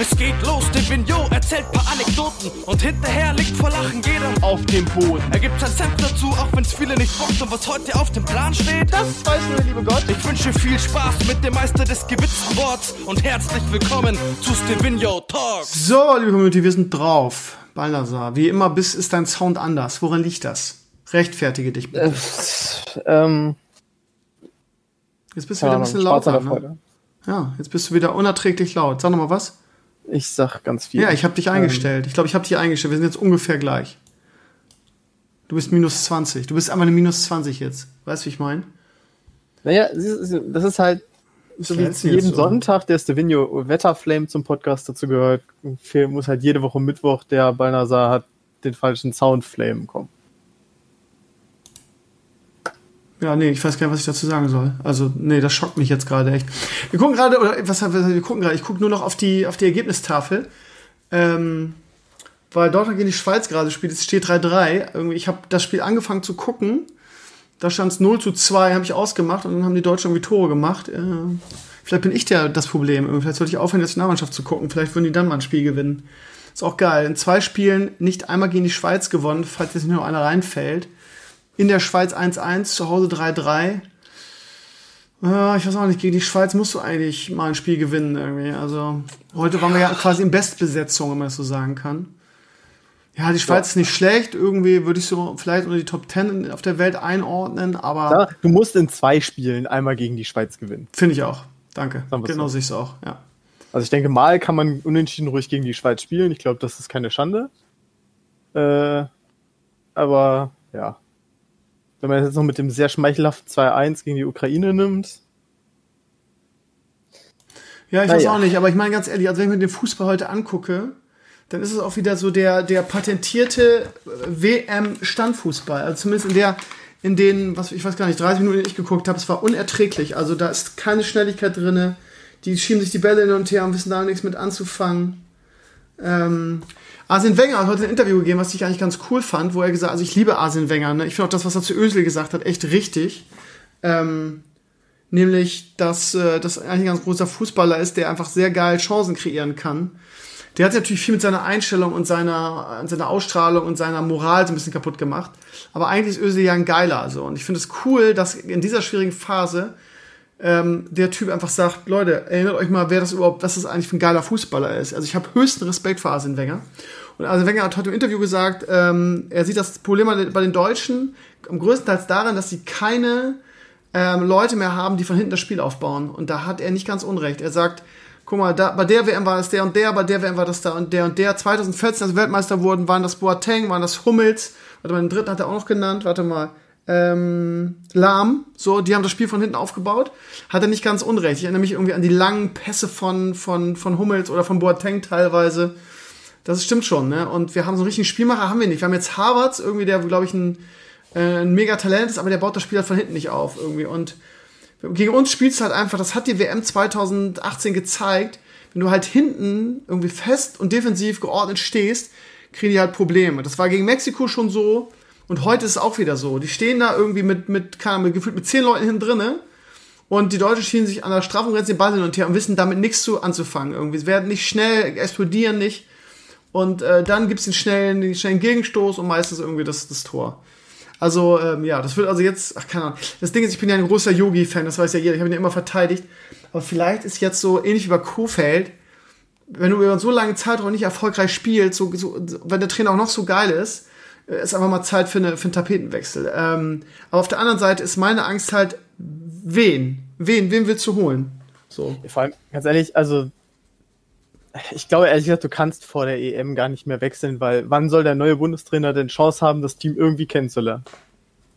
Es geht los, der Vignot erzählt paar Anekdoten und hinterher liegt vor Lachen jeder auf dem Boden. Er gibt sein Senf dazu, auch wenn's viele nicht bockt und was heute auf dem Plan steht, das weiß nur der liebe Gott. Ich wünsche viel Spaß mit dem Meister des gewitzten Worts und herzlich willkommen zu Stevino Talks. So, liebe Community, wir sind drauf. Balthasar, wie immer bis ist dein Sound anders. Woran liegt das? Rechtfertige dich bitte. Äh, ähm, jetzt bist du wieder ein bisschen lauter. Ne? Ja, jetzt bist du wieder unerträglich laut. Sag noch mal was. Ich sag ganz viel. Ja, ich habe dich ähm, eingestellt. Ich glaube, ich habe dich eingestellt. Wir sind jetzt ungefähr gleich. Du bist minus 20. Du bist einfach eine minus 20 jetzt. Weißt du, wie ich meine? Naja, das ist halt so wie jeden so. Sonntag der Stevino Wetterflame zum Podcast dazu gehört, muss halt jede Woche Mittwoch der Balnasar hat den falschen Soundflame kommen. Ja, nee, ich weiß gar nicht, was ich dazu sagen soll. Also, nee, das schockt mich jetzt gerade echt. Wir gucken gerade, oder was, was wir gucken gerade, ich gucke nur noch auf die, auf die Ergebnistafel. Ähm, weil Deutschland gegen die Schweiz gerade spielt, es steht 3-3. Ich habe das Spiel angefangen zu gucken. Da stand es 0 zu 2, habe ich ausgemacht und dann haben die Deutschen irgendwie Tore gemacht. Äh, vielleicht bin ich der das Problem. Vielleicht sollte ich aufhören, jetzt Nationalmannschaft zu gucken. Vielleicht würden die dann mal ein Spiel gewinnen. Ist auch geil. In zwei Spielen nicht einmal gegen die Schweiz gewonnen, falls jetzt nur einer reinfällt in der Schweiz 1-1, zu Hause 3-3. Ja, ich weiß auch nicht, gegen die Schweiz musst du eigentlich mal ein Spiel gewinnen irgendwie. Also heute waren wir ja quasi in Bestbesetzung, wenn man das so sagen kann. Ja, die Schweiz ja. ist nicht schlecht. Irgendwie würde ich so vielleicht unter die Top 10 auf der Welt einordnen, aber. Ja, du musst in zwei Spielen einmal gegen die Schweiz gewinnen. Finde ich auch. Danke. Genau so. sehe ich es auch, ja. Also ich denke, mal kann man unentschieden ruhig gegen die Schweiz spielen. Ich glaube, das ist keine Schande. Äh, aber ja, wenn man jetzt noch mit dem sehr schmeichelhaften 2-1 gegen die Ukraine nimmt. Ja, ich Na weiß auch nicht, aber ich meine ganz ehrlich, also wenn ich mir den Fußball heute angucke, dann ist es auch wieder so der, der patentierte WM-Standfußball. Also zumindest in der, in den, was ich weiß gar nicht, 30 Minuten, die ich geguckt habe, es war unerträglich. Also da ist keine Schnelligkeit drin. Die schieben sich die Bälle hin und her und wissen da nichts mit anzufangen. Ähm, Arsene Wenger hat heute ein Interview gegeben, was ich eigentlich ganz cool fand, wo er gesagt hat, also ich liebe Arsene Wenger, ne? ich finde auch das, was er zu Özil gesagt hat, echt richtig. Ähm, nämlich, dass äh, das eigentlich ein ganz großer Fußballer ist, der einfach sehr geil Chancen kreieren kann. Der hat natürlich viel mit seiner Einstellung und seiner, seiner Ausstrahlung und seiner Moral so ein bisschen kaputt gemacht. Aber eigentlich ist Özil ja ein geiler. So. Und ich finde es cool, dass in dieser schwierigen Phase ähm, der Typ einfach sagt, Leute, erinnert euch mal, wer das überhaupt, was das eigentlich für ein geiler Fußballer ist. Also ich habe höchsten Respekt für Arsene Wenger. Und Arsene Wenger hat heute im Interview gesagt, ähm, er sieht das Problem bei den Deutschen am größtenteils daran, dass sie keine ähm, Leute mehr haben, die von hinten das Spiel aufbauen. Und da hat er nicht ganz unrecht. Er sagt, guck mal, da, bei der WM war das der und der, bei der WM war das da und der und der. 2014, als Weltmeister wurden, waren das Boateng, waren das Hummels. Warte mal, den dritten hat er auch noch genannt. Warte mal. Ähm, Lahm, so, die haben das Spiel von hinten aufgebaut. Hat er nicht ganz unrecht. Ich erinnere mich irgendwie an die langen Pässe von, von, von Hummels oder von Boateng teilweise. Das stimmt schon, ne? Und wir haben so einen richtigen Spielmacher, haben wir nicht. Wir haben jetzt Harvards, irgendwie, der, glaube ich, ein, äh, ein mega Talent ist, aber der baut das Spiel halt von hinten nicht auf, irgendwie. Und gegen uns spielst du halt einfach, das hat die WM 2018 gezeigt, wenn du halt hinten irgendwie fest und defensiv geordnet stehst, kriegen die halt Probleme. Das war gegen Mexiko schon so und heute ist es auch wieder so. Die stehen da irgendwie mit, mit, keine Ahnung, gefühlt mit zehn Leuten hinten drinne und die Deutschen schienen sich an der Strafen Grenze den Ball hin und her und wissen damit nichts zu anzufangen. Irgendwie. Sie werden nicht schnell, explodieren nicht. Und äh, dann gibt's den schnellen, den schnellen Gegenstoß und meistens irgendwie das, das Tor. Also, ähm, ja, das wird also jetzt, ach, keine Ahnung. Das Ding ist, ich bin ja ein großer Yogi-Fan, das weiß ja jeder, ich habe ihn ja immer verteidigt. Aber vielleicht ist jetzt so ähnlich wie bei Kofeld, wenn du über so lange Zeitraum nicht erfolgreich spielst, so, so, wenn der Trainer auch noch so geil ist, ist einfach mal Zeit für, eine, für einen Tapetenwechsel. Ähm, aber auf der anderen Seite ist meine Angst halt, wen? Wen? Wen willst du holen? So. Vor allem, ganz ehrlich, also ich glaube ehrlich gesagt, du kannst vor der EM gar nicht mehr wechseln, weil wann soll der neue Bundestrainer denn Chance haben, das Team irgendwie kennenzulernen?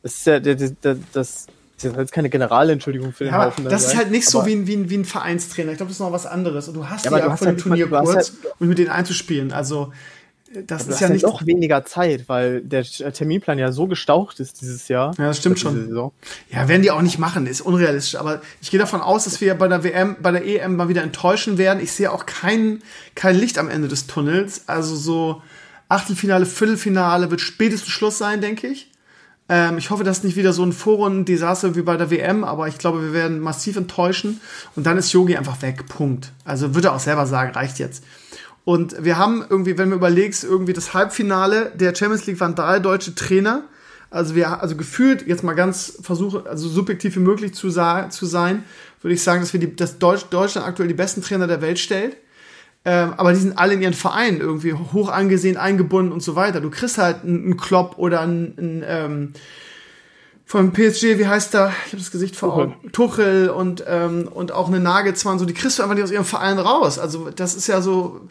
Das ist ja der, das, das ist jetzt keine Generalentschuldigung für den ja, Haufen. Das ist halt nicht so wie ein, wie, ein, wie ein Vereinstrainer. Ich glaube, das ist noch was anderes. Und du hast ja, ja vor dem halt, Turnier kurz, halt, um mit denen einzuspielen. Also das ist ja nicht auch weniger Zeit, weil der Terminplan ja so gestaucht ist dieses Jahr. Ja, das stimmt schon. Ja, werden die auch nicht machen, ist unrealistisch. Aber ich gehe davon aus, dass wir bei der WM, bei der EM mal wieder enttäuschen werden. Ich sehe auch kein, kein Licht am Ende des Tunnels. Also so Achtelfinale, Viertelfinale wird spätestens Schluss sein, denke ich. Ähm, ich hoffe, das ist nicht wieder so ein Foren-Desaster wie bei der WM, aber ich glaube, wir werden massiv enttäuschen. Und dann ist Yogi einfach weg. Punkt. Also würde er auch selber sagen, reicht jetzt. Und wir haben irgendwie, wenn du überlegst, irgendwie das Halbfinale der Champions League waren drei deutsche Trainer. Also wir, also gefühlt, jetzt mal ganz versuche, also subjektiv wie möglich zu, zu sein, würde ich sagen, dass wir die, dass Deutsch, Deutschland aktuell die besten Trainer der Welt stellt. Ähm, aber die sind alle in ihren Vereinen irgendwie hoch angesehen, eingebunden und so weiter. Du kriegst halt einen, Klopp oder einen, einen ähm, vom PSG, wie heißt der? Ich habe das Gesicht vor Augen. Tuchel und, ähm, und auch eine Nagelsmann, so, die kriegst du einfach nicht aus ihrem Verein raus. Also, das ist ja so,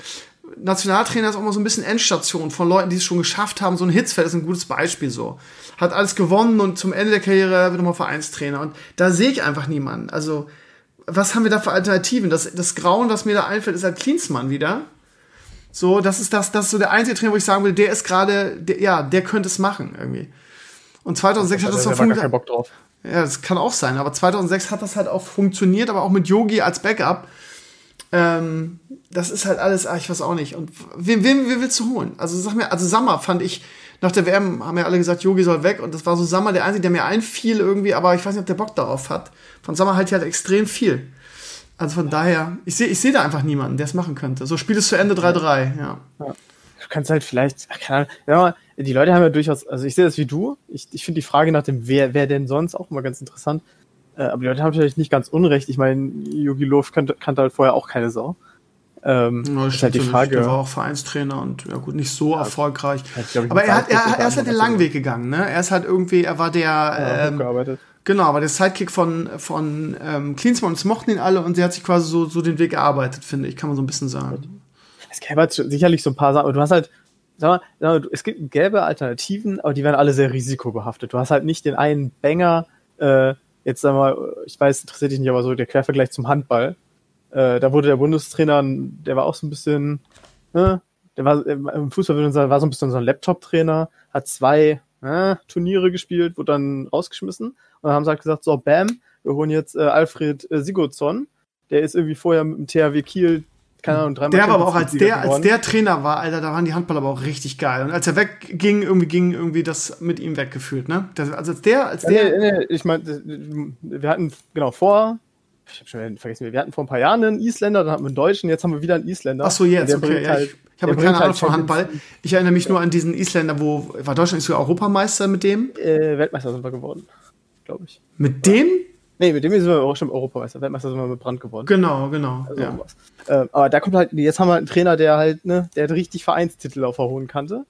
Nationaltrainer ist auch mal so ein bisschen Endstation von Leuten, die es schon geschafft haben. So ein Hitzfeld ist ein gutes Beispiel so. Hat alles gewonnen und zum Ende der Karriere wird nochmal Vereinstrainer. Und da sehe ich einfach niemanden. Also, was haben wir da für Alternativen? Das, das Grauen, was mir da einfällt, ist halt Klinsmann wieder. So, das ist das, das ist so der einzige Trainer, wo ich sagen will, der ist gerade, ja, der könnte es machen irgendwie. Und 2006 hat das auch funktioniert. Ja, das kann auch sein, aber 2006 hat das halt auch funktioniert, aber auch mit Yogi als Backup. Ähm, das ist halt alles, ach, ich weiß auch nicht. Und wem, wem, wem willst du holen? Also sag mir, also Sammer fand ich, nach der WM haben ja alle gesagt, Yogi soll weg und das war so Sammer der Einzige, der mir einfiel irgendwie, aber ich weiß nicht, ob der Bock darauf hat. Von Sammer halt halt extrem viel. Also von daher, ich sehe ich seh da einfach niemanden, der es machen könnte. So, Spiel ist zu Ende 3-3, ja. ja. Du kannst halt vielleicht, keine Ahnung, ja, die Leute haben ja durchaus, also ich sehe das wie du. Ich, ich finde die Frage nach dem, wer, wer denn sonst auch immer ganz interessant. Äh, aber die Leute haben natürlich nicht ganz unrecht. Ich meine, Yogi Löw kannte, kannte halt vorher auch keine Sau. Ähm, ja, ist halt die Frage. Der war auch Vereinstrainer und ja gut, nicht so ja, erfolgreich. Aber er, hat, er, er ist halt den langen Weg gegangen, ne? Er ist halt irgendwie, er war der. Ja, ähm, gearbeitet. Genau, aber der Sidekick von, von ähm, Klinsmann, das mochten ihn alle und sie hat sich quasi so, so den Weg erarbeitet, finde ich, kann man so ein bisschen sagen. Es gäbe halt sicherlich so ein paar Sachen, aber du hast halt, sag mal, es gibt gelbe Alternativen, aber die werden alle sehr risikobehaftet. Du hast halt nicht den einen Banger, äh, jetzt sag mal, ich weiß, interessiert dich nicht, aber so der Quervergleich zum Handball. Äh, da wurde der Bundestrainer, der war auch so ein bisschen, äh, der war im Fußball war so ein bisschen so ein Laptop-Trainer, hat zwei äh, Turniere gespielt, wurde dann rausgeschmissen und dann haben sie halt gesagt, so, bam, wir holen jetzt äh, Alfred äh, Sigurdsson, der ist irgendwie vorher mit dem THW Kiel keine Ahnung, dreimal. Der war aber auch als der, als der Trainer war, Alter, da waren die Handballer aber auch richtig geil. Und als er wegging, irgendwie ging irgendwie das mit ihm weggefühlt, ne? Das, also als der, als der. Nee, nee, ich meine, wir hatten, genau, vor, ich hab schon vergessen, wir hatten vor ein paar Jahren einen Isländer, dann hatten wir einen Deutschen, jetzt haben wir wieder einen Isländer. Ach so, jetzt, okay. Ja, halt, ich, ich habe keine Ahnung halt von Handball. Ich erinnere mich nur an diesen Isländer, wo, war Deutschland sogar Europameister mit dem? Äh, Weltmeister sind wir geworden, glaube ich. Mit dem? Nee, mit dem sind wir auch schon Europameister. Weltmeister sind wir mit Brand geworden. Genau, genau. Also ja. äh, aber da kommt halt, jetzt haben wir einen Trainer, der halt, ne, der hat richtig Vereinstitel auf der hohen Kante.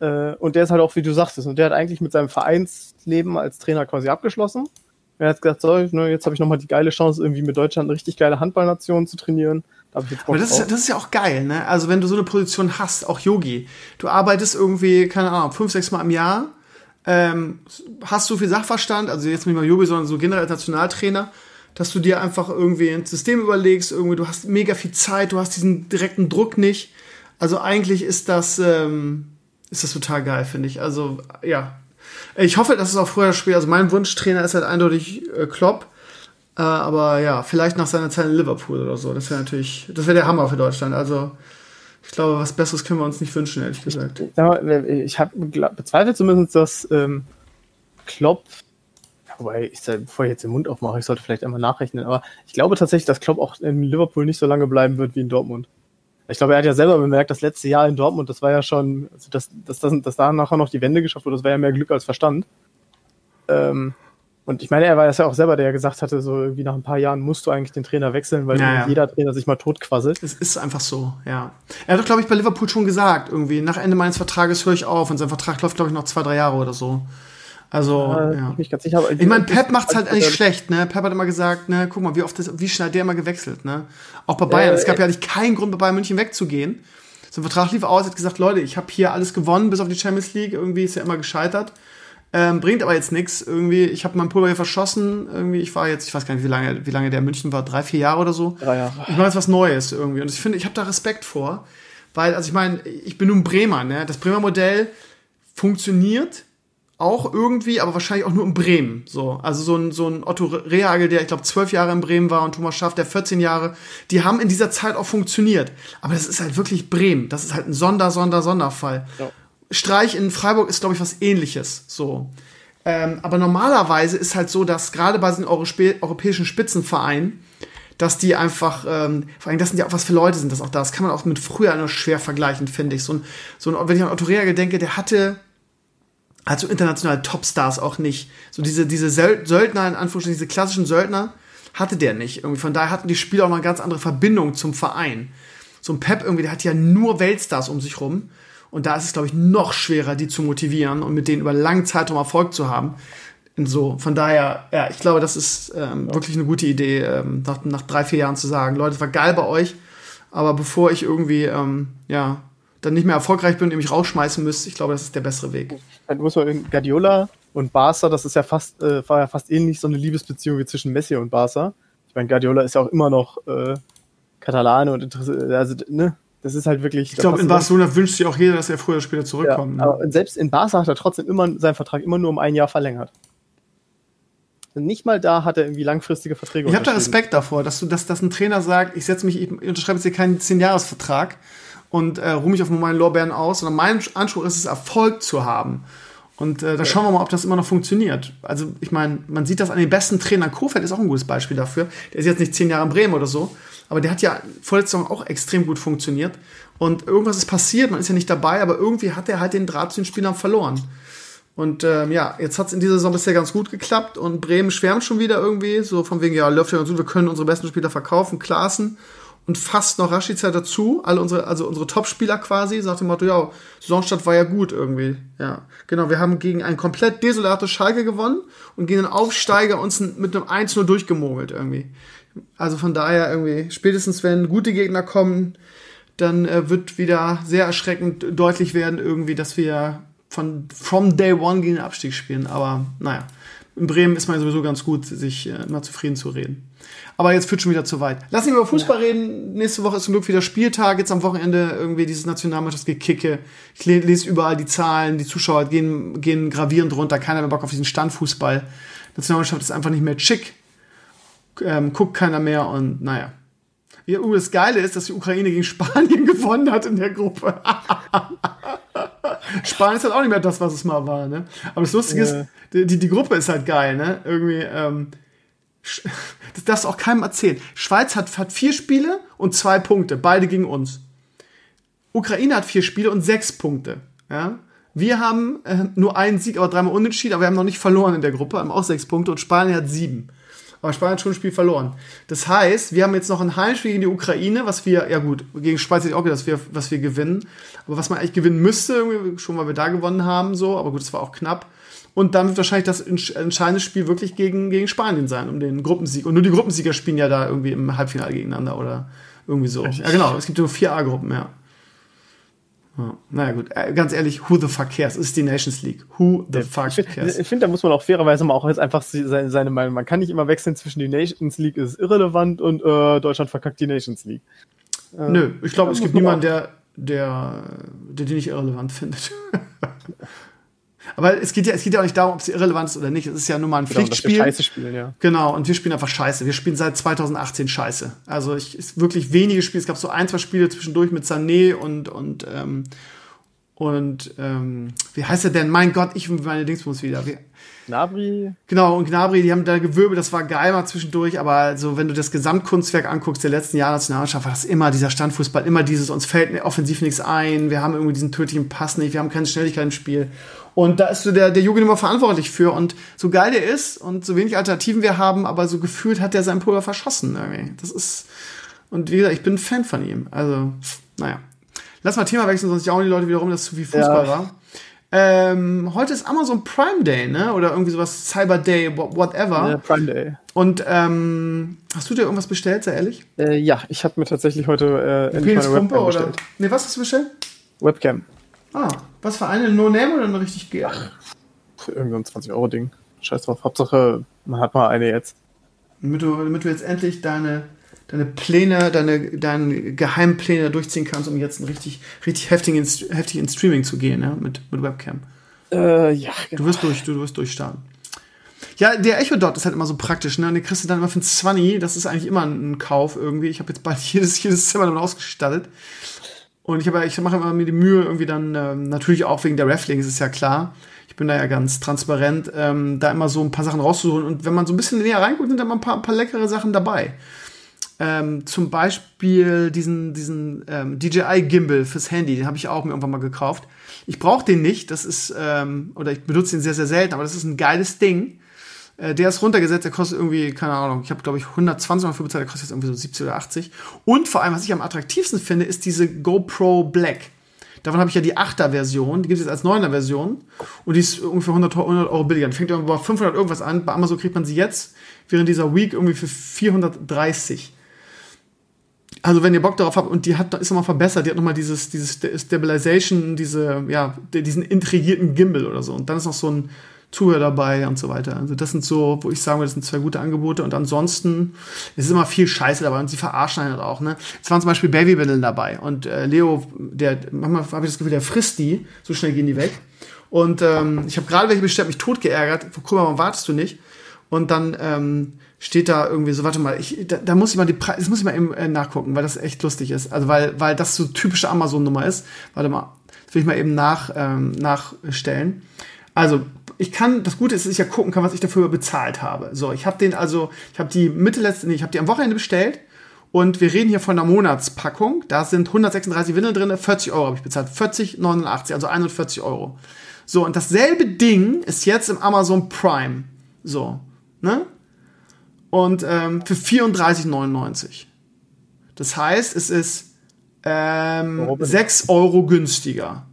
Äh, und der ist halt auch, wie du sagtest, und der hat eigentlich mit seinem Vereinsleben als Trainer quasi abgeschlossen. Er hat gesagt, so, ne, jetzt habe ich nochmal die geile Chance, irgendwie mit Deutschland eine richtig geile Handballnation zu trainieren. Da Aber das ist, das ist ja auch geil, ne? Also wenn du so eine Position hast, auch Yogi, du arbeitest irgendwie, keine Ahnung, fünf, sechs Mal im Jahr ähm, hast so viel Sachverstand, also jetzt nicht mal Jobi, sondern so generell als Nationaltrainer, dass du dir einfach irgendwie ein System überlegst, irgendwie du hast mega viel Zeit, du hast diesen direkten Druck nicht. Also eigentlich ist das, ähm, ist das total geil, finde ich. Also ja, ich hoffe, dass es auch früher spielt. Also mein Wunschtrainer ist halt eindeutig äh, Klopp. Äh, aber ja, vielleicht nach seiner Zeit in Liverpool oder so. Das wäre natürlich, das wäre der Hammer für Deutschland. Also ich glaube, was Besseres können wir uns nicht wünschen, ehrlich gesagt. Ich, mal, ich habe bezweifelt zumindest, dass ähm, Klopp, wobei ich, bevor ich jetzt den Mund aufmache, ich sollte vielleicht einmal nachrechnen, aber ich glaube tatsächlich, dass Klopp auch in Liverpool nicht so lange bleiben wird wie in Dortmund. Ich glaube, er hat ja selber bemerkt, das letzte Jahr in Dortmund, das war ja schon, also dass, dass, dass, dass da nachher noch die Wende geschafft wurde, das war ja mehr Glück als Verstand. Ähm, und ich meine, er war ja auch selber, der ja gesagt hatte, so irgendwie nach ein paar Jahren musst du eigentlich den Trainer wechseln, weil ja, ja. jeder Trainer sich mal totquasselt. Es ist einfach so, ja. Er hat doch, glaube ich, bei Liverpool schon gesagt, irgendwie, nach Ende meines Vertrages höre ich auf und sein Vertrag läuft, glaube ich, noch zwei, drei Jahre oder so. Also, ja. ja. Ich, ganz sicher, ich meine, Pep macht es halt nicht schlecht, ne? Pep hat immer gesagt, ne, guck mal, wie oft das, wie schnell hat der immer gewechselt, ne? Auch bei Bayern. Äh, es gab ja eigentlich keinen Grund, bei Bayern München wegzugehen. Sein Vertrag lief aus, hat gesagt, Leute, ich habe hier alles gewonnen, bis auf die Champions League. Irgendwie ist er immer gescheitert. Ähm, bringt aber jetzt nichts. Irgendwie, ich habe mein Pulver hier verschossen. Irgendwie, ich war jetzt, ich weiß gar nicht, wie lange, wie lange der in München war, drei, vier Jahre oder so. Drei Jahre. Ich mache jetzt was Neues irgendwie. Und ich finde, ich habe da Respekt vor. Weil, also ich meine, ich bin nun Bremer, ne? Das Bremer Modell funktioniert auch irgendwie, aber wahrscheinlich auch nur in Bremen. So, also so ein, so ein Otto Rehagel, der ich glaube zwölf Jahre in Bremen war und Thomas Schaff, der 14 Jahre, die haben in dieser Zeit auch funktioniert. Aber das ist halt wirklich Bremen. Das ist halt ein Sonder, Sonder, Sonderfall. Ja. Streich in Freiburg ist, glaube ich, was ähnliches. So. Ähm, aber normalerweise ist halt so, dass gerade bei den europäischen Spitzenvereinen, dass die einfach, ähm, vor allem das sind ja auch was für Leute sind das auch da. Das kann man auch mit früher nur schwer vergleichen, finde ich. So ein, so ein, wenn ich an Otto Rehagel denke, der hatte also internationale Topstars auch nicht. So diese, diese Söldner, in Anführungsstrichen, diese klassischen Söldner, hatte der nicht. Irgendwie von daher hatten die Spieler auch noch eine ganz andere Verbindung zum Verein. So ein Pep irgendwie, der hat ja nur Weltstars um sich rum. Und da ist es, glaube ich, noch schwerer, die zu motivieren und mit denen über lange Zeitraum Erfolg zu haben. Und so, von daher, ja, ich glaube, das ist ähm, ja. wirklich eine gute Idee, ähm, nach, nach drei, vier Jahren zu sagen, Leute, es war geil bei euch, aber bevor ich irgendwie, ähm, ja, dann nicht mehr erfolgreich bin und ihr mich rausschmeißen müsst, ich glaube, das ist der bessere Weg. Dann muss man Guardiola und Barca, das ist ja fast, äh, war ja fast ähnlich so eine Liebesbeziehung wie zwischen Messi und Barca. Ich meine, Guardiola ist ja auch immer noch äh, Katalane und interessiert, also, ne, das ist halt wirklich. Ich glaube, in Barcelona wünscht sich auch jeder, dass er früher oder später zurückkommt. Ja, ne? aber selbst in Barca hat er trotzdem immer seinen Vertrag immer nur um ein Jahr verlängert. Nicht mal da hat er irgendwie langfristige Verträge. Ich habe da Respekt davor, dass du, dass, dass ein Trainer sagt, ich setze mich, ich unterschreibe jetzt hier keinen 10-Jahres-Vertrag und äh, ruhe mich auf meinen Lorbeeren aus, sondern mein Anspruch ist es, Erfolg zu haben. Und äh, da schauen wir mal, ob das immer noch funktioniert. Also, ich meine, man sieht das an den besten Trainern. Kofeld ist auch ein gutes Beispiel dafür. Der ist jetzt nicht zehn Jahre in Bremen oder so, aber der hat ja vorletzte Saison auch extrem gut funktioniert. Und irgendwas ist passiert, man ist ja nicht dabei, aber irgendwie hat er halt den Draht zu den Spielern verloren. Und ähm, ja, jetzt hat es in dieser Saison bisher ganz gut geklappt und Bremen schwärmt schon wieder irgendwie, so von wegen, ja, läuft ja ganz gut, wir können unsere besten Spieler verkaufen, Klaassen und fast noch Rashica dazu, alle unsere, also unsere Top-Spieler quasi, sagt dem Motto, ja, Saisonstart war ja gut irgendwie. Ja, genau, wir haben gegen ein komplett desolates Schalke gewonnen und gegen einen Aufsteiger uns mit einem 1-0 durchgemogelt irgendwie. Also von daher irgendwie, spätestens wenn gute Gegner kommen, dann äh, wird wieder sehr erschreckend deutlich werden irgendwie, dass wir von from day one gegen den Abstieg spielen. Aber naja, in Bremen ist man sowieso ganz gut, sich äh, immer zufrieden zu reden. Aber jetzt führt schon wieder zu weit. Lass uns über Fußball ja. reden. Nächste Woche ist zum Glück wieder Spieltag. Jetzt am Wochenende irgendwie dieses Nationalmannschaftsgekicke. Ich lese überall die Zahlen, die Zuschauer gehen, gehen gravierend runter. Keiner mehr Bock auf diesen Standfußball. Nationalmannschaft ist einfach nicht mehr schick. Ähm, guckt keiner mehr und naja. Ja, uh, das Geile ist, dass die Ukraine gegen Spanien gewonnen hat in der Gruppe. Spanien ist halt auch nicht mehr das, was es mal war, ne? Aber das Lustige ja. ist, die, die Gruppe ist halt geil, ne? Irgendwie, ähm, das darfst du auch keinem erzählen. Schweiz hat, hat vier Spiele und zwei Punkte, beide gegen uns. Ukraine hat vier Spiele und sechs Punkte. Ja? Wir haben äh, nur einen Sieg, aber dreimal unentschieden, aber wir haben noch nicht verloren in der Gruppe, haben auch sechs Punkte und Spanien hat sieben. Aber Spanien hat schon ein Spiel verloren. Das heißt, wir haben jetzt noch ein Heimspiel gegen die Ukraine, was wir, ja gut, gegen Schweiz hätte ich auch gedacht, dass wir, was wir gewinnen. Aber was man eigentlich gewinnen müsste, schon weil wir da gewonnen haben, so, aber gut, es war auch knapp. Und dann wird wahrscheinlich das entscheidende Spiel wirklich gegen, gegen Spanien sein, um den Gruppensieg. Und nur die Gruppensieger spielen ja da irgendwie im Halbfinale gegeneinander oder irgendwie so. Ja, genau. Es gibt nur vier A-Gruppen, ja. ja. Naja, gut. Äh, ganz ehrlich, who the fuck cares? Es ist die Nations League. Who the fuck cares? Ich finde, da muss man auch fairerweise mal auch jetzt einfach seine, seine Meinung. Man kann nicht immer wechseln zwischen die Nations League ist irrelevant und äh, Deutschland verkackt die Nations League. Äh, Nö, ich glaube, es gibt niemanden, der, der, der die nicht irrelevant findet. Aber es geht ja, es geht ja auch nicht darum, ob sie irrelevant ist oder nicht. Es ist ja nur mal ein genau, Pflichtspiel. Dass wir scheiße spielen, ja. Genau, und wir spielen einfach scheiße. Wir spielen seit 2018 scheiße. Also ich ist wirklich wenige Spiele. Es gab so ein, zwei Spiele zwischendurch mit Sané und, und, ähm, und ähm, wie heißt er denn? Mein Gott, ich meine Dingsbums wieder. Wie, Gnabry. Genau, und Gnabry, die haben da gewirbelt, das war geil mal zwischendurch, aber also, wenn du das Gesamtkunstwerk anguckst der letzten Jahre Nationalmannschaft, war das immer dieser Standfußball, immer dieses, uns fällt offensiv nichts ein, wir haben irgendwie diesen tödlichen Pass nicht, wir haben keine Schnelligkeit im Spiel. Und da ist so der, der Jugend immer verantwortlich für. Und so geil der ist und so wenig Alternativen wir haben, aber so gefühlt hat der sein Pulver verschossen irgendwie. Das ist, und wie gesagt, ich bin ein Fan von ihm. Also, naja. Lass mal Thema wechseln, sonst jaulen die Leute wiederum, dass es zu viel Fußball ja. war. Ähm, heute ist Amazon Prime Day, ne? Oder irgendwie sowas, Cyber Day, whatever. Ja, Prime Day. Und ähm, hast du dir irgendwas bestellt, sehr ehrlich? Äh, ja, ich habe mir tatsächlich heute äh, meine Webcam oder? bestellt. Ne, was hast du bestellt? Webcam. Ah, was für eine? No-Name oder eine richtig geil? Irgend so ein 20-Euro-Ding. Scheiß drauf. Hauptsache, man hat mal eine jetzt. Damit du, damit du jetzt endlich deine deine Pläne, deine, deine Geheimpläne durchziehen kannst, um jetzt richtig, richtig heftig ins, heftig ins Streaming zu gehen, ja, mit, mit Webcam. Äh, ja, genau. Du wirst durch, du, du wirst durchstarten. Ja, der Echo Dot ist halt immer so praktisch, ne? Den kriegst du dann immer für ein 20, das ist eigentlich immer ein Kauf irgendwie. Ich habe jetzt bald jedes, jedes Zimmer damit ausgestattet. Und ich, habe, ich mache immer mir die Mühe, irgendwie dann, ähm, natürlich auch wegen der Rafflings, ist ja klar. Ich bin da ja ganz transparent, ähm, da immer so ein paar Sachen rauszuholen. Und wenn man so ein bisschen näher reinguckt, sind da immer ein paar, ein paar leckere Sachen dabei. Ähm, zum Beispiel diesen, diesen ähm, DJI-Gimbal fürs Handy, den habe ich auch mir irgendwann mal gekauft. Ich brauche den nicht, das ist, ähm, oder ich benutze den sehr, sehr selten, aber das ist ein geiles Ding. Äh, der ist runtergesetzt, der kostet irgendwie, keine Ahnung, ich habe glaube ich 120 Euro für bezahlt, der kostet jetzt irgendwie so 70 oder 80. Und vor allem, was ich am attraktivsten finde, ist diese GoPro Black. Davon habe ich ja die 8er Version, die gibt es jetzt als 9er Version und die ist ungefähr 100, 100 Euro billiger. Die fängt irgendwo bei 500 irgendwas an. Bei Amazon kriegt man sie jetzt während dieser Week irgendwie für 430. Also wenn ihr Bock darauf habt und die hat ist nochmal verbessert, die hat nochmal dieses dieses Stabilization, diese ja diesen intrigierten Gimbal oder so und dann ist noch so ein Zuhörer dabei und so weiter. Also das sind so, wo ich sagen würde, das sind zwei gute Angebote. Und ansonsten es ist immer viel Scheiße dabei und sie verarschen halt auch. Ne? Es waren zum Beispiel Babywindeln dabei und äh, Leo, der manchmal habe ich das Gefühl, der frisst die, so schnell gehen die weg. Und ähm, ich habe gerade welche bestellt, mich tot geärgert. Guck mal, warum wartest du nicht? Und dann ähm, steht da irgendwie so, warte mal, ich, da, da muss ich mal die Preise, das muss ich mal eben äh, nachgucken, weil das echt lustig ist. Also weil, weil das so typische Amazon-Nummer ist. Warte mal, das will ich mal eben nach, ähm, nachstellen. Also ich kann, das Gute ist, dass ich ja gucken kann, was ich dafür bezahlt habe. So, ich habe den also, ich habe die Mitte letzte, nee, ich habe die am Wochenende bestellt und wir reden hier von einer Monatspackung. Da sind 136 Windeln drin, 40 Euro habe ich bezahlt. 40,89, also 41 Euro. So, und dasselbe Ding ist jetzt im Amazon Prime. So, ne? Und ähm, für 34,99. Das heißt, es ist ähm, 6 Euro günstiger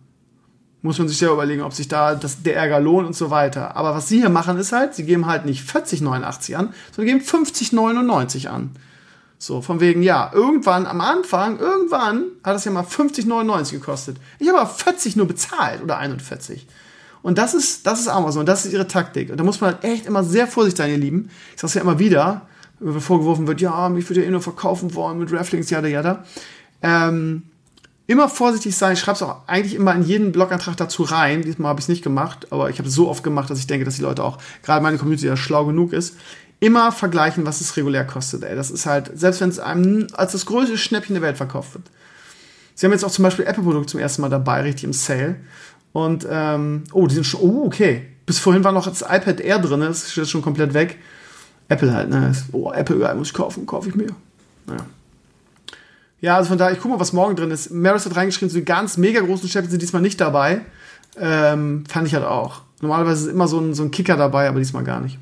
muss man sich ja überlegen, ob sich da das, der Ärger lohnt und so weiter. Aber was sie hier machen, ist halt, sie geben halt nicht 40,89 an, sondern geben 50,99 an. So, von wegen, ja, irgendwann am Anfang, irgendwann hat es ja mal 50,99 gekostet. Ich habe aber 40 nur bezahlt oder 41. Und das ist, das ist Amazon, das ist ihre Taktik. Und da muss man halt echt immer sehr vorsichtig sein, ihr Lieben. Ich sag's ja immer wieder, wenn vorgeworfen wird, ja, mich würde ja eh nur verkaufen wollen mit Rafflings, jada, jada. Ähm, immer vorsichtig sein. Ich schreibe es auch eigentlich immer in jeden Blogantrag dazu rein. Diesmal habe ich es nicht gemacht, aber ich habe es so oft gemacht, dass ich denke, dass die Leute auch, gerade meine Community, ja schlau genug ist. Immer vergleichen, was es regulär kostet. Ey. Das ist halt, selbst wenn es einem als das größte Schnäppchen der Welt verkauft wird. Sie haben jetzt auch zum Beispiel Apple-Produkte zum ersten Mal dabei, richtig im Sale. Und, ähm, oh, die sind schon, oh, okay. Bis vorhin war noch das iPad Air drin, das ist jetzt schon komplett weg. Apple halt, ne? Oh, Apple, ja, muss ich kaufen, kaufe ich mir. Naja. Ja, also von daher, ich gucke mal, was morgen drin ist. Maris hat reingeschrieben, so die ganz mega großen Städte sind diesmal nicht dabei. Ähm, fand ich halt auch. Normalerweise ist immer so ein, so ein Kicker dabei, aber diesmal gar nicht.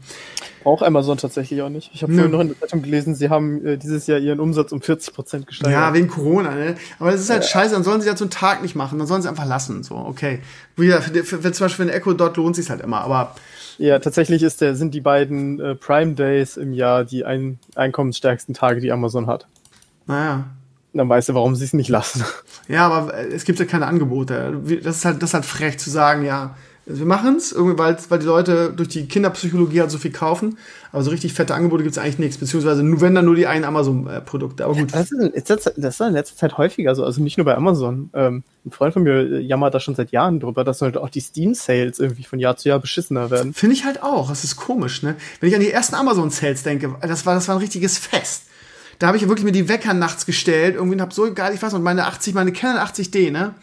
Auch Amazon tatsächlich auch nicht. Ich habe vorhin noch in der Zeitung gelesen, sie haben äh, dieses Jahr ihren Umsatz um 40 Prozent gesteigert. Ja, wegen Corona, ne? Aber das ist halt ja. scheiße, dann sollen sie das so einen Tag nicht machen, dann sollen sie einfach lassen. So, okay. Wie gesagt, für, für, für, zum Beispiel für ein Echo dort lohnt sich halt immer, aber. Ja, tatsächlich ist der, sind die beiden äh, Prime Days im Jahr die ein, einkommensstärksten Tage, die Amazon hat. Naja dann weißt du, warum sie es nicht lassen. Ja, aber es gibt ja keine Angebote. Das ist halt, das ist halt frech zu sagen, ja, wir machen es, weil, weil die Leute durch die Kinderpsychologie halt so viel kaufen, aber so richtig fette Angebote gibt es eigentlich nichts, beziehungsweise nur wenn dann nur die einen Amazon-Produkte. Aber gut. Das ist, das ist in letzter Zeit häufiger so, also nicht nur bei Amazon. Ähm, ein Freund von mir jammert da schon seit Jahren drüber, dass halt auch die Steam-Sales irgendwie von Jahr zu Jahr beschissener werden. Finde ich halt auch. Das ist komisch, ne? Wenn ich an die ersten Amazon-Sales denke, das war, das war ein richtiges Fest da habe ich wirklich mir die Wecker nachts gestellt, irgendwie und habe so geil, ich weiß noch, meine 80, meine Canon 80D, ne?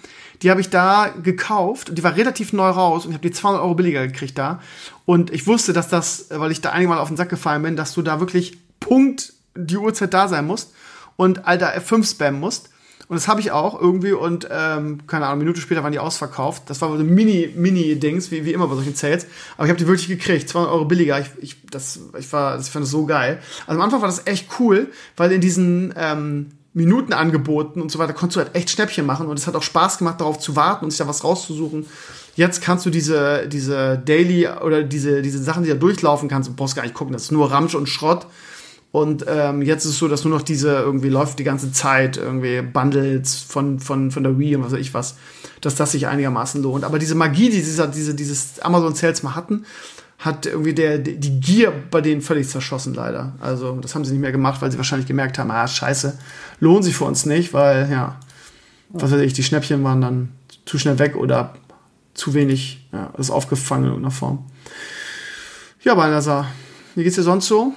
Die habe ich da gekauft und die war relativ neu raus und ich habe die 200 Euro billiger gekriegt da. Und ich wusste, dass das, weil ich da einige Mal auf den Sack gefallen bin, dass du da wirklich Punkt die Uhrzeit da sein musst und alter F5 spammen musst. Und das habe ich auch irgendwie und ähm, keine Ahnung, eine Minute später waren die ausverkauft. Das war so Mini, Mini-Dings, wie, wie immer bei solchen Sales. Aber ich habe die wirklich gekriegt, 200 Euro billiger. Ich, ich, das, ich, war, ich fand das so geil. Also am Anfang war das echt cool, weil in diesen ähm, Minutenangeboten und so weiter konntest du halt echt Schnäppchen machen und es hat auch Spaß gemacht, darauf zu warten und sich da was rauszusuchen. Jetzt kannst du diese, diese Daily oder diese, diese Sachen, die da durchlaufen kannst, du brauchst gar nicht gucken, das ist nur Ramsch und Schrott. Und ähm, jetzt ist es so, dass nur noch diese irgendwie läuft die ganze Zeit, irgendwie Bundles von, von, von der Wii und was weiß ich was, dass das sich einigermaßen lohnt. Aber diese Magie, die dieser, diese, dieses Amazon Sales mal hatten, hat irgendwie der, die Gier bei denen völlig zerschossen, leider. Also, das haben sie nicht mehr gemacht, weil sie wahrscheinlich gemerkt haben, ah, scheiße, lohnt sich für uns nicht, weil, ja, was weiß ich, die Schnäppchen waren dann zu schnell weg oder zu wenig, ja, ist aufgefangen in irgendeiner Form. Ja, Balnasar, wie geht's dir sonst so?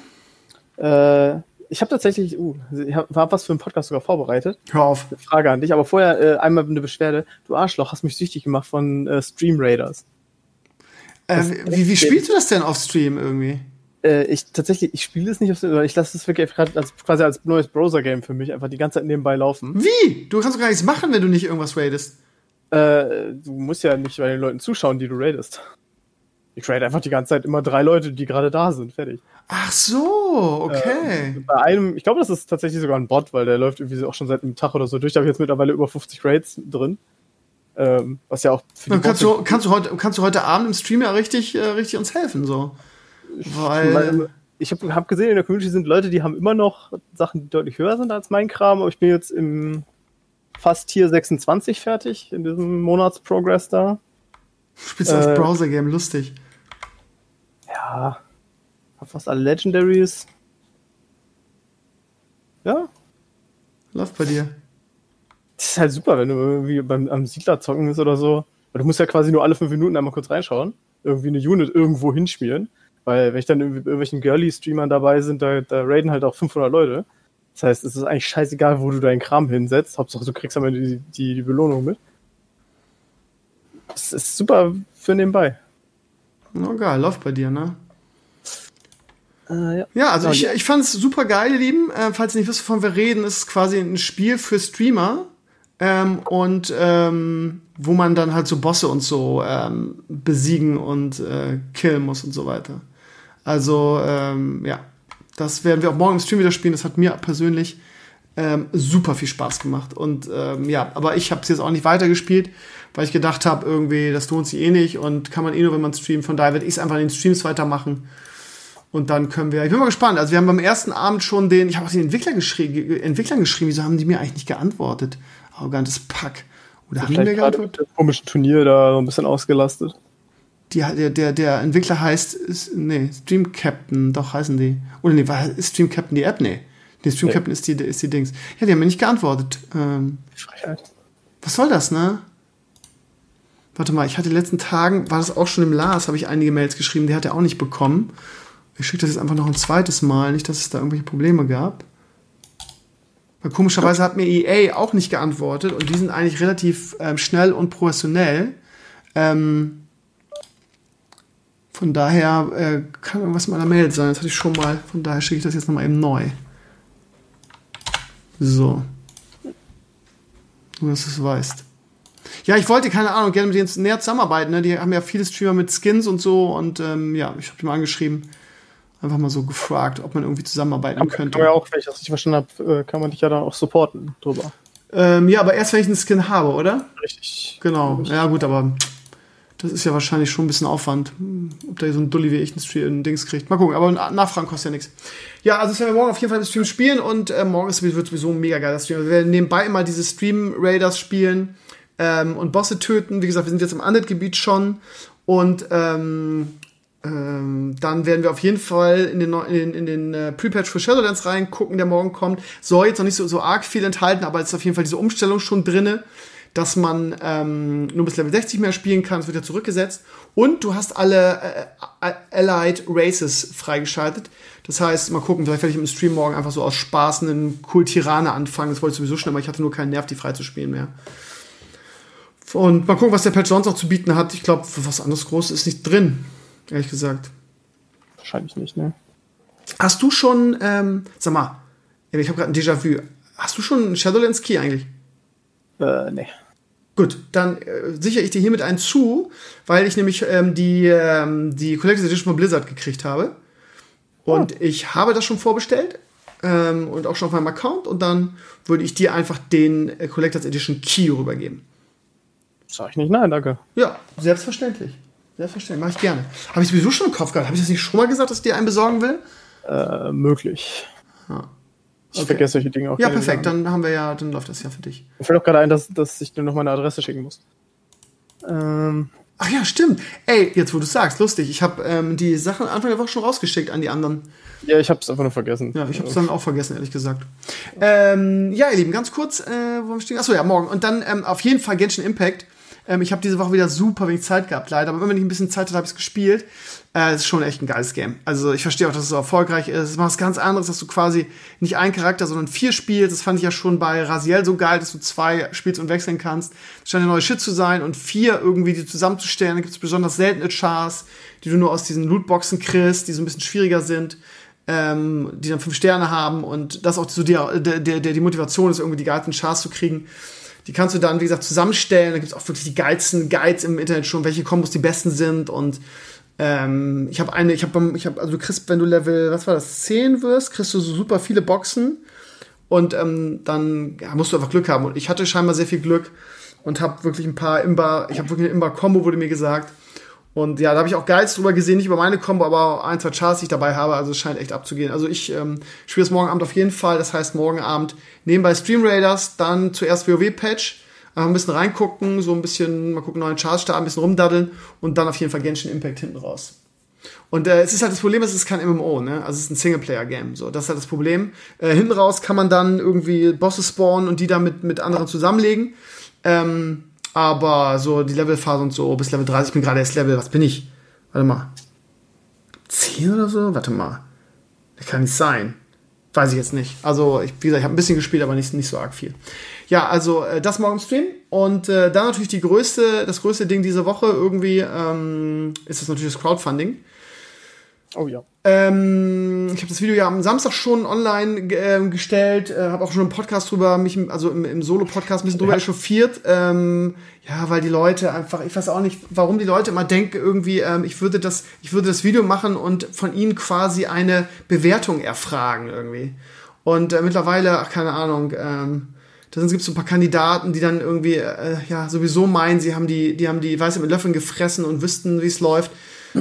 Äh, ich habe tatsächlich, uh, ich hab, hab was für einen Podcast sogar vorbereitet. Hör auf. Frage an dich, aber vorher äh, einmal eine Beschwerde. Du Arschloch, hast mich süchtig gemacht von äh, Stream Raiders. Äh, wie, wie spielst du das denn auf Stream irgendwie? Äh, ich tatsächlich, ich spiele es nicht auf Steam, ich lasse es wirklich gerade als, quasi als neues Browser-Game für mich einfach die ganze Zeit nebenbei laufen. Wie? Du kannst doch gar nichts machen, wenn du nicht irgendwas raidest. Äh, du musst ja nicht bei den Leuten zuschauen, die du raidest. Ich raid einfach die ganze Zeit immer drei Leute, die gerade da sind. Fertig. Ach so, okay. Äh, bei einem, ich glaube, das ist tatsächlich sogar ein Bot, weil der läuft irgendwie auch schon seit einem Tag oder so durch. Da habe ich jetzt mittlerweile über 50 Raids drin. Ähm, was ja auch für die kannst, du, kannst, du heute, kannst du heute Abend im Stream ja richtig, äh, richtig uns helfen, so. Weil. Ich habe hab gesehen, in der Community sind Leute, die haben immer noch Sachen, die deutlich höher sind als mein Kram, aber ich bin jetzt im fast Tier 26 fertig, in diesem Monatsprogress da. Spielst du äh, das Browser-Game, lustig. Ja. Hab fast alle Legendaries. Ja. Läuft bei dir. Das ist halt super, wenn du irgendwie beim, am Siedler zocken bist oder so. Weil du musst ja quasi nur alle fünf Minuten einmal kurz reinschauen. Irgendwie eine Unit irgendwo hinspielen. Weil wenn ich dann irgendwie irgendwelchen Girly-Streamern dabei sind, da, da raiden halt auch 500 Leute. Das heißt, es ist eigentlich scheißegal, wo du deinen Kram hinsetzt. Hauptsache, du kriegst am Ende die, die, die Belohnung mit. Das ist super für nebenbei. Na oh, geil, läuft bei dir, ne? Äh, ja. ja. also ich, ich fand es super geil, ihr Lieben. Äh, falls ihr nicht wisst, wovon wir reden, ist es quasi ein Spiel für Streamer, ähm, und ähm, wo man dann halt so Bosse und so ähm, besiegen und äh, killen muss und so weiter. Also ähm, ja, das werden wir auch morgen im Stream wieder spielen. Das hat mir persönlich ähm, super viel Spaß gemacht. Und ähm, ja, aber ich habe es jetzt auch nicht weitergespielt, weil ich gedacht habe, irgendwie, das lohnt sich eh nicht und kann man eh nur, wenn man streamt. Von daher werde ich es einfach in den Streams weitermachen. Und dann können wir, ich bin mal gespannt. Also wir haben beim ersten Abend schon den, ich habe auch den Entwickler geschrieben, Entwicklern geschrieben, wieso haben die mir eigentlich nicht geantwortet? Arrogantes Pack. Oder haben die mir geantwortet? Komischen Turnier da so ein bisschen ausgelastet. Die, der, der, der Entwickler heißt, ist, nee, Stream Captain, doch heißen die. Oder nee, war ist Stream Captain die App? Nee. Nee, Stream Captain ist die, ist die Dings. Ja, die haben mir nicht geantwortet. Ähm, Frechheit. Was soll das, ne? Warte mal, ich hatte in den letzten Tagen, war das auch schon im Lars, habe ich einige Mails geschrieben, die hat er auch nicht bekommen. Ich schicke das jetzt einfach noch ein zweites Mal, nicht, dass es da irgendwelche Probleme gab. Komischerweise hat mir EA auch nicht geantwortet und die sind eigentlich relativ ähm, schnell und professionell. Ähm, von daher äh, kann irgendwas meiner Mail sein. Das hatte ich schon mal. Von daher schicke ich das jetzt nochmal eben neu. So. Nur, dass du es weißt. Ja, ich wollte, keine Ahnung, gerne mit denen näher zusammenarbeiten. Ne? Die haben ja viele Streamer mit Skins und so. Und ähm, ja, ich habe die mal angeschrieben einfach mal so gefragt, ob man irgendwie zusammenarbeiten aber könnte. Ja, auch, wenn ich das richtig verstanden habe, äh, kann man dich ja dann auch supporten drüber. Ähm, ja, aber erst wenn ich einen Skin habe, oder? Richtig. Genau. Ja, gut, aber das ist ja wahrscheinlich schon ein bisschen Aufwand. Ob da so ein Dulli wie ich ein Dings kriegt. Mal gucken, aber Nachfragen kostet ja nichts. Ja, also das werden wir morgen auf jeden Fall im Stream spielen und äh, morgen ist, wird sowieso ein mega geiler Stream. Wir werden nebenbei immer diese Stream Raiders spielen ähm, und Bosse töten. Wie gesagt, wir sind jetzt im Undead-Gebiet schon und ähm, ähm, dann werden wir auf jeden Fall in den, in den, in den äh, Pre-Patch für Shadowlands reingucken, der morgen kommt. Soll jetzt noch nicht so, so arg viel enthalten, aber es ist auf jeden Fall diese Umstellung schon drinne, dass man ähm, nur bis Level 60 mehr spielen kann. Es wird ja zurückgesetzt. Und du hast alle äh, Allied Races freigeschaltet. Das heißt, mal gucken, vielleicht werde ich im Stream morgen einfach so aus Spaß einen cool Tirane anfangen. Das wollte ich sowieso schon, aber ich hatte nur keinen Nerv, die frei zu spielen mehr. Und mal gucken, was der Patch sonst noch zu bieten hat. Ich glaube, was anderes Großes ist nicht drin ehrlich gesagt. Wahrscheinlich nicht, ne? Hast du schon, ähm, sag mal, ich habe gerade ein Déjà-vu. Hast du schon Shadowlands Key eigentlich? Äh, nee. Gut, dann äh, sichere ich dir hiermit einen zu, weil ich nämlich ähm, die, ähm, die Collector's Edition von Blizzard gekriegt habe. Und oh. ich habe das schon vorbestellt ähm, und auch schon auf meinem Account und dann würde ich dir einfach den äh, Collector's Edition Key rübergeben. Sag ich nicht nein, danke. Ja, selbstverständlich. Selbstverständlich, mache ich gerne. Habe ich sowieso schon im Kopf gehabt. Habe ich das nicht schon mal gesagt, dass ich dir einen besorgen will? Äh, möglich. Ja. Ich okay. vergesse solche Dinge auch. Ja, perfekt. Dann haben wir ja, dann läuft das ja für dich. Mir fällt auch gerade ein, dass, dass ich dir noch meine Adresse schicken muss. Ähm. Ach ja, stimmt. Ey, jetzt wo du sagst, lustig. Ich habe ähm, die Sachen Anfang der Woche schon rausgeschickt an die anderen. Ja, ich habe es einfach nur vergessen. Ja, ich habe es dann auch vergessen, ehrlich gesagt. Ähm, ja, ihr Lieben, ganz kurz, äh, wo wir stehen. Achso, ja, morgen. Und dann ähm, auf jeden Fall Genshin Impact Ähm, ich habe diese Woche wieder super wenig Zeit gehabt, leider. Aber wenn ich ein bisschen Zeit hatte, habe ich es gespielt. Äh, es ist schon echt ein geiles Game. Also ich verstehe auch, dass es so erfolgreich ist. Es macht was ganz anderes, dass du quasi nicht einen Charakter, sondern vier spielst. Das fand ich ja schon bei Raziel so geil, dass du zwei spielst und wechseln kannst. Das scheint eine neue Shit zu sein. Und vier irgendwie die zusammenzustellen. Da gibt es besonders seltene Chars, die du nur aus diesen Lootboxen kriegst, die so ein bisschen schwieriger sind. Ähm, die dann fünf Sterne haben und das auch so die, der, der, die Motivation ist, irgendwie die geilsten Chars zu kriegen. Die kannst du dann, wie gesagt, zusammenstellen. Da gibt es auch wirklich die geilsten Guides im Internet schon, welche Kombos die besten sind. Und ähm, ich habe eine, ich habe, ich hab, also du kriegst, wenn du Level, was war das, 10 wirst, kriegst du so super viele Boxen. Und ähm, dann ja, musst du einfach Glück haben. Und ich hatte scheinbar sehr viel Glück und habe wirklich ein paar Imba, ich habe wirklich eine Imba-Kombo, wurde mir gesagt. Und ja, da habe ich auch Guides drüber gesehen, nicht über meine Combo, aber ein, zwei Charts, die ich dabei habe. Also es scheint echt abzugehen. Also ich ähm, spiele es morgen Abend auf jeden Fall. Das heißt, morgen Abend nebenbei Stream Raiders, dann zuerst WoW-Patch, ein bisschen reingucken, so ein bisschen, mal gucken, neuen Charts starten, ein bisschen rumdaddeln und dann auf jeden Fall Genshin Impact hinten raus. Und äh, es ist halt das Problem, es ist kein MMO, ne? Also es ist ein Singleplayer-Game. So, das ist halt das Problem. Äh, hinten raus kann man dann irgendwie Bosse spawnen und die dann mit, mit anderen zusammenlegen. Ähm, aber so die Levelphase und so bis Level 30, ich bin gerade erst Level, was bin ich? Warte mal. 10 oder so? Warte mal. Das kann nicht sein. Weiß ich jetzt nicht. Also, ich, wie gesagt, ich habe ein bisschen gespielt, aber nicht, nicht so arg viel. Ja, also äh, das morgen Stream. Und äh, dann natürlich die größte, das größte Ding diese Woche irgendwie ähm, ist das natürlich das Crowdfunding. Oh ja. Ähm, ich habe das Video ja am Samstag schon online äh, gestellt, äh, habe auch schon im Podcast drüber, mich, also im, im Solo-Podcast ein bisschen drüber ja. echauffiert. Ähm, ja, weil die Leute einfach, ich weiß auch nicht, warum die Leute immer denken, irgendwie, ähm, ich würde das, ich würde das Video machen und von ihnen quasi eine Bewertung erfragen irgendwie. Und äh, mittlerweile, ach, keine Ahnung, ähm, da gibt es so ein paar Kandidaten, die dann irgendwie, äh, ja, sowieso meinen, sie haben die, die haben die Weiße mit Löffeln gefressen und wüssten, wie es läuft.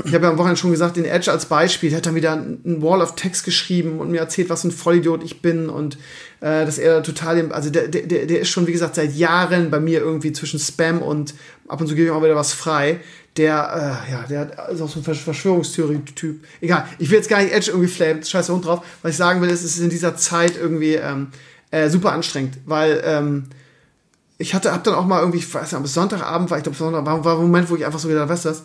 Ich habe ja am Wochenende schon gesagt, den Edge als Beispiel, der hat dann wieder ein Wall of Text geschrieben und mir erzählt, was ein Vollidiot ich bin und äh, dass er total, also der, der, der ist schon, wie gesagt, seit Jahren bei mir irgendwie zwischen Spam und ab und zu gebe ich auch wieder was frei. Der, äh, ja, der ist auch so ein Verschwörungstheorie-Typ. Egal, ich will jetzt gar nicht Edge irgendwie flamen, scheiße Hund drauf. Was ich sagen will, ist, es ist in dieser Zeit irgendwie ähm, äh, super anstrengend, weil ähm, ich hatte, hab dann auch mal irgendwie, ich weiß nicht, bis Sonntagabend war, ich glaube, Sonntag war, war ein Moment, wo ich einfach so gedacht, weißt du was,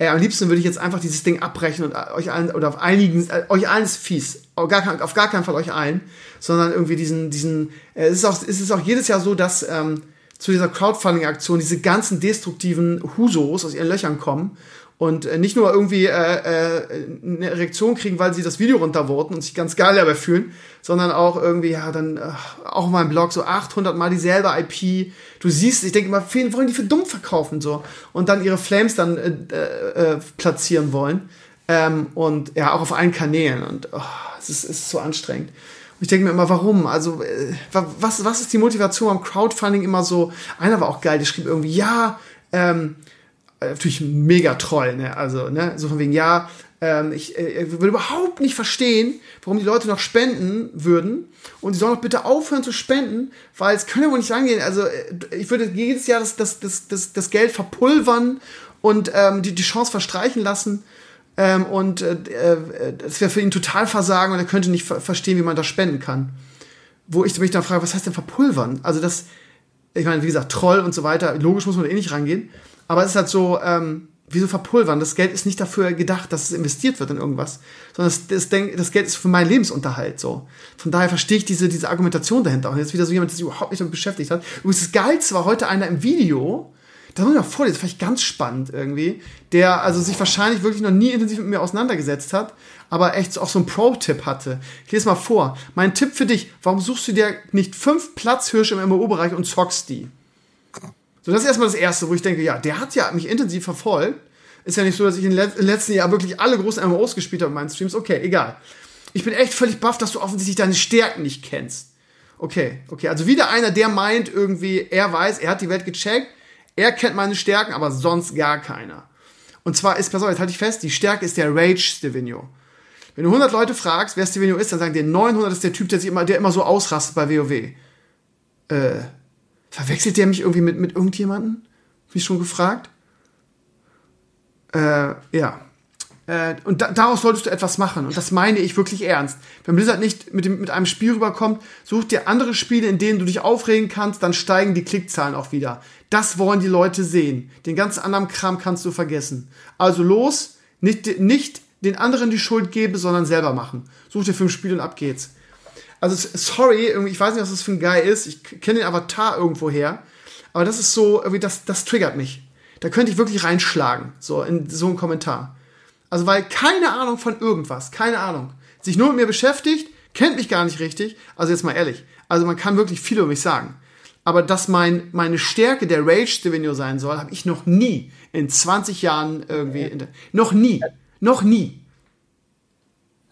Ey, am liebsten würde ich jetzt einfach dieses Ding abbrechen und äh, euch allen, oder auf einigen, äh, euch allen ist fies. Auf gar, auf gar keinen Fall euch allen, sondern irgendwie diesen, diesen, äh, es ist auch, es ist auch jedes Jahr so, dass, ähm, zu dieser Crowdfunding-Aktion diese ganzen destruktiven Husos aus ihren Löchern kommen und äh, nicht nur irgendwie äh, äh, eine Reaktion kriegen, weil sie das Video runterworten und sich ganz geil dabei fühlen, sondern auch irgendwie, ja, dann äh, auch auf meinem Blog so 800 Mal dieselbe IP. Du siehst, ich denke immer, wen wollen die für dumm verkaufen so und dann ihre Flames dann äh, äh, äh, platzieren wollen ähm, und ja, auch auf allen Kanälen und oh, es, ist, es ist so anstrengend. Ich denke mir immer, warum? Also, äh, was, was ist die Motivation am Crowdfunding immer so? Einer war auch geil, der schrieb irgendwie, ja, ähm, äh, natürlich mega Troll, ne? Also, ne, so von wegen, ja, ähm, ich, äh, würde überhaupt nicht verstehen, warum die Leute noch spenden würden. Und sie sollen doch bitte aufhören zu spenden, weil es kann ja wohl nicht angehen. Also, äh, ich würde jedes Jahr das, das, das, das, das Geld verpulvern und ähm, die, die Chance verstreichen lassen. Ähm, und äh, äh, das wäre für ihn total Versagen und er könnte nicht ver verstehen, wie man das spenden kann. Wo ich mich dann frage, was heißt denn verpulvern? Also, das, ich meine, wie gesagt, Troll und so weiter, logisch muss man eh nicht rangehen. Aber es ist halt so, ähm, wieso verpulvern? Das Geld ist nicht dafür gedacht, dass es investiert wird in irgendwas, sondern das, das, das Geld ist für meinen Lebensunterhalt so. Von daher verstehe ich diese, diese Argumentation dahinter. Und jetzt wieder so jemand, der sich überhaupt nicht damit beschäftigt hat. Übrigens, das Geilste war heute einer im Video, da muss ich mal vorlesen, das fand ich ganz spannend irgendwie, der also sich wahrscheinlich wirklich noch nie intensiv mit mir auseinandergesetzt hat, aber echt auch so einen Pro-Tipp hatte. Ich lese mal vor. Mein Tipp für dich, warum suchst du dir nicht fünf Platzhirsche im MMO-Bereich und zockst die? So, das ist erstmal das Erste, wo ich denke, ja, der hat ja mich intensiv verfolgt. Ist ja nicht so, dass ich im letzten Jahr wirklich alle großen MMOs gespielt habe in meinen Streams. Okay, egal. Ich bin echt völlig baff, dass du offensichtlich deine Stärken nicht kennst. Okay, okay. Also wieder einer, der meint irgendwie, er weiß, er hat die Welt gecheckt, er kennt meine Stärken, aber sonst gar keiner. Und zwar ist, pass auf, jetzt halte ich fest, die Stärke ist der Rage Stevenio. Wenn du 100 Leute fragst, wer Stevenio ist, dann sagen dir 900 ist der Typ, der sich immer, der immer so ausrastet bei WoW. Äh, Verwechselt der mich irgendwie mit, mit irgendjemandem? Wie schon gefragt? Äh, ja. äh, und da, daraus solltest du etwas machen. Und das meine ich wirklich ernst. Wenn Blizzard nicht mit, dem, mit einem Spiel rüberkommt, such dir andere Spiele, in denen du dich aufregen kannst, dann steigen die Klickzahlen auch wieder. Das wollen die Leute sehen. Den ganzen anderen Kram kannst du vergessen. Also los, nicht, nicht den anderen die Schuld geben, sondern selber machen. Such dir fünf Spiele und ab geht's. Also sorry, irgendwie, ich weiß nicht, was das für ein Guy ist. Ich kenne den Avatar irgendwo her. Aber das ist so, irgendwie, das, das triggert mich. Da könnte ich wirklich reinschlagen, so in so einen Kommentar. Also, weil keine Ahnung von irgendwas, keine Ahnung. Sich nur mit mir beschäftigt, kennt mich gar nicht richtig. Also jetzt mal ehrlich. Also man kann wirklich viel über mich sagen. Aber dass mein, meine Stärke der Rage Stevenio sein soll, habe ich noch nie in 20 Jahren irgendwie. In der, noch nie. Noch nie.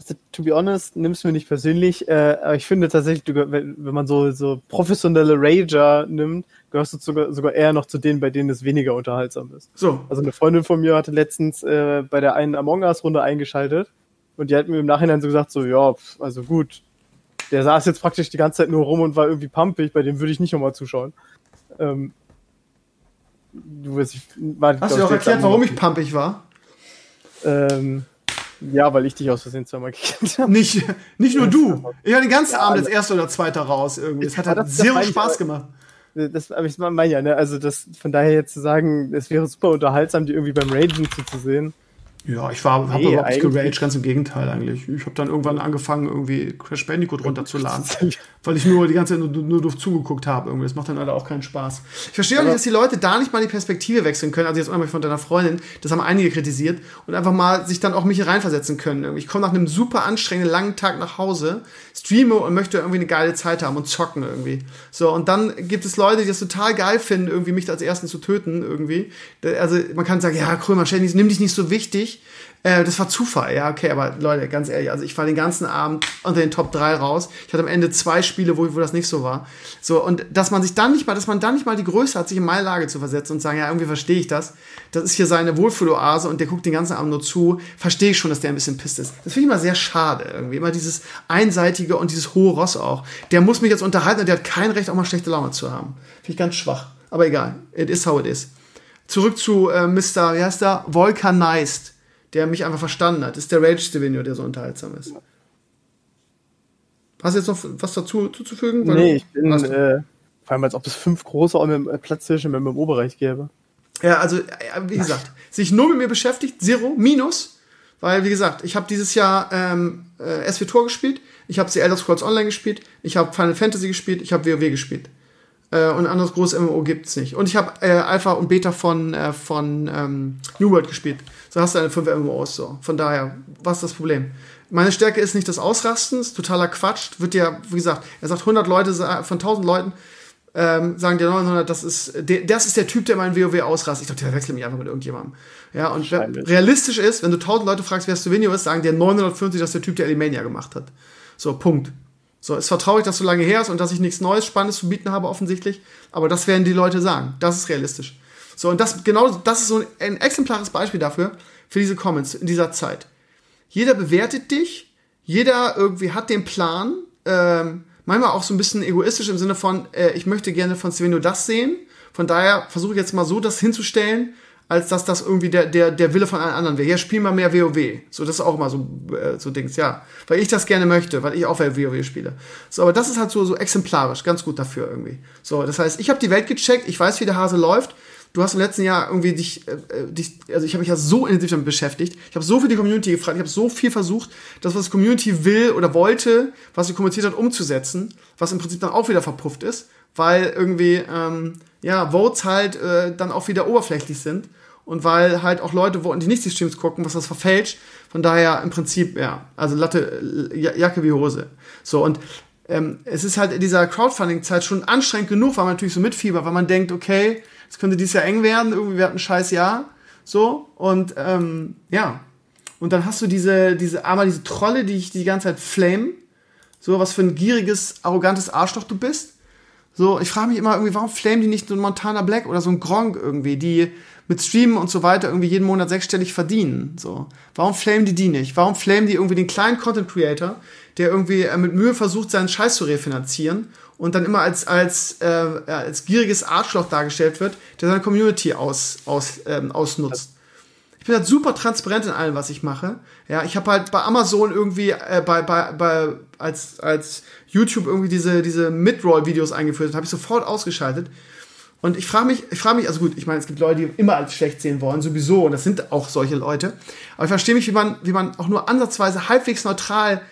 Also, to be honest, nimmst du mir nicht persönlich, äh, aber ich finde tatsächlich, wenn, wenn man so, so professionelle Rager nimmt, gehörst du sogar, sogar eher noch zu denen, bei denen es weniger unterhaltsam ist. So. Also eine Freundin von mir hatte letztens äh, bei der einen Among Us-Runde eingeschaltet und die hat mir im Nachhinein so gesagt, so, ja, also gut, der saß jetzt praktisch die ganze Zeit nur rum und war irgendwie pumpig, bei dem würde ich nicht nochmal zuschauen. Ähm, du wirst, war, Hast du auch erklärt, warum ich pumpig war? Ähm, ja, weil ich dich aus Versehen zweimal gekillt habe. Nicht, nicht nur du. Ich hatte den ganzen ja, Abend als erster oder zweiter raus irgendwie. Es hat halt sehr Spaß gemacht das aber ich meine ja, ne? Also das von daher jetzt zu sagen, es wäre super unterhaltsam, die irgendwie beim Ragen zuzusehen. Ja, ich war, habe überhaupt nicht geraged, ganz im Gegenteil eigentlich. Ich habe dann irgendwann angefangen, irgendwie Crash Bandicoot runterzuladen, weil ich nur die ganze Zeit nur, nur doof zugeguckt habe. Irgendwie. Das macht dann leider auch keinen Spaß. Ich verstehe auch nicht, dass die Leute da nicht mal die Perspektive wechseln können. Also jetzt einmal von deiner Freundin, das haben einige kritisiert und einfach mal sich dann auch mich hier reinversetzen können. Ich komme nach einem super anstrengenden langen Tag nach Hause, streame und möchte irgendwie eine geile Zeit haben und zocken irgendwie. So, und dann gibt es Leute, die das total geil finden, irgendwie mich als Ersten zu töten irgendwie. Also man kann sagen, ja, Krömer, nimm dich nicht so wichtig äh, das war Zufall, ja, okay, aber Leute, ganz ehrlich, also ich war den ganzen Abend unter den Top 3 raus. Ich hatte am Ende zwei Spiele, wo, wo das nicht so war. So, und dass man sich dann nicht mal, dass man dann nicht mal die Größe hat, sich in meine Lage zu versetzen und sagen, ja, irgendwie verstehe ich das. Das ist hier seine Wohlfühloase und der guckt den ganzen Abend nur zu, verstehe ich schon, dass der ein bisschen pisst ist. Das finde ich immer sehr schade, irgendwie. Immer dieses einseitige und dieses hohe Ross auch. Der muss mich jetzt unterhalten und der hat kein Recht, auch mal schlechte Laune zu haben. Finde ich ganz schwach. Aber egal. It is how it is. Zurück zu äh, Mr. Wie heißt der? Volkanized der mich einfach verstanden hat. Das ist der Rage Stevenio, der so unterhaltsam ist. Hast du jetzt noch was dazu zuzufügen? Nee, ich bin, äh, vor allem als ob es fünf große Platztische mit dem Oberbereich gäbe. Ja, also, äh, wie gesagt, sich nur mit mir beschäftigt, Zero, Minus, weil, wie gesagt, ich habe dieses Jahr ähm, äh, SW Tor gespielt, ich habe The Elder Scrolls Online gespielt, ich habe Final Fantasy gespielt, ich habe WoW gespielt. Äh, und ein anderes großes MMO gibt's nicht. Und ich habe äh, Alpha und Beta von, äh, von ähm, New World gespielt. So hast du eine 5 MMOs so. Von daher, was ist das Problem? Meine Stärke ist nicht das Ausrasten, ist totaler Quatsch. Wird ja, wie gesagt, er sagt 100 Leute, von 1000 Leuten ähm, sagen dir 900, das ist, der, das ist der Typ, der meinen WoW ausrastet. Ich dachte, der wechselt mich einfach mit irgendjemandem. Ja, und realistisch ist, wenn du 1000 Leute fragst, wer Stevenio ist, sagen dir 950, dass der Typ, der Elimania gemacht hat. So, Punkt. So, es war traurig, dass so lange her ist und dass ich nichts Neues, Spannendes zu bieten habe, offensichtlich. Aber das werden die Leute sagen. Das ist realistisch. So, und das, genau, das ist so ein exemplares Beispiel dafür, für diese Comments in dieser Zeit. Jeder bewertet dich, jeder irgendwie hat den Plan, ähm, manchmal auch so ein bisschen egoistisch im Sinne von, äh, ich möchte gerne von Svenio das sehen. Von daher versuche ich jetzt mal so das hinzustellen, als dass das irgendwie der, der, der Wille von allen anderen wäre. Ja, spiel mal mehr WoW. So, das ist auch immer so, äh, so Dings, ja. Weil ich das gerne möchte, weil ich auch WoW spiele. So, aber das ist halt so, so exemplarisch, ganz gut dafür irgendwie. So, das heißt, ich habe die Welt gecheckt, ich weiß, wie der Hase läuft. Du hast im letzten Jahr irgendwie dich, äh, äh dich also ich habe mich ja so intensiv damit beschäftigt. Ich habe so viel die Community gefragt, ich habe so viel versucht, das, was die Community will oder wollte, was sie kommuniziert hat, umzusetzen, was im Prinzip dann auch wieder verpufft ist, weil irgendwie, ähm, ja, Votes halt äh, dann auch wieder oberflächlich sind und weil halt auch Leute wollten, die nicht die Streams gucken, was das verfälscht. Von daher im Prinzip, ja, also Latte, Jacke wie Hose. So, und ähm, es ist halt in dieser Crowdfunding-Zeit schon anstrengend genug, weil man natürlich so mitfiebert, weil man denkt, okay, es könnte dieses Jahr eng werden, irgendwie, wir hatten ein scheiß Jahr. So, und ähm, ja. Und dann hast du diese, diese, einmal diese Trolle, die ich die ganze Zeit flame. So, was für ein gieriges, arrogantes Arschloch du bist. So, ich frage mich immer irgendwie, warum flamen die nicht so ein Montana Black oder so ein Gronk irgendwie, die mit Streamen und so weiter irgendwie jeden Monat sechsstellig verdienen. So, warum flamen die die nicht? Warum flamen die irgendwie den kleinen Content Creator, der irgendwie äh, mit Mühe versucht, seinen Scheiß zu refinanzieren und dann immer als als äh, als gieriges Arschloch dargestellt wird, der seine Community aus, aus ähm, ausnutzt? ich bin halt super transparent in allem, was ich mache. Ja, ich habe halt bei Amazon irgendwie äh, bei, bei, bei als als YouTube irgendwie diese diese Midroll-Videos eingeführt, habe ich sofort ausgeschaltet. Und ich frage mich, ich frage mich, also gut, ich meine, es gibt Leute, die immer als schlecht sehen wollen, sowieso, und das sind auch solche Leute. Aber ich verstehe mich, wie man, wie man auch nur ansatzweise halbwegs neutral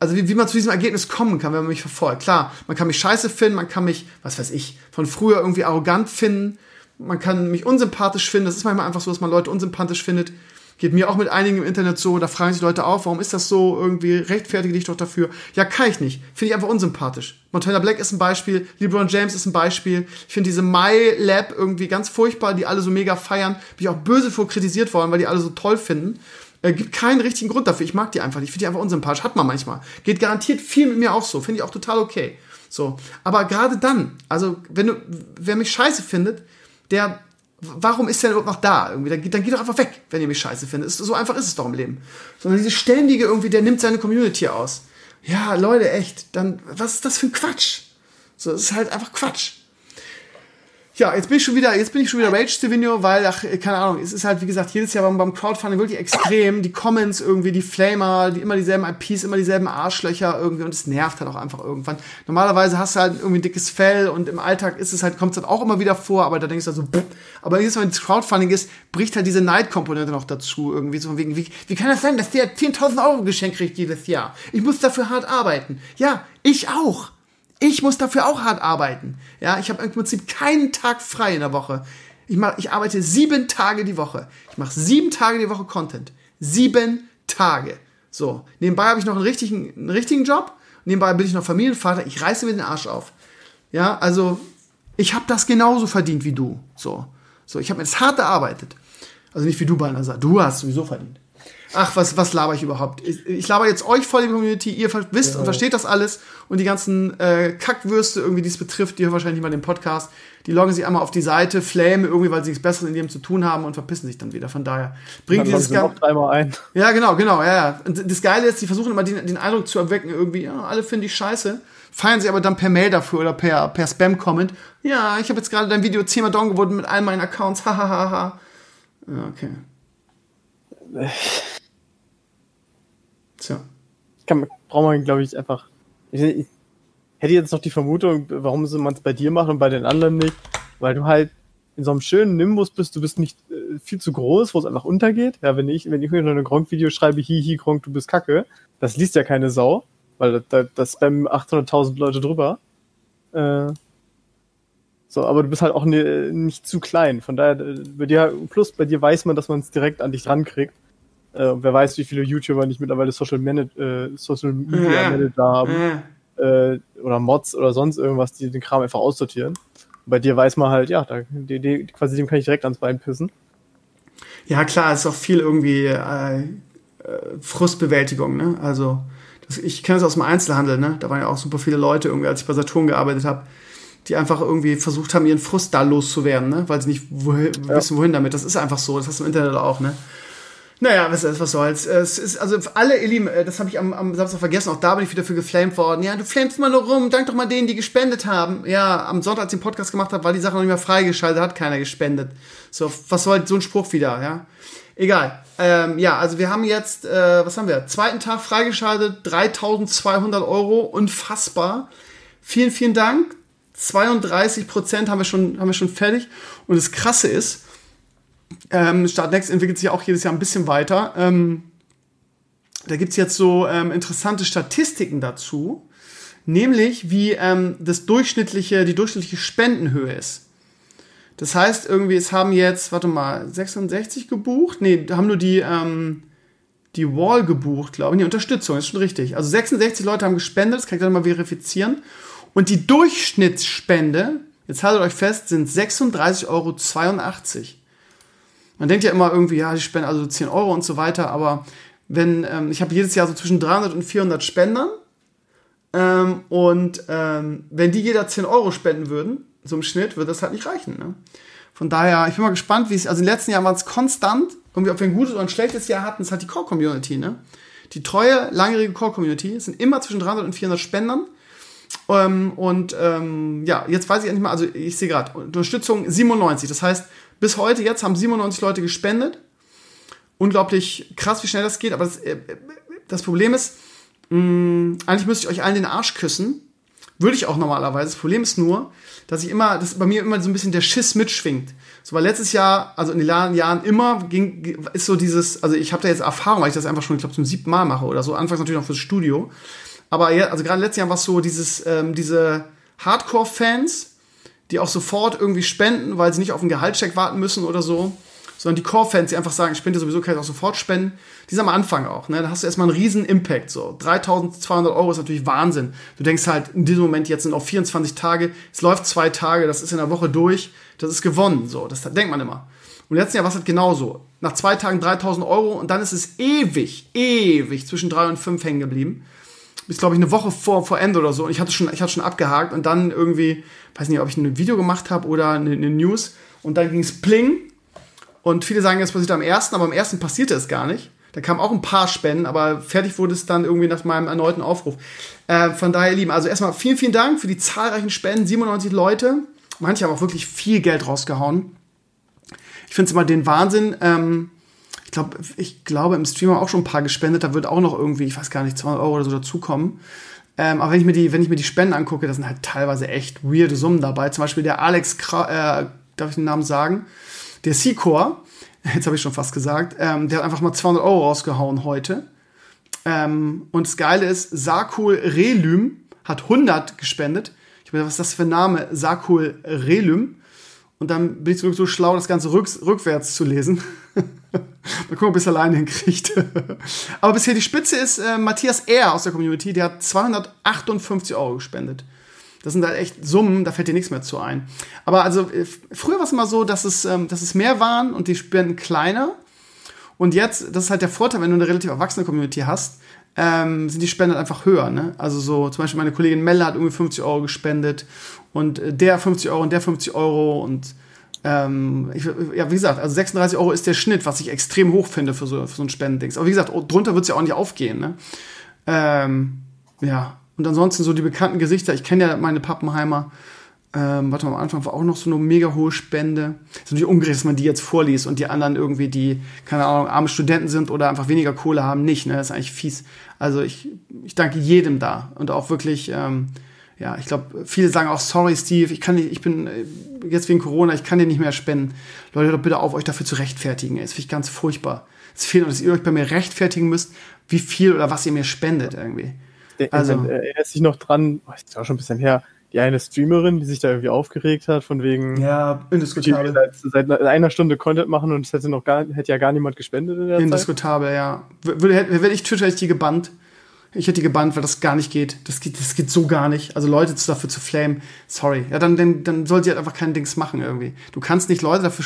also wie, wie man zu diesem Ergebnis kommen kann, wenn man mich verfolgt. Klar, man kann mich scheiße finden, man kann mich, was weiß ich, von früher irgendwie arrogant finden, man kann mich unsympathisch finden. Das ist manchmal einfach so, dass man Leute unsympathisch findet. Geht mir auch mit einigen im Internet so, da fragen sich Leute auf, warum ist das so? Irgendwie rechtfertige dich doch dafür. Ja, kann ich nicht. Finde ich einfach unsympathisch. Montana Black ist ein Beispiel, LeBron James ist ein Beispiel. Ich finde diese My Lab irgendwie ganz furchtbar, die alle so mega feiern. Bin ich auch böse vor kritisiert worden, weil die alle so toll finden. Äh, gibt keinen richtigen Grund dafür. Ich mag die einfach nicht. Ich finde die einfach unsympathisch. Hat man manchmal. Geht garantiert viel mit mir auch so. Finde ich auch total okay. So. Aber gerade dann, also, wenn du, wer mich scheiße findet, der, warum ist der überhaupt noch da? Irgendwie, dann, dann geht doch einfach weg, wenn ihr mich scheiße findet. So einfach ist es doch im Leben. Sondern diese ständige irgendwie, der nimmt seine Community aus. Ja, Leute, echt, dann, was ist das für ein Quatsch? So, das ist halt einfach Quatsch. Ja, jetzt bin ich schon wieder, jetzt bin ich schon wieder Rage Stevino, weil, ach, keine Ahnung, es ist halt, wie gesagt, jedes Jahr beim, beim Crowdfunding wirklich extrem. Die Comments irgendwie, die Flamer, die immer dieselben IPs, immer dieselben Arschlöcher irgendwie und es nervt halt auch einfach irgendwann. Normalerweise hast du halt irgendwie ein dickes Fell und im Alltag ist es halt, kommt es halt auch immer wieder vor, aber da denkst du halt so, pff. aber jedes Mal, wenn das Crowdfunding ist, bricht halt diese Neidkomponente noch dazu irgendwie, so von wegen, wie, wie kann das sein, dass der 10.000 Euro geschenkt kriegt jedes Jahr? Ich muss dafür hart arbeiten. Ja, ich auch. Ich muss dafür auch hart arbeiten. Ja, ich habe im Prinzip keinen Tag frei in der Woche. Ich, mach, ich arbeite sieben Tage die Woche. Ich mache sieben Tage die Woche Content. Sieben Tage. So. Nebenbei habe ich noch einen richtigen, einen richtigen Job. Nebenbei bin ich noch Familienvater. Ich reiße mir den Arsch auf. Ja, also ich habe das genauso verdient wie du. So. So, ich habe mir das hart erarbeitet. Also nicht wie du, Balnasar. Du hast sowieso verdient ach, was, was laber ich überhaupt? Ich, ich laber jetzt euch voll, die Community, ihr wisst genau. und versteht das alles und die ganzen äh, Kackwürste irgendwie, die es betrifft, die hören wahrscheinlich mal den Podcast, die loggen sich einmal auf die Seite, flamen irgendwie, weil sie nichts Besseres in dem zu tun haben und verpissen sich dann wieder. Von daher bringt dieses Ganze. ein. Ja, genau, genau, ja, ja. Und das Geile ist, die versuchen immer den, den Eindruck zu erwecken, irgendwie, ja, alle finden die scheiße feiern sie aber dann per Mail dafür oder per, per Spam-Comment. Ja, ich habe jetzt gerade dein Video zehnmal down geworden mit all meinen Accounts. Hahaha. ja, okay. Tja. Kann, braucht man, glaube ich, einfach. Ich, ich, hätte jetzt noch die Vermutung, warum man es bei dir macht und bei den anderen nicht, weil du halt in so einem schönen Nimbus bist, du bist nicht äh, viel zu groß, wo es einfach untergeht. Ja, wenn ich, wenn ich mir ein Gronk-Video schreibe, hihi, Gronk, du bist kacke, das liest ja keine Sau, weil da, da spammen 800.000 Leute drüber. Äh, so, aber du bist halt auch ne, nicht zu klein. Von daher, äh, bei dir, plus bei dir weiß man, dass man es direkt an dich rankriegt. Äh, wer weiß, wie viele YouTuber nicht mittlerweile Social, Manage, äh, Social Media Manager haben. Äh, oder Mods oder sonst irgendwas, die den Kram einfach aussortieren. bei dir weiß man halt, ja, da, die, die, quasi dem kann ich direkt ans Bein pissen. Ja, klar, es ist auch viel irgendwie äh, äh, Frustbewältigung, ne? Also, das, ich kenne das aus dem Einzelhandel, ne? Da waren ja auch super viele Leute irgendwie, als ich bei Saturn gearbeitet habe, die einfach irgendwie versucht haben, ihren Frust da loszuwerden, ne? Weil sie nicht wohin, ja. wissen, wohin damit. Das ist einfach so, das hast du im Internet auch, ne? Naja, was, was soll's. Es ist, also alle, ihr Lieben, äh, das habe ich am, am Samstag vergessen, auch da bin ich wieder für geflamed worden. Ja, du flamest mal nur rum, dank doch mal denen, die gespendet haben. Ja, am Sonntag, als ich den Podcast gemacht habe, war die Sache noch nicht mehr freigeschaltet, hat keiner gespendet. So, was soll so ein Spruch wieder, ja? Egal. Ähm, ja, also wir haben jetzt, äh, was haben wir? Zweiten Tag freigeschaltet, 3200 Euro, unfassbar. Vielen, vielen Dank. 32 Prozent haben wir schon, haben wir schon fertig. Und das Krasse ist, ähm, Startnext entwickelt sich auch jedes Jahr ein bisschen weiter. Ähm, da gibt's jetzt so ähm, interessante Statistiken dazu, nämlich wie ähm, das durchschnittliche, die durchschnittliche Spendenhöhe ist. Das heißt, irgendwie, es haben jetzt, warte mal, 66 gebucht? Nee, haben nur die, ähm, die Wall gebucht, glaube ich. Die Unterstützung, ist schon richtig. Also 66 Leute haben gespendet, das kann ich dann mal verifizieren. Und die Durchschnittsspende, jetzt haltet euch fest, sind 36,82 Euro. Man denkt ja immer irgendwie, ja, die spenden also 10 Euro und so weiter, aber wenn, ähm, ich habe jedes Jahr so zwischen 300 und 400 Spendern ähm, und ähm, wenn die jeder 10 Euro spenden würden, so im Schnitt, würde das halt nicht reichen. Ne? Von daher, ich bin mal gespannt, wie es, also in den letzten Jahren war es konstant, irgendwie, ob wir ein gutes oder ein schlechtes Jahr hatten, ist halt die Core-Community, ne? Die treue, langjährige Core-Community sind immer zwischen 300 und 400 Spendern. Ähm, und ähm, ja, jetzt weiß ich endlich mal, also ich sehe gerade, Unterstützung 97. Das heißt, bis heute jetzt haben 97 Leute gespendet. unglaublich krass, wie schnell das geht. Aber das, äh, das Problem ist, mh, eigentlich müsste ich euch allen den Arsch küssen. Würde ich auch normalerweise. Das Problem ist nur, dass ich immer, dass bei mir immer so ein bisschen der Schiss mitschwingt. So, weil letztes Jahr, also in den Jahren immer ging, ist so dieses, also ich habe da jetzt Erfahrung, weil ich das einfach schon, ich glaube, zum siebten Mal mache oder so. Anfangs natürlich noch fürs Studio. Aber ja, also gerade letztes Jahr war es so dieses, ähm, diese Hardcore-Fans, die auch sofort irgendwie spenden, weil sie nicht auf einen Gehaltscheck warten müssen oder so sondern die Core-Fans, die einfach sagen, ich spende sowieso, kann ich auch sofort spenden. Die sind am Anfang auch, ne? Da hast du erstmal einen riesen Impact, so. 3200 Euro ist natürlich Wahnsinn. Du denkst halt, in diesem Moment jetzt sind auch 24 Tage, es läuft zwei Tage, das ist in der Woche durch, das ist gewonnen, so. Das denkt man immer. Und letztes Jahr war es halt genauso. Nach zwei Tagen 3000 Euro und dann ist es ewig, ewig zwischen drei und fünf hängen geblieben. Bis, glaube ich, eine Woche vor, vor Ende oder so. Und ich hatte schon, ich hatte schon abgehakt und dann irgendwie, weiß nicht, ob ich ein Video gemacht habe oder eine, eine News. Und dann ging es pling und viele sagen, es passiert am ersten, aber am ersten passierte es gar nicht. Da kamen auch ein paar Spenden, aber fertig wurde es dann irgendwie nach meinem erneuten Aufruf. Äh, von daher, ihr Lieben, also erstmal vielen, vielen Dank für die zahlreichen Spenden. 97 Leute. Manche haben auch wirklich viel Geld rausgehauen. Ich finde es immer den Wahnsinn. Ähm, ich glaube, ich glaube, im Stream haben auch schon ein paar gespendet. Da wird auch noch irgendwie, ich weiß gar nicht, 200 Euro oder so dazukommen. Ähm, aber wenn ich, mir die, wenn ich mir die Spenden angucke, da sind halt teilweise echt weirde Summen dabei. Zum Beispiel der Alex, Kra äh, darf ich den Namen sagen? Der C-Core, jetzt habe ich schon fast gesagt, ähm, der hat einfach mal 200 Euro rausgehauen heute. Ähm, und das Geile ist, Sarkul Relym hat 100 gespendet. Ich meine, was ist das für ein Name? Sarkul Relym. Und dann bin ich so schlau, das Ganze rück, rückwärts zu lesen. Mal gucken, ob ich es alleine hinkriegt. Aber bisher die Spitze ist äh, Matthias R. aus der Community. Der hat 258 Euro gespendet. Das sind halt echt Summen, da fällt dir nichts mehr zu ein. Aber also äh, früher war es immer so, dass es, ähm, dass es mehr waren und die Spenden kleiner. Und jetzt, das ist halt der Vorteil, wenn du eine relativ erwachsene Community hast, ähm, sind die Spenden halt einfach höher. Ne? Also so zum Beispiel meine Kollegin Melle hat irgendwie 50 Euro gespendet und äh, der 50 Euro und der 50 Euro und ähm, ich, ja, wie gesagt, also 36 Euro ist der Schnitt, was ich extrem hoch finde für so, für so ein Spendendings. Aber wie gesagt, drunter wird es ja auch nicht aufgehen. Ne? Ähm, ja, und ansonsten so die bekannten Gesichter. Ich kenne ja meine Pappenheimer. Ähm, warte mal, am Anfang war auch noch so eine mega hohe Spende. ist natürlich ungerecht, dass man die jetzt vorliest und die anderen irgendwie, die, keine Ahnung, arme Studenten sind oder einfach weniger Kohle haben, nicht. Ne? Das ist eigentlich fies. Also ich, ich danke jedem da und auch wirklich, ähm, ja, ich glaube, viele sagen auch, sorry, Steve, ich kann nicht, ich bin äh, jetzt wegen Corona, ich kann dir nicht mehr spenden. Leute, doch bitte auf, euch dafür zu rechtfertigen. Das finde ich ganz furchtbar. Es fehlt, dass ihr euch bei mir rechtfertigen müsst, wie viel oder was ihr mir spendet irgendwie also, erinnert sich noch dran, oh, ist auch schon ein bisschen her, die eine Streamerin, die sich da irgendwie aufgeregt hat, von wegen. Ja, indiskutabel. Seit, seit, einer Stunde Content machen und es hätte noch gar, hätte ja gar niemand gespendet in der Indiskutabel, Zeit. ja. Würde, hätte ich Twitter, hätte ich die gebannt. Ich hätte die gebannt, weil das gar nicht geht. Das geht, das geht so gar nicht. Also Leute dafür zu flamen, sorry. Ja, dann, dann, dann soll sie halt einfach kein Dings machen irgendwie. Du kannst nicht Leute dafür,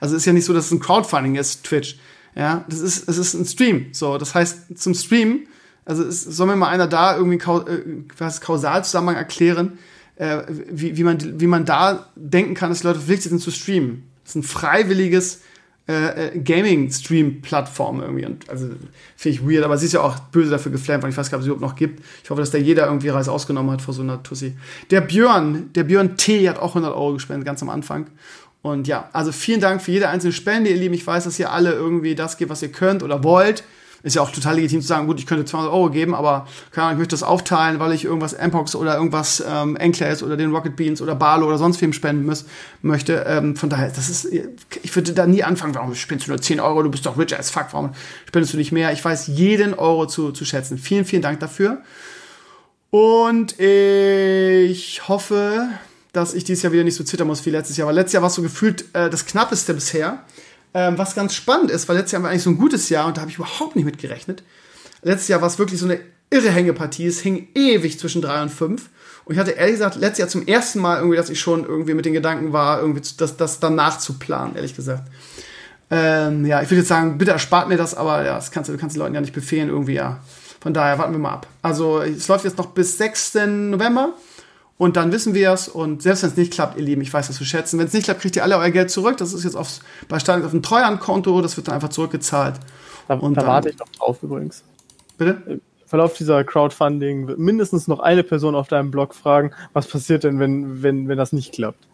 also es ist ja nicht so, dass es ein Crowdfunding ist, Twitch. Ja, das ist, es ist ein Stream. So, das heißt, zum Stream also es, soll mir mal einer da irgendwie äh, was Kausalzusammenhang erklären, äh, wie, wie, man, wie man da denken kann, dass Leute verpflichtet sind zu streamen. Das ist ein freiwilliges äh, äh, Gaming-Stream-Plattform irgendwie. Und also finde ich weird, aber sie ist ja auch böse dafür geflammt, weil ich weiß gar nicht, ob es überhaupt noch gibt. Ich hoffe, dass da jeder irgendwie Reis ausgenommen hat vor so einer Tussi. Der Björn, der Björn T. hat auch 100 Euro gespendet, ganz am Anfang. Und ja, also vielen Dank für jede einzelne Spende, ihr Lieben. Ich weiß, dass ihr alle irgendwie das gebt, was ihr könnt oder wollt. Ist ja auch total legitim zu sagen, gut, ich könnte 200 Euro geben, aber keine Ahnung, ich möchte das aufteilen, weil ich irgendwas Mpox oder irgendwas ähm, Enclaves oder den Rocket Beans oder Barlo oder sonst wem spenden muss, möchte. Ähm, von daher, das ist, ich würde da nie anfangen, warum spendest du nur 10 Euro, du bist doch rich as fuck, warum spendest du nicht mehr? Ich weiß jeden Euro zu, zu schätzen. Vielen, vielen Dank dafür. Und ich hoffe, dass ich dieses Jahr wieder nicht so zittern muss wie letztes Jahr. Weil letztes Jahr war es so gefühlt äh, das knappeste bisher. Ähm, was ganz spannend ist, weil letztes Jahr war eigentlich so ein gutes Jahr und da habe ich überhaupt nicht mit gerechnet. Letztes Jahr war es wirklich so eine irre Hängepartie. Es hing ewig zwischen drei und fünf. Und ich hatte ehrlich gesagt letztes Jahr zum ersten Mal irgendwie, dass ich schon irgendwie mit den Gedanken war, irgendwie das, das danach zu planen, ehrlich gesagt. Ähm, ja, ich würde jetzt sagen, bitte erspart mir das, aber ja, das kannst du kannst den Leuten ja nicht befehlen, irgendwie, ja. Von daher warten wir mal ab. Also, es läuft jetzt noch bis 6. November. Und dann wissen wir es. Und selbst wenn es nicht klappt, ihr Lieben, ich weiß das zu schätzen. Wenn es nicht klappt, kriegt ihr alle euer Geld zurück. Das ist jetzt aufs, bei Starlink auf ein Treuhandkonto. Das wird dann einfach zurückgezahlt. Da, und da dann, warte ich noch drauf übrigens. Bitte? Im Verlauf dieser Crowdfunding wird mindestens noch eine Person auf deinem Blog fragen, was passiert denn, wenn, wenn, wenn das nicht klappt?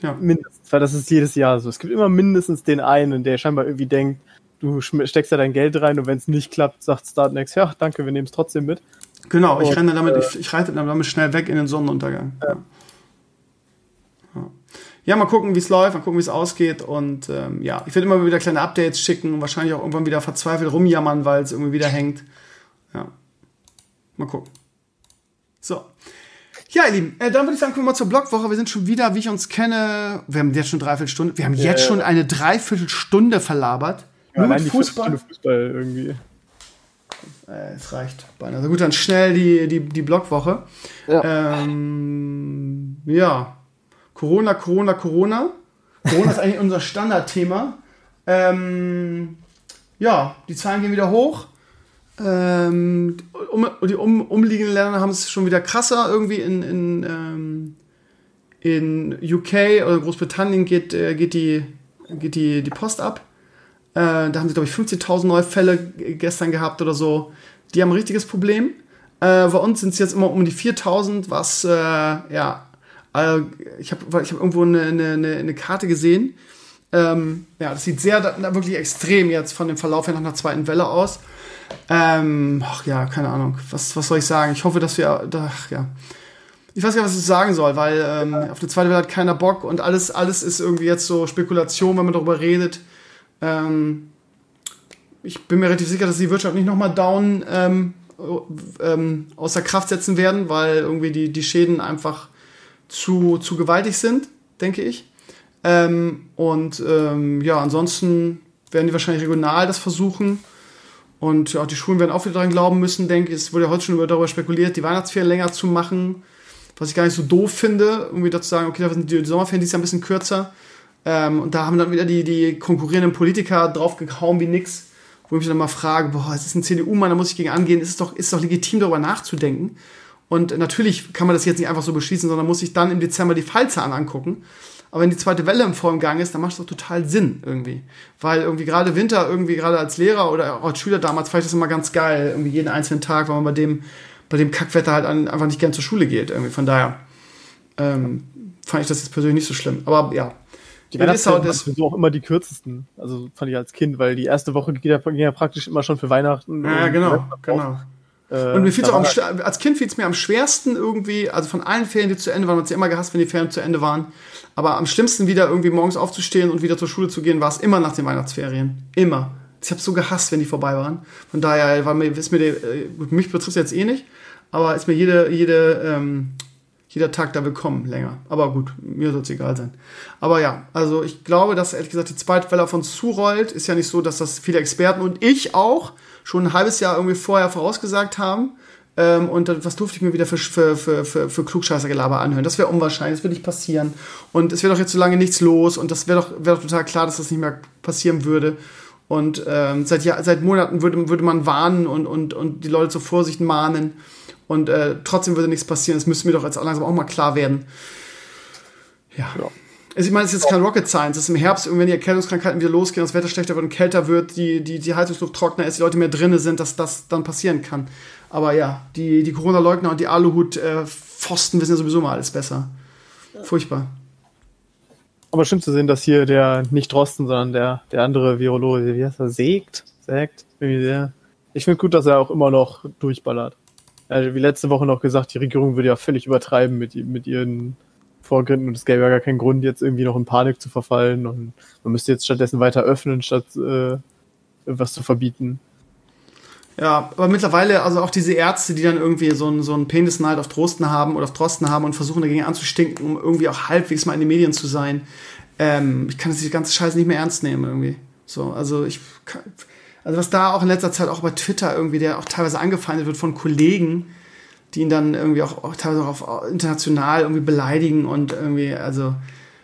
Ja. Mindestens, weil das ist jedes Jahr so. Es gibt immer mindestens den einen, der scheinbar irgendwie denkt, du steckst da dein Geld rein und wenn es nicht klappt, sagt Startnext, ja, danke, wir nehmen es trotzdem mit. Genau, ich und, renne damit, äh, ich, ich, reite damit schnell weg in den Sonnenuntergang. Ja. ja. ja mal gucken, wie es läuft, mal gucken, wie es ausgeht. Und ähm, ja, ich werde immer wieder kleine Updates schicken und wahrscheinlich auch irgendwann wieder verzweifelt rumjammern, weil es irgendwie wieder hängt. Ja. Mal gucken. So. Ja, ihr Lieben, äh, dann würde ich sagen, kommen wir mal zur Blogwoche. Wir sind schon wieder, wie ich uns kenne, wir haben jetzt schon dreiviertel Stunde, wir haben ja, jetzt schon eine Dreiviertelstunde verlabert. Ja, Nur mit Fußball. Fußball irgendwie. Äh, es reicht. Also gut, dann schnell die, die, die Blogwoche. Ja. Ähm, ja. Corona, Corona, Corona. Corona ist eigentlich unser Standardthema. Ähm, ja, die Zahlen gehen wieder hoch. Ähm, um, die um, umliegenden Länder haben es schon wieder krasser. Irgendwie in, in, ähm, in UK oder Großbritannien geht, äh, geht, die, geht die, die Post ab. Äh, da haben sie, glaube ich, 15.000 neue Fälle gestern gehabt oder so. Die haben ein richtiges Problem. Äh, bei uns sind es jetzt immer um die 4.000, was, äh, ja, äh, ich habe ich hab irgendwo eine, eine, eine Karte gesehen. Ähm, ja, das sieht sehr, da, wirklich extrem jetzt von dem Verlauf her nach einer zweiten Welle aus. Ähm, ach ja, keine Ahnung. Was, was soll ich sagen? Ich hoffe, dass wir, ach ja. Ich weiß gar nicht, was ich sagen soll, weil ähm, auf eine zweite Welle hat keiner Bock und alles, alles ist irgendwie jetzt so Spekulation, wenn man darüber redet. Ähm, ich bin mir relativ sicher, dass die Wirtschaft nicht nochmal down ähm, ähm, außer Kraft setzen werden, weil irgendwie die, die Schäden einfach zu, zu gewaltig sind, denke ich. Ähm, und ähm, ja, ansonsten werden die wahrscheinlich regional das versuchen. Und ja, die Schulen werden auch wieder daran glauben müssen, denke ich. Es wurde ja heute schon darüber spekuliert, die Weihnachtsferien länger zu machen. Was ich gar nicht so doof finde, irgendwie dazu sagen, okay, da sind die Sommerferien dieses Jahr ein bisschen kürzer. Ähm, und da haben dann wieder die, die konkurrierenden Politiker draufgehauen wie nix, wo ich mich dann mal frage, boah, es ist ein CDU-Mann, da muss ich gegen angehen, ist es doch, ist es doch legitim, darüber nachzudenken. Und natürlich kann man das jetzt nicht einfach so beschließen, sondern muss sich dann im Dezember die Fallzahlen angucken. Aber wenn die zweite Welle im vollen Gang ist, dann macht es doch total Sinn irgendwie. Weil irgendwie gerade Winter, irgendwie gerade als Lehrer oder auch als Schüler damals, fand ich das immer ganz geil, irgendwie jeden einzelnen Tag, weil man bei dem, bei dem Kackwetter halt einfach nicht gern zur Schule geht. Irgendwie. Von daher ähm, fand ich das jetzt persönlich nicht so schlimm. Aber ja, die Weihnachtsferien waren sowieso auch immer die kürzesten. Also fand ich als Kind, weil die erste Woche ging ja, ging ja praktisch immer schon für Weihnachten. Ja, genau, genau. Äh, und mir fiel's auch am, als Kind fiel es mir am schwersten irgendwie, also von allen Ferien, die zu Ende waren, man hat ja immer gehasst, wenn die Ferien zu Ende waren. Aber am schlimmsten wieder irgendwie morgens aufzustehen und wieder zur Schule zu gehen, war es immer nach den Weihnachtsferien. Immer. Ich habe so gehasst, wenn die vorbei waren. Von daher war mir, ist mir, die, äh, mich betrifft es jetzt eh nicht, aber ist mir jede, jede ähm, jeder Tag da willkommen länger. Aber gut, mir soll es egal sein. Aber ja, also ich glaube, dass ehrlich gesagt die zweite Welle auf uns zurollt. Ist ja nicht so, dass das viele Experten und ich auch schon ein halbes Jahr irgendwie vorher vorausgesagt haben. Ähm, und dann, was durfte ich mir wieder für, für, für, für, für Klugscheißergelaber anhören? Das wäre unwahrscheinlich, das würde nicht passieren. Und es wäre doch jetzt so lange nichts los und das wäre doch, wär doch total klar, dass das nicht mehr passieren würde. Und ähm, seit, Jahr, seit Monaten würde, würde man warnen und, und, und die Leute zur Vorsicht mahnen. Und äh, trotzdem würde nichts passieren. Das müsste mir doch jetzt langsam auch mal klar werden. Ja. ja. Also ich meine, es ist jetzt kein Rocket Science. Es ist im Herbst, wenn die Erkältungskrankheiten wieder losgehen, das Wetter schlechter wird und kälter wird, die, die, die Heizungsluft trockener ist, die Leute mehr drinnen sind, dass das dann passieren kann. Aber ja, die, die Corona-Leugner und die Aluhut-Pfosten wissen ja sowieso mal alles besser. Furchtbar. Aber schön zu sehen, dass hier der nicht Drosten, sondern der, der andere Virologe, wie heißt er, sägt? Sägt? Ich finde gut, dass er auch immer noch durchballert äh, wie letzte Woche noch gesagt, die Regierung würde ja völlig übertreiben mit, mit ihren Vorgrinden und es gäbe ja gar keinen Grund, jetzt irgendwie noch in Panik zu verfallen und man müsste jetzt stattdessen weiter öffnen, statt äh, irgendwas zu verbieten. Ja, aber mittlerweile, also auch diese Ärzte, die dann irgendwie so einen so einen Penisneid auf Drosten haben oder auf Drosten haben und versuchen dagegen anzustinken, um irgendwie auch halbwegs mal in den Medien zu sein. Ähm, ich kann das die ganze Scheiße nicht mehr ernst nehmen irgendwie. So, also ich kann, also was da auch in letzter Zeit auch bei Twitter irgendwie, der auch teilweise angefeindet wird von Kollegen, die ihn dann irgendwie auch, auch teilweise auch auf, international irgendwie beleidigen und irgendwie, also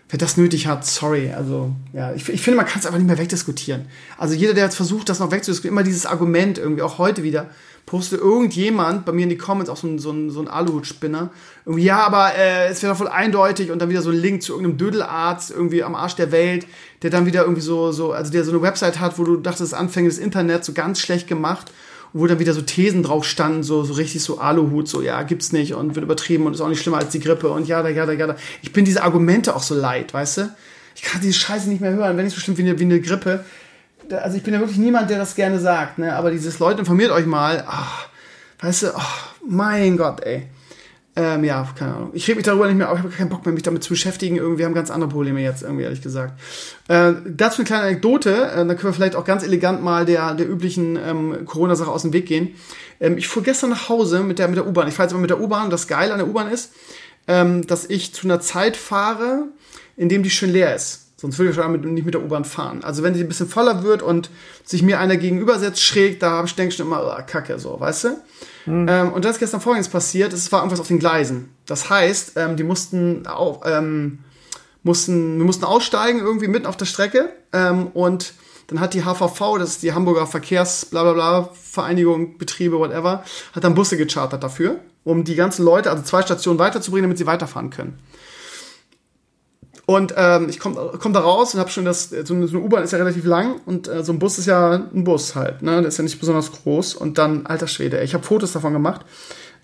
wer das nötig hat, sorry. Also, ja, ich, ich finde, man kann es einfach nicht mehr wegdiskutieren. Also jeder, der jetzt versucht, das noch wegzudiskutieren, immer dieses Argument irgendwie, auch heute wieder, postet irgendjemand bei mir in die Comments, auch so ein, so ein, so ein Aluhutspinner, irgendwie, ja, aber äh, es wäre doch voll eindeutig und dann wieder so ein Link zu irgendeinem Dödelarzt irgendwie am Arsch der Welt, der dann wieder irgendwie so, so, also der so eine Website hat, wo du dachtest, Anfänge des Internets so ganz schlecht gemacht wo dann wieder so Thesen drauf standen, so, so richtig so Aluhut, so ja, gibt's nicht und wird übertrieben und ist auch nicht schlimmer als die Grippe und ja, da, ja, da, ja, da. Ich bin diese Argumente auch so leid, weißt du? Ich kann diese Scheiße nicht mehr hören, wenn nicht so stimmt wie eine, wie eine Grippe. Also ich bin ja wirklich niemand, der das gerne sagt, ne? Aber dieses Leute informiert euch mal, ach, weißt du, ach, mein Gott, ey. Ähm, ja, keine Ahnung. Ich rede mich darüber nicht mehr, aber ich habe keinen Bock mehr, mich damit zu beschäftigen. Irgendwie haben ganz andere Probleme jetzt, irgendwie, ehrlich gesagt. Äh, dazu eine kleine Anekdote, äh, dann können wir vielleicht auch ganz elegant mal der, der üblichen ähm, Corona-Sache aus dem Weg gehen. Ähm, ich fuhr gestern nach Hause mit der, mit der U-Bahn. Ich fahre jetzt immer mit der U-Bahn. Das Geile an der U-Bahn ist, ähm, dass ich zu einer Zeit fahre, in dem die schön leer ist. Sonst würde ich schon mit, nicht mit der U-Bahn fahren. Also wenn die ein bisschen voller wird und sich mir einer gegenübersetzt schräg, da denke ich schon immer, oh, Kacke, so, weißt du? Mhm. Ähm, und das ist gestern folgendes passiert, es war irgendwas auf den Gleisen. Das heißt, ähm, die mussten auch, ähm, mussten, wir mussten aussteigen irgendwie mitten auf der Strecke ähm, und dann hat die HVV, das ist die Hamburger Verkehrs, bla bla bla, Vereinigung, Betriebe, whatever, hat dann Busse gechartert dafür, um die ganzen Leute, also zwei Stationen weiterzubringen, damit sie weiterfahren können. Und ähm, ich komme komm da raus und habe schon das, so eine, U-Bahn ist ja relativ lang und äh, so ein Bus ist ja ein Bus halt, ne? Der ist ja nicht besonders groß. Und dann, alter Schwede, ich habe Fotos davon gemacht.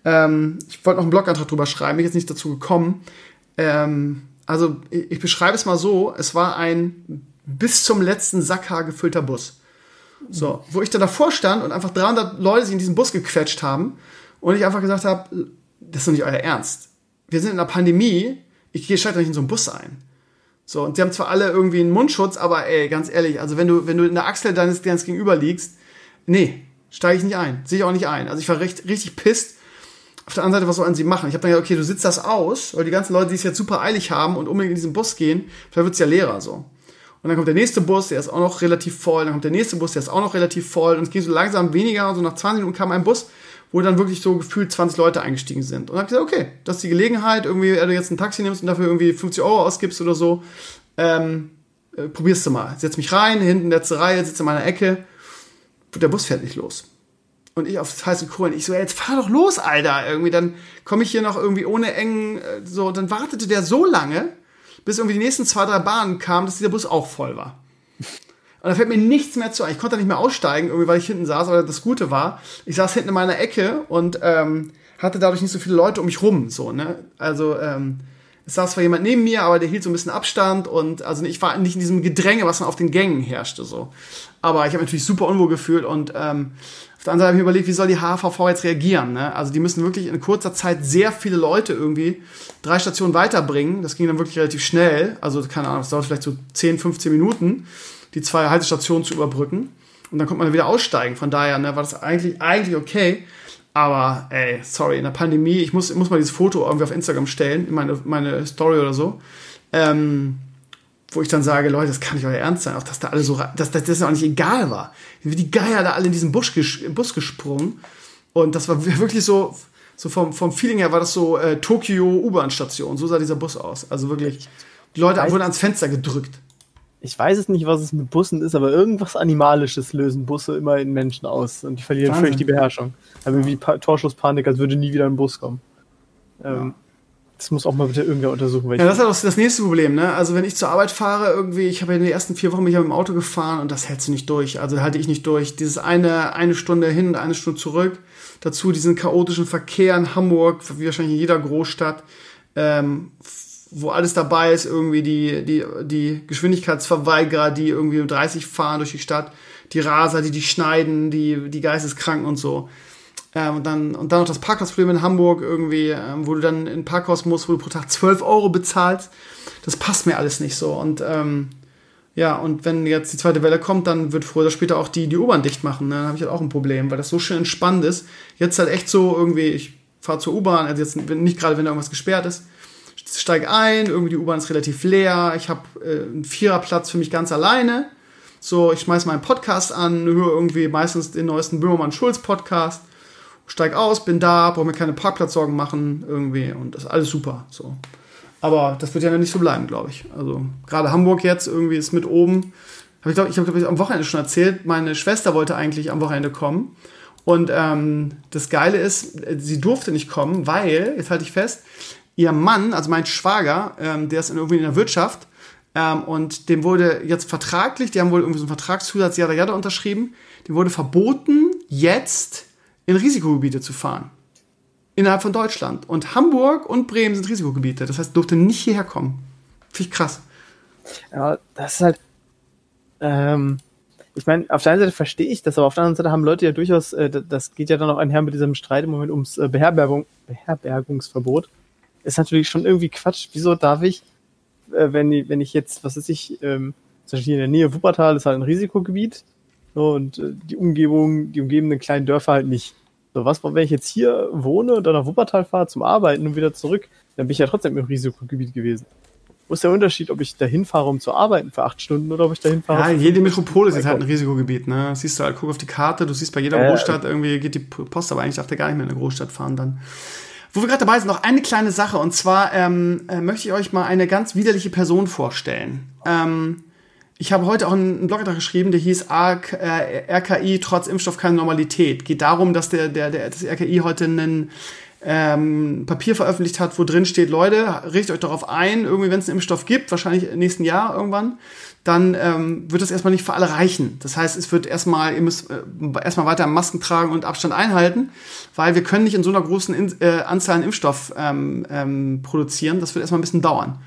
Ähm, ich wollte noch einen Blogantrag drüber schreiben, bin jetzt nicht dazu gekommen. Ähm, also ich, ich beschreibe es mal so, es war ein bis zum letzten Sackhaar gefüllter Bus. So, wo ich dann davor stand und einfach 300 Leute sich in diesen Bus gequetscht haben und ich einfach gesagt habe, das ist doch nicht euer Ernst. Wir sind in einer Pandemie, ich gehe doch nicht in so einen Bus ein. So, und sie haben zwar alle irgendwie einen Mundschutz, aber ey, ganz ehrlich, also wenn du, wenn du in der Achsel deines, deines Gegenüber liegst, nee, steige ich nicht ein. Sehe ich auch nicht ein. Also ich war recht, richtig pisst. Auf der anderen Seite, was sollen sie machen? Ich habe dann gedacht, okay, du sitzt das aus, weil die ganzen Leute, die es jetzt super eilig haben und unbedingt in diesen Bus gehen, vielleicht wird's ja leerer so. Und dann kommt der nächste Bus, der ist auch noch relativ voll, dann kommt der nächste Bus, der ist auch noch relativ voll und es ging so langsam weniger, so nach 20 Minuten kam ein Bus, wo dann wirklich so gefühlt 20 Leute eingestiegen sind. Und dann habe gesagt, okay, das ist die Gelegenheit, irgendwie, wenn du jetzt ein Taxi nimmst und dafür irgendwie 50 Euro ausgibst oder so, ähm, äh, probierst du mal. Setz mich rein, hinten letzte Reihe, sitze in meiner Ecke. Der Bus fährt nicht los. Und ich auf heiße Kohlen, ich so, jetzt fahr doch los, Alter. Irgendwie, dann komme ich hier noch irgendwie ohne engen, äh, so, dann wartete der so lange, bis irgendwie die nächsten zwei, drei Bahnen kamen, dass dieser Bus auch voll war. Und da fällt mir nichts mehr zu. Ich konnte nicht mehr aussteigen, irgendwie, weil ich hinten saß, aber das Gute war, ich saß hinten in meiner Ecke und ähm, hatte dadurch nicht so viele Leute um mich rum. So, ne? Also, ähm, es saß zwar jemand neben mir, aber der hielt so ein bisschen Abstand und also ich war nicht in diesem Gedränge, was dann auf den Gängen herrschte so. Aber ich habe natürlich super unwohl gefühlt und ähm, auf der anderen Seite habe ich mir überlegt, wie soll die HVV jetzt reagieren? Ne? Also die müssen wirklich in kurzer Zeit sehr viele Leute irgendwie drei Stationen weiterbringen. Das ging dann wirklich relativ schnell. Also keine Ahnung, es dauert vielleicht so 10, 15 Minuten, die zwei Haltestationen zu überbrücken. Und dann kommt man wieder aussteigen. Von daher ne, war das eigentlich, eigentlich okay. Aber, ey, sorry, in der Pandemie, ich muss, muss mal dieses Foto irgendwie auf Instagram stellen, in meine, meine Story oder so. Ähm, wo ich dann sage, Leute, das kann nicht euer Ernst sein, auch dass da alle so, dass, dass das auch nicht egal war. Wie die Geier da alle in diesen Busch ges Bus gesprungen. Und das war wirklich so, so vom, vom Feeling her war das so äh, Tokio U-Bahn-Station. So sah dieser Bus aus. Also wirklich, die Leute wurden ans Fenster gedrückt ich weiß es nicht, was es mit Bussen ist, aber irgendwas Animalisches lösen Busse immer in Menschen aus und die verlieren Wahnsinn. völlig die Beherrschung. Aber ja. wie Torschusspanik, als würde nie wieder ein Bus kommen. Ähm, ja. Das muss auch mal bitte irgendwer untersuchen. Ja, das ist auch das nächste Problem, ne? Also wenn ich zur Arbeit fahre, irgendwie, ich habe ja in den ersten vier Wochen mich mit dem Auto gefahren und das hältst du nicht durch. Also halte ich nicht durch. Dieses eine, eine Stunde hin und eine Stunde zurück. Dazu diesen chaotischen Verkehr in Hamburg, wie wahrscheinlich in jeder Großstadt. Ähm, wo alles dabei ist, irgendwie die, die, die Geschwindigkeitsverweigerer, die irgendwie um 30 fahren durch die Stadt, die Raser, die die schneiden, die, die Geisteskranken und so. Ähm, und, dann, und dann noch das Parkhausproblem in Hamburg irgendwie, ähm, wo du dann in ein Parkhaus musst, wo du pro Tag 12 Euro bezahlst. Das passt mir alles nicht so. Und ähm, ja, und wenn jetzt die zweite Welle kommt, dann wird früher oder später auch die, die U-Bahn dicht machen. Ne? Dann habe ich halt auch ein Problem, weil das so schön entspannt ist. Jetzt halt echt so irgendwie, ich fahre zur U-Bahn, also jetzt nicht gerade, wenn da irgendwas gesperrt ist, steige ein, irgendwie die U-Bahn ist relativ leer, ich habe äh, einen Viererplatz für mich ganz alleine. So, ich schmeiß meinen Podcast an, höre irgendwie meistens den neuesten Böhmermann-Schulz-Podcast, steig aus, bin da, brauche mir keine Parkplatzsorgen machen, irgendwie, und das ist alles super. So. Aber das wird ja nicht so bleiben, glaube ich. Also, gerade Hamburg jetzt irgendwie ist mit oben. Hab ich glaube, ich habe glaub, am Wochenende schon erzählt, meine Schwester wollte eigentlich am Wochenende kommen. Und ähm, das Geile ist, sie durfte nicht kommen, weil, jetzt halte ich fest, ihr Mann, also mein Schwager, ähm, der ist irgendwie in der Wirtschaft, Ähm, und dem wurde jetzt vertraglich, die haben wohl irgendwie so einen Vertragszusatz, jada jada unterschrieben, dem wurde verboten, jetzt in Risikogebiete zu fahren. Innerhalb von Deutschland. Und Hamburg und Bremen sind Risikogebiete. Das heißt, durfte nicht hierher kommen. Finde ich krass. Ja, das ist halt. Ähm, ich meine, auf der einen Seite verstehe ich das, aber auf der anderen Seite haben Leute ja durchaus, äh, das geht ja dann auch einher mit diesem Streit im Moment ums äh, Beherbergung, Beherbergungsverbot. Ist natürlich schon irgendwie Quatsch. Wieso darf ich, äh, wenn, ich, wenn ich jetzt, was weiß ich, ähm, zum Beispiel in der Nähe Wuppertal ist halt ein Risikogebiet so, und äh, die Umgebung, die umgebenden kleinen Dörfer halt nicht. So, was, wenn ich jetzt hier wohne und dann nach Wuppertal fahre zum Arbeiten und wieder zurück, dann bin ich ja trotzdem im Risikogebiet gewesen. Wo ist der Unterschied, ob ich dahin fahre, um zu arbeiten für acht Stunden oder ob ich dahin fahre? Ja, jede Metropole ist jetzt halt ein Risikogebiet, ne? Das siehst du halt, guck auf die Karte, du siehst bei jeder äh, Großstadt irgendwie geht die Post, aber eigentlich darf der gar nicht mehr in eine Großstadt fahren dann. Wo wir gerade dabei sind, noch eine kleine Sache und zwar ähm, äh, möchte ich euch mal eine ganz widerliche Person vorstellen. Ähm, ich habe heute auch einen Blogartikel geschrieben, der hieß ARK, äh, RKI trotz Impfstoff keine Normalität. Geht darum, dass der, der, der das RKI heute einen ähm, Papier veröffentlicht hat, wo drin steht, Leute, richtet euch darauf ein, irgendwie, wenn es einen Impfstoff gibt, wahrscheinlich im nächsten Jahr irgendwann, dann ähm, wird das erstmal nicht für alle reichen. Das heißt, es wird erstmal, ihr müsst äh, erstmal weiter Masken tragen und Abstand einhalten, weil wir können nicht in so einer großen in äh, Anzahl an Impfstoff ähm, ähm, produzieren. Das wird erstmal ein bisschen dauern.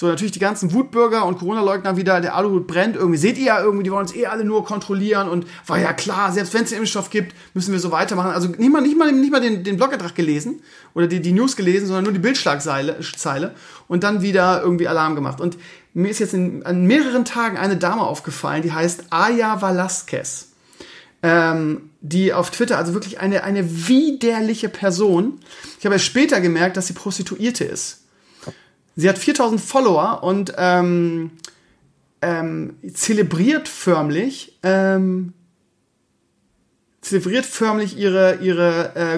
So, natürlich die ganzen Wutbürger und Corona-Leugner wieder, der Aluhut brennt. Irgendwie seht ihr ja irgendwie, die wollen uns eh alle nur kontrollieren und war ja klar, selbst wenn es einen Impfstoff gibt, müssen wir so weitermachen. Also nicht mal, nicht mal, nicht mal den, den Blogertrag gelesen oder die, die News gelesen, sondern nur die Bildschlagzeile Zeile und dann wieder irgendwie Alarm gemacht. Und mir ist jetzt in, an mehreren Tagen eine Dame aufgefallen, die heißt Aya Velasquez. Ähm, die auf Twitter, also wirklich eine, eine widerliche Person. Ich habe erst später gemerkt, dass sie Prostituierte ist. Sie hat 4000 Follower und ähm, ähm, zelebriert förmlich, ähm, zelebriert förmlich ihre, ihre äh,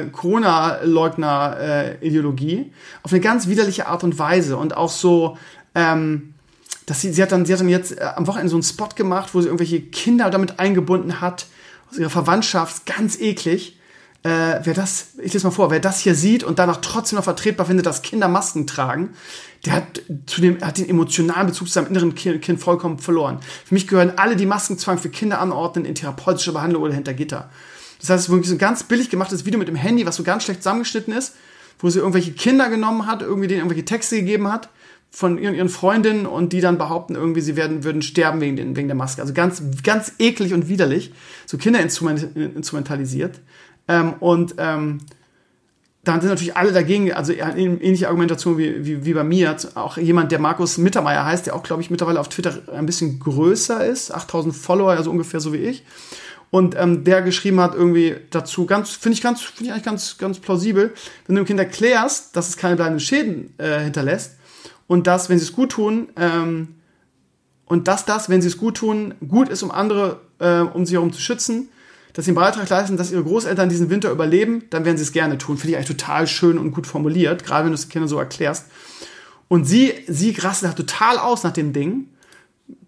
äh, Corona-Leugner-Ideologie äh, auf eine ganz widerliche Art und Weise und auch so, ähm, dass sie, sie hat dann, sie hat dann jetzt äh, am Wochenende so einen Spot gemacht, wo sie irgendwelche Kinder damit eingebunden hat, aus ihrer Verwandtschaft, ganz eklig äh, wer das, ich lese mal vor, wer das hier sieht und danach trotzdem noch vertretbar findet, dass Kinder Masken tragen, der hat zu dem, hat den emotionalen Bezug zu seinem inneren kind, vollkommen verloren. Für mich gehören alle, die Maskenzwang für Kinder anordnen, in therapeutische Behandlung oder hinter Gitter. Das heißt, es ist wirklich so ein ganz billig gemachtes Video mit dem Handy, was so ganz schlecht zusammengeschnitten ist, wo sie irgendwelche Kinder genommen hat, irgendwie denen irgendwelche Texte gegeben hat von ihren, Freundinnen und die dann behaupten, irgendwie sie werden, würden sterben wegen, den, wegen der Maske. Also ganz, ganz eklig und widerlich. So Kinder instrumentalisiert. Ähm, und ähm, dann sind natürlich alle dagegen, also ähnliche Argumentation wie, wie, wie bei mir. Auch jemand, der Markus Mittermeier heißt, der auch, glaube ich, mittlerweile auf Twitter ein bisschen größer ist, 8000 Follower, also ungefähr so wie ich. Und ähm, der geschrieben hat irgendwie dazu, ganz, finde ich ganz, finde ich eigentlich ganz, ganz plausibel, wenn du dem Kind erklärst, dass es keine bleibenden Schäden äh, hinterlässt und dass, wenn sie es gut tun, ähm, und dass das, wenn sie es gut tun, gut ist, um andere äh, um sich herum zu schützen, dass sie einen Beitrag leisten, dass ihre Großeltern diesen Winter überleben, dann werden sie es gerne tun. Finde ich eigentlich total schön und gut formuliert, gerade wenn du es den Kindern so erklärst. Und sie, sie rastet halt total aus nach dem Ding,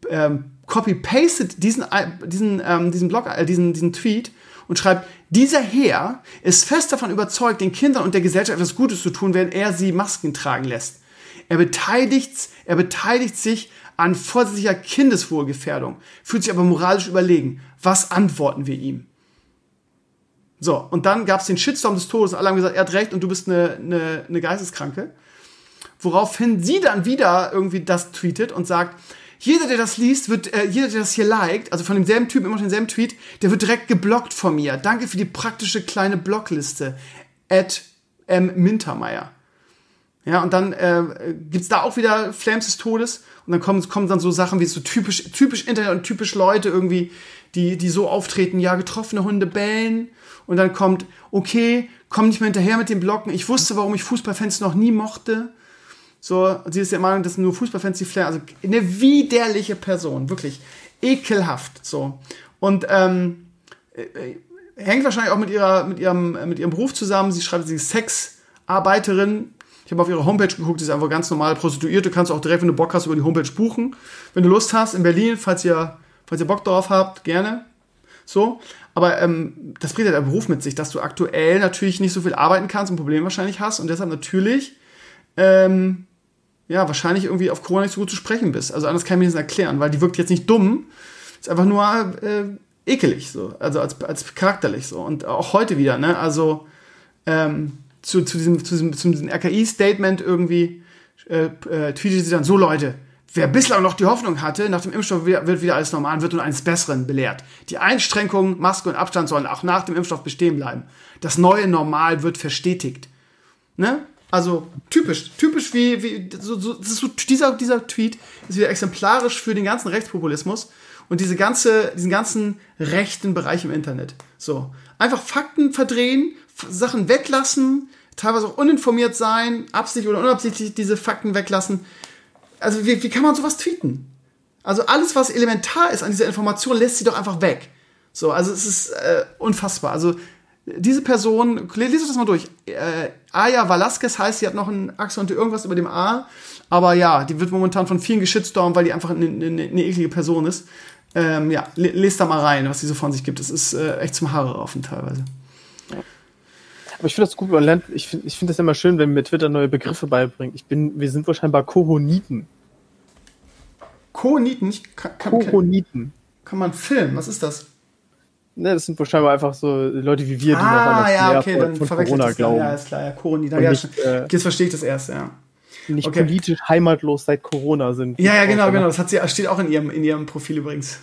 ähm, copy-pastet diesen, diesen, ähm, diesen Blog, äh, diesen, diesen Tweet und schreibt, dieser Herr ist fest davon überzeugt, den Kindern und der Gesellschaft etwas Gutes zu tun, wenn er sie Masken tragen lässt. Er beteiligt, er beteiligt sich an vorsätzlicher Kindeswohlgefährdung, fühlt sich aber moralisch überlegen. Was antworten wir ihm? So, und dann gab es den Shitstorm des Todes. Alle haben gesagt, er hat recht und du bist eine, eine, eine Geisteskranke. Woraufhin sie dann wieder irgendwie das tweetet und sagt, jeder, der das liest, wird, äh, jeder, der das hier liked, also von demselben Typ, immer noch denselben Tweet, der wird direkt geblockt von mir. Danke für die praktische kleine Blockliste. At M. Mintermeier. Ja, und dann äh, gibt's da auch wieder Flames des Todes. Und dann kommen, kommen dann so Sachen wie so typisch, typisch Internet und typisch Leute irgendwie, die, die so auftreten, ja, getroffene Hunde bellen und dann kommt, okay, komm nicht mehr hinterher mit den Blocken. Ich wusste, warum ich Fußballfans noch nie mochte. So, sie ist der Meinung, dass nur Fußballfans die Flair, also eine widerliche Person, wirklich ekelhaft, so. Und ähm, äh, hängt wahrscheinlich auch mit ihrer, mit ihrem, mit ihrem Beruf zusammen. Sie schreibt, sie ist Sexarbeiterin. Ich habe auf ihre Homepage geguckt, sie ist einfach ganz normale Prostituierte. Du kannst auch direkt, wenn du Bock hast, über die Homepage buchen. Wenn du Lust hast, in Berlin, falls ihr, falls ihr Bock drauf habt, gerne. So. Aber ähm, das bringt ja der Beruf mit sich, dass du aktuell natürlich nicht so viel arbeiten kannst und Probleme wahrscheinlich hast und deshalb natürlich ähm, ja, wahrscheinlich irgendwie auf Corona nicht so gut zu sprechen bist. Also anders kann ich mir das erklären, weil die wirkt jetzt nicht dumm, ist einfach nur äh, ekelig, so, also als, als charakterlich so. Und auch heute wieder, ne? Also ähm, zu, zu diesem, zu diesem, zu diesem RKI-Statement irgendwie äh, äh, tweetet sie dann so, Leute, wer bislang noch die Hoffnung hatte, nach dem Impfstoff wird wieder alles normal, wird nun eines Besseren belehrt. Die Einschränkungen, Maske und Abstand sollen auch nach dem Impfstoff bestehen bleiben. Das neue Normal wird verstetigt. Ne? Also typisch, typisch wie, wie so, so, so, dieser, dieser Tweet ist wieder exemplarisch für den ganzen Rechtspopulismus und diese ganze, diesen ganzen rechten Bereich im Internet. So. Einfach Fakten verdrehen, Sachen weglassen, teilweise auch uninformiert sein, absichtlich oder unabsichtlich diese Fakten weglassen. Also wie, wie kann man sowas tweeten? Also alles, was elementar ist an dieser Information, lässt sie doch einfach weg. So, also es ist äh, unfassbar. Also diese Person, lese das mal durch. Äh, Aya Velasquez heißt, sie hat noch ein Achse und irgendwas über dem A. Aber ja, die wird momentan von vielen geschitstormt, weil die einfach eine, eine, eine eklige Person ist. Ähm, ja, lest da mal rein, was sie so von sich gibt. Es ist äh, echt zum Haare raufen teilweise. Aber ich finde das gut, man lernt, ich finde ich find das immer schön, wenn mir Twitter neue Begriffe beibringt. Ich bin, wir sind wohl scheinbar Kohoniten. Kohoniten? Ich kann, kann, Kohoniten. Kann man filmen? Was ist das? Ne, das sind wohl scheinbar einfach so Leute wie wir, die ah, noch das ja, okay, von, von Corona glauben. Ja, ist klar, ja, Kohoniten. Ja, nicht, äh, jetzt verstehe ich das erst, ja. Nicht okay. politisch heimatlos seit Corona sind. Ja, ja, genau, genau. Das hat sie, steht auch in ihrem, in ihrem Profil übrigens.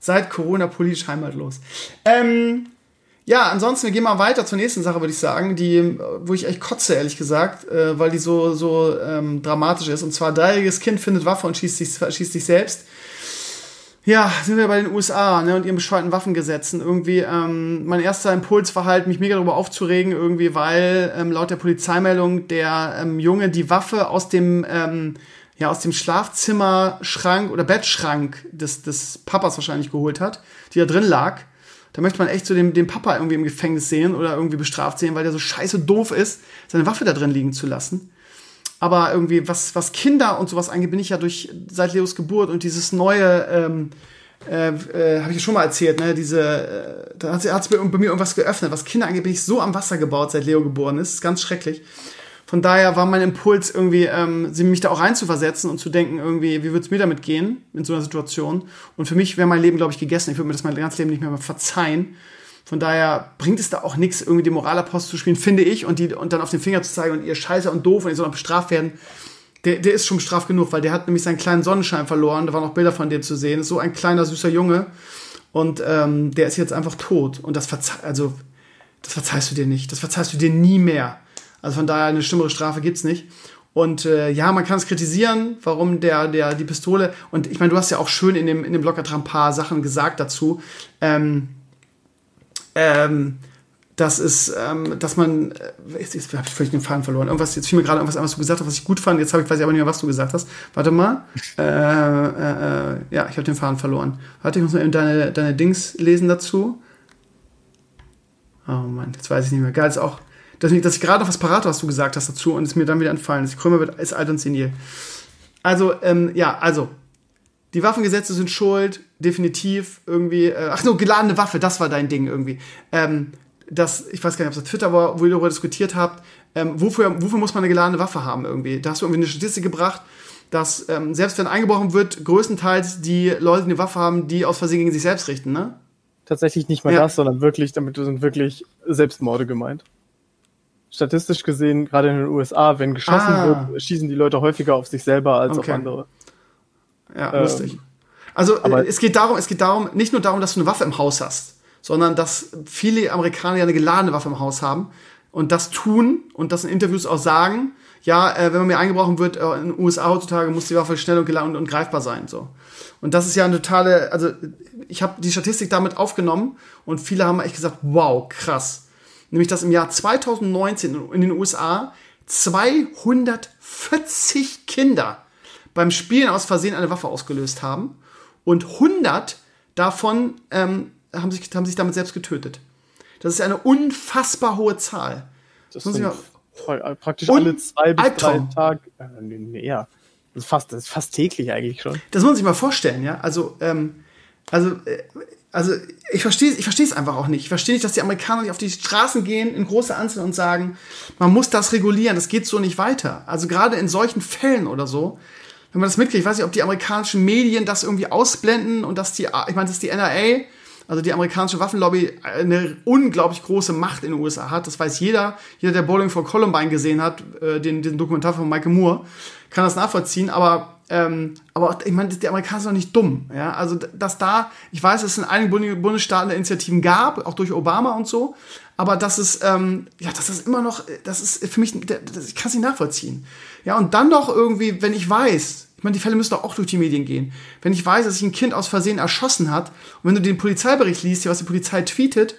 Seit Corona politisch heimatlos. Ähm, ja, ansonsten, wir gehen mal weiter zur nächsten Sache, würde ich sagen, die, wo ich echt kotze, ehrlich gesagt, äh, weil die so, so ähm, dramatisch ist. Und zwar, dreijähriges Kind findet Waffe und schießt sich, schießt sich selbst. Ja, sind wir bei den USA ne, und ihren bescheuerten Waffengesetzen. Irgendwie, ähm, mein erster Impuls war halt, mich mega darüber aufzuregen, irgendwie, weil ähm, laut der Polizeimeldung der ähm, Junge die Waffe aus dem, ähm, ja, aus dem Schlafzimmerschrank oder Bettschrank des, des Papas wahrscheinlich geholt hat, die da drin lag da möchte man echt so den, den Papa irgendwie im Gefängnis sehen oder irgendwie bestraft sehen, weil der so scheiße doof ist, seine Waffe da drin liegen zu lassen. Aber irgendwie, was, was Kinder und sowas angeht, bin ich ja durch seit Leos Geburt und dieses neue, ähm, äh, äh, habe ich ja schon mal erzählt, ne, diese, äh, da hat es bei, bei mir irgendwas geöffnet. Was Kinder angeht, bin ich so am Wasser gebaut, seit Leo geboren ist. ist ganz schrecklich. Von daher war mein Impuls irgendwie, ähm, mich da auch reinzuversetzen und zu denken, irgendwie, wie würde es mir damit gehen in so einer Situation? Und für mich wäre mein Leben, glaube ich, gegessen. Ich würde mir das mein ganzes Leben nicht mehr verzeihen. Von daher bringt es da auch nichts, irgendwie die Moralapostel zu spielen, finde ich, und, die, und dann auf den Finger zu zeigen und ihr scheiße und doof und ihr sollt bestraft werden. Der, der ist schon bestraft genug, weil der hat nämlich seinen kleinen Sonnenschein verloren. Da waren noch Bilder von dem zu sehen. So ein kleiner, süßer Junge. Und ähm, der ist jetzt einfach tot. Und das verzeih, also, das verzeihst du dir nicht. Das verzeihst du dir nie mehr. Also von daher eine schlimmere Strafe gibt's nicht. Und äh, ja, man kann es kritisieren, warum der, der, die Pistole, und ich meine, du hast ja auch schön in dem, in dem Blogartikel ein paar Sachen gesagt dazu. Ähm, ähm, das ist, ähm, dass man, äh, jetzt, jetzt habe ich völlig den Faden verloren. Irgendwas, jetzt fiel mir gerade irgendwas an, was du gesagt hast, was ich gut fand. Jetzt habe ich, weiß ich aber nicht mehr, was du gesagt hast. Warte mal. Äh, äh, äh ja, ich habe den Faden verloren. Warte, ich muss mal eben deine, deine Dings lesen dazu. Oh Mann, jetzt weiß ich nicht mehr. Geil ist auch, dass ich, dass ich gerade noch was parat was du gesagt hast dazu und es mir dann wieder entfallen ist. Krömer wird, ist alt und senil. Also, ähm, ja, also, die Waffengesetze sind schuld, definitiv irgendwie. Äh, ach so, geladene Waffe, das war dein Ding irgendwie. Ähm, das, ich weiß gar nicht, ob es auf Twitter war, wo ihr darüber diskutiert habt. Ähm, wofür, wofür muss man eine geladene Waffe haben irgendwie? Da hast du irgendwie eine Statistik gebracht, dass ähm, selbst wenn eingebrochen wird, größtenteils die Leute eine Waffe haben, die aus Versehen gegen sich selbst richten, ne? Tatsächlich nicht mal ja. das, sondern wirklich, damit sind wirklich Selbstmorde gemeint statistisch gesehen, gerade in den USA, wenn geschossen ah. wird, schießen die Leute häufiger auf sich selber als okay. auf andere. Ja, ähm, lustig. Also aber es geht darum, es geht darum, nicht nur darum, dass du eine Waffe im Haus hast, sondern dass viele Amerikaner ja eine geladene Waffe im Haus haben und das tun und das in Interviews auch sagen, ja, äh, wenn man mir eingebrochen wird, äh, in den USA heutzutage muss die Waffe schnell und geladen und, und greifbar sein. So. Und das ist ja eine totale, also ich habe die Statistik damit aufgenommen und viele haben echt gesagt, wow, krass nämlich dass im Jahr 2019 in den USA 240 Kinder beim Spielen aus Versehen eine Waffe ausgelöst haben und 100 davon ähm, haben, sich, haben sich damit selbst getötet. Das ist eine unfassbar hohe Zahl. Das, sind mal, äh, praktisch alle zwei bis Albtraum. drei Tage. Äh, mehr. Das ist, fast, das ist fast täglich eigentlich schon. Das muss man sich mal vorstellen, ja. Also, ähm, also äh, also ich verstehe ich verstehe es einfach auch nicht. Ich verstehe nicht, dass die Amerikaner nicht auf die Straßen gehen in große Anzahl und sagen, man muss das regulieren, das geht so nicht weiter. Also gerade in solchen Fällen oder so, wenn man das mitkriegt, ich weiß nicht, ob die amerikanischen Medien das irgendwie ausblenden und dass die, ich meine, dass die NRA, also die amerikanische Waffenlobby, eine unglaublich große Macht in den USA hat. Das weiß jeder. Jeder, der Bowling for Columbine gesehen hat, äh, den, den Dokumentar von Michael Moore, kann das nachvollziehen. Aber ähm, aber ich meine, die Amerikaner sind doch nicht dumm. Ja? Also, dass da, ich weiß, dass es in einigen Bundesstaaten Initiativen gab, auch durch Obama und so, aber das ist, ähm, ja, das ist immer noch, das ist für mich, das, ich kann es nicht nachvollziehen. Ja, und dann doch irgendwie, wenn ich weiß, ich meine, die Fälle müssen doch auch durch die Medien gehen. Wenn ich weiß, dass sich ein Kind aus Versehen erschossen hat, und wenn du den Polizeibericht liest, was die Polizei tweetet,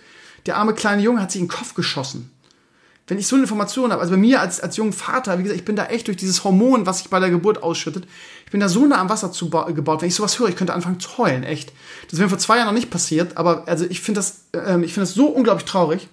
der arme kleine Junge hat sich in den Kopf geschossen wenn ich so eine Information habe, also bei mir als, als jungen Vater, wie gesagt, ich bin da echt durch dieses Hormon, was sich bei der Geburt ausschüttet, ich bin da so nah am Wasser zu gebaut, wenn ich sowas höre, ich könnte anfangen zu heulen, echt. Das wäre vor zwei Jahren noch nicht passiert, aber also ich finde das, ähm, ich finde das so unglaublich traurig.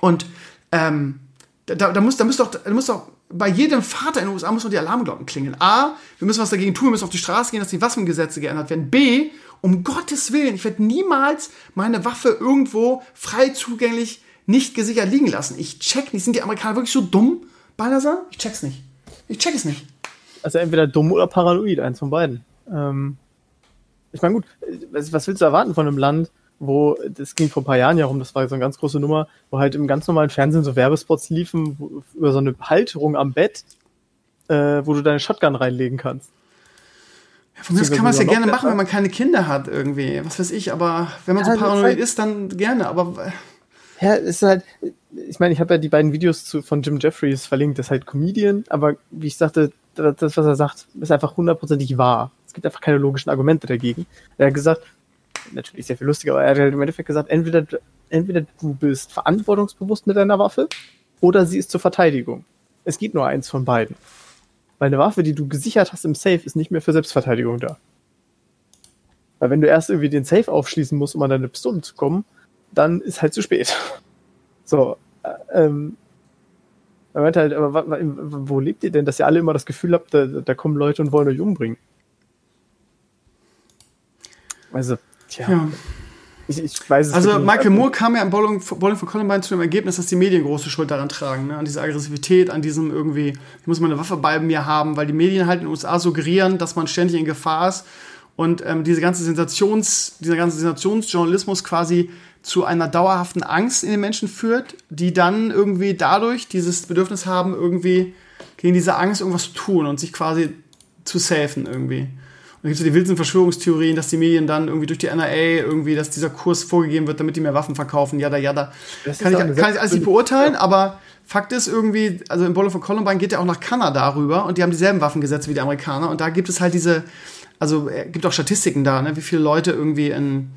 Und ähm, da, da, muss, da muss doch, da muss doch bei jedem Vater in den USA muss noch die Alarmglocken klingeln. A, wir müssen was dagegen tun, wir müssen auf die Straße gehen, dass die Waffengesetze geändert werden. B, um Gottes Willen, ich werde niemals meine Waffe irgendwo frei zugänglich nicht gesichert liegen lassen. Ich check nicht. Sind die Amerikaner wirklich so dumm, Balthasar? Ich check's nicht. Ich check es nicht. Also entweder dumm oder paranoid, eins von beiden. Ähm, ich meine, gut, was, was willst du erwarten von einem Land, wo, das ging vor ein paar Jahren ja rum, das war so eine ganz große Nummer, wo halt im ganz normalen Fernsehen so Werbespots liefen, wo, über so eine Halterung am Bett, äh, wo du deine Shotgun reinlegen kannst. Ja, von mir kann man es ja gerne machen, wenn man keine Kinder hat irgendwie. Was weiß ich, aber wenn man ja, so paranoid halt ist, dann gerne, aber äh, ja, es ist halt, ich meine, ich habe ja die beiden Videos zu, von Jim Jeffries verlinkt, das ist halt Comedian, aber wie ich sagte, das, was er sagt, ist einfach hundertprozentig wahr. Es gibt einfach keine logischen Argumente dagegen. Er hat gesagt, natürlich sehr viel lustiger, aber er hat halt im Endeffekt gesagt, entweder, entweder du bist verantwortungsbewusst mit deiner Waffe oder sie ist zur Verteidigung. Es gibt nur eins von beiden. Weil eine Waffe, die du gesichert hast im Safe, ist nicht mehr für Selbstverteidigung da. Weil wenn du erst irgendwie den Safe aufschließen musst, um an deine Pistole zu kommen, dann ist halt zu spät. So, äh, ähm, er meinte halt, aber wo lebt ihr denn, dass ihr alle immer das Gefühl habt, da, da kommen Leute und wollen euch umbringen? Also, tja. Ja. Ich, ich weiß es also Michael Moore kam ja im Bowling, Bowling for Columbine zu dem Ergebnis, dass die Medien große Schuld daran tragen, ne? an dieser Aggressivität, an diesem irgendwie, ich muss meine Waffe bei mir haben, weil die Medien halt in den USA suggerieren, dass man ständig in Gefahr ist und ähm, diese ganze Sensations, dieser ganze Sensationsjournalismus quasi zu einer dauerhaften Angst in den Menschen führt, die dann irgendwie dadurch dieses Bedürfnis haben, irgendwie gegen diese Angst irgendwas zu tun und sich quasi zu safen irgendwie. Dann gibt es so die wilden Verschwörungstheorien, dass die Medien dann irgendwie durch die NRA irgendwie, dass dieser Kurs vorgegeben wird, damit die mehr Waffen verkaufen, jada, jada. Das kann, ich, kann ich alles nicht beurteilen, aber Fakt ist irgendwie, also im Bowling von Columbine geht ja auch nach Kanada rüber und die haben dieselben Waffengesetze wie die Amerikaner und da gibt es halt diese, also es äh, gibt auch Statistiken da, ne, wie viele Leute irgendwie in,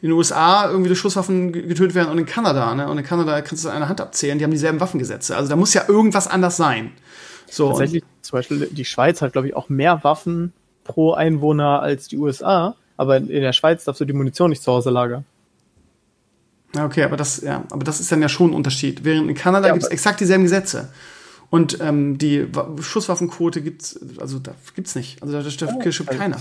in den USA irgendwie durch Schusswaffen getötet werden und in Kanada, ne? Und in Kanada kannst du eine Hand abzählen, die haben dieselben Waffengesetze. Also da muss ja irgendwas anders sein. So, Tatsächlich, zum Beispiel die Schweiz hat, glaube ich, auch mehr Waffen pro Einwohner als die USA, aber in der Schweiz darfst du die Munition nicht zu Hause lagern. Okay, aber das, ja, aber das ist dann ja schon ein Unterschied. Während in Kanada ja, gibt es exakt dieselben Gesetze. Und ähm, die Schusswaffenquote gibt's, also da gibt's nicht. Also da, da, da oh, keiner.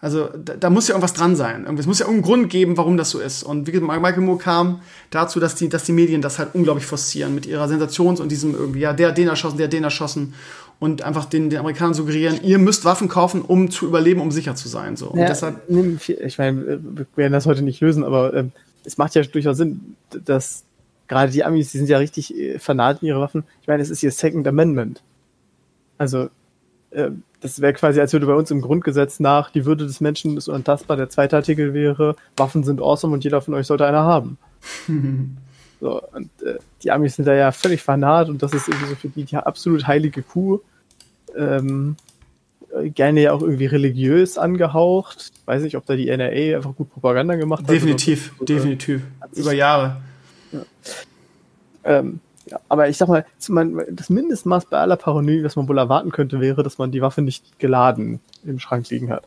Also da, da, muss ja irgendwas dran sein. Es muss ja irgendeinen Grund geben, warum das so ist. Und wie gesagt, Michael Moore kam dazu, dass die, dass die Medien das halt unglaublich forcieren mit ihrer Sensations- und diesem irgendwie, ja, der den erschossen, der den erschossen. Und einfach den, den Amerikanern suggerieren, ihr müsst Waffen kaufen, um zu überleben, um sicher zu sein. So. Und ja, deshalb, ich meine, wir werden das heute nicht lösen, aber äh, es macht ja durchaus Sinn, dass gerade die Amis, die sind ja richtig äh, fanat in ihre Waffen. Ich meine, es ist ihr Second Amendment. Also, äh, das wäre quasi, als würde bei uns im Grundgesetz nach, die Würde des Menschen ist unantastbar. Der zweite Artikel wäre, Waffen sind awesome und jeder von euch sollte eine haben. so, und äh, die Amis sind da ja völlig fanat und das ist irgendwie so für die die absolut heilige Kuh. Ähm, gerne ja auch irgendwie religiös angehaucht. Weiß nicht, ob da die NRA einfach gut Propaganda gemacht hat. Definitiv, definitiv. Über Jahre. Ja. Ähm, ja, aber ich sag mal, das Mindestmaß bei aller Paranoie, was man wohl erwarten könnte, wäre, dass man die Waffe nicht geladen im Schrank liegen hat.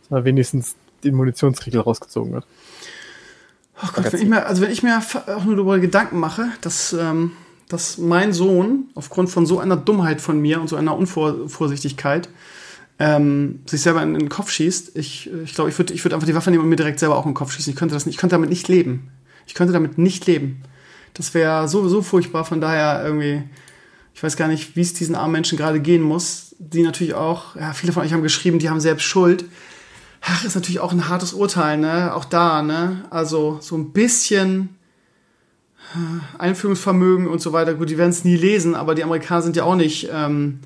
Dass man wenigstens den Munitionsriegel rausgezogen hat. Oh Gott, wenn ich mir, also wenn ich mir auch nur darüber Gedanken mache, dass, ähm, dass mein Sohn aufgrund von so einer Dummheit von mir und so einer Unvorsichtigkeit ähm, sich selber in, in, den Kopf schießt. Ich glaube, ich, glaub, ich würde ich würd einfach die Waffe nehmen und mir direkt selber auch in den Kopf schießen. Ich könnte, das nicht, ich könnte damit nicht leben. Ich könnte damit nicht leben. Das wäre so, so furchtbar. Von daher irgendwie, ich weiß gar nicht, wie es diesen armen Menschen gerade gehen muss. Die natürlich auch, ja, viele von euch haben geschrieben, die haben selbst Schuld. Ach, ist natürlich auch ein hartes Urteil, ne? Auch da, ne? Also so ein bisschen äh, Einführungsvermögen und so weiter. Gut, die werden es nie lesen, aber die Amerikaner sind ja auch nicht ähm,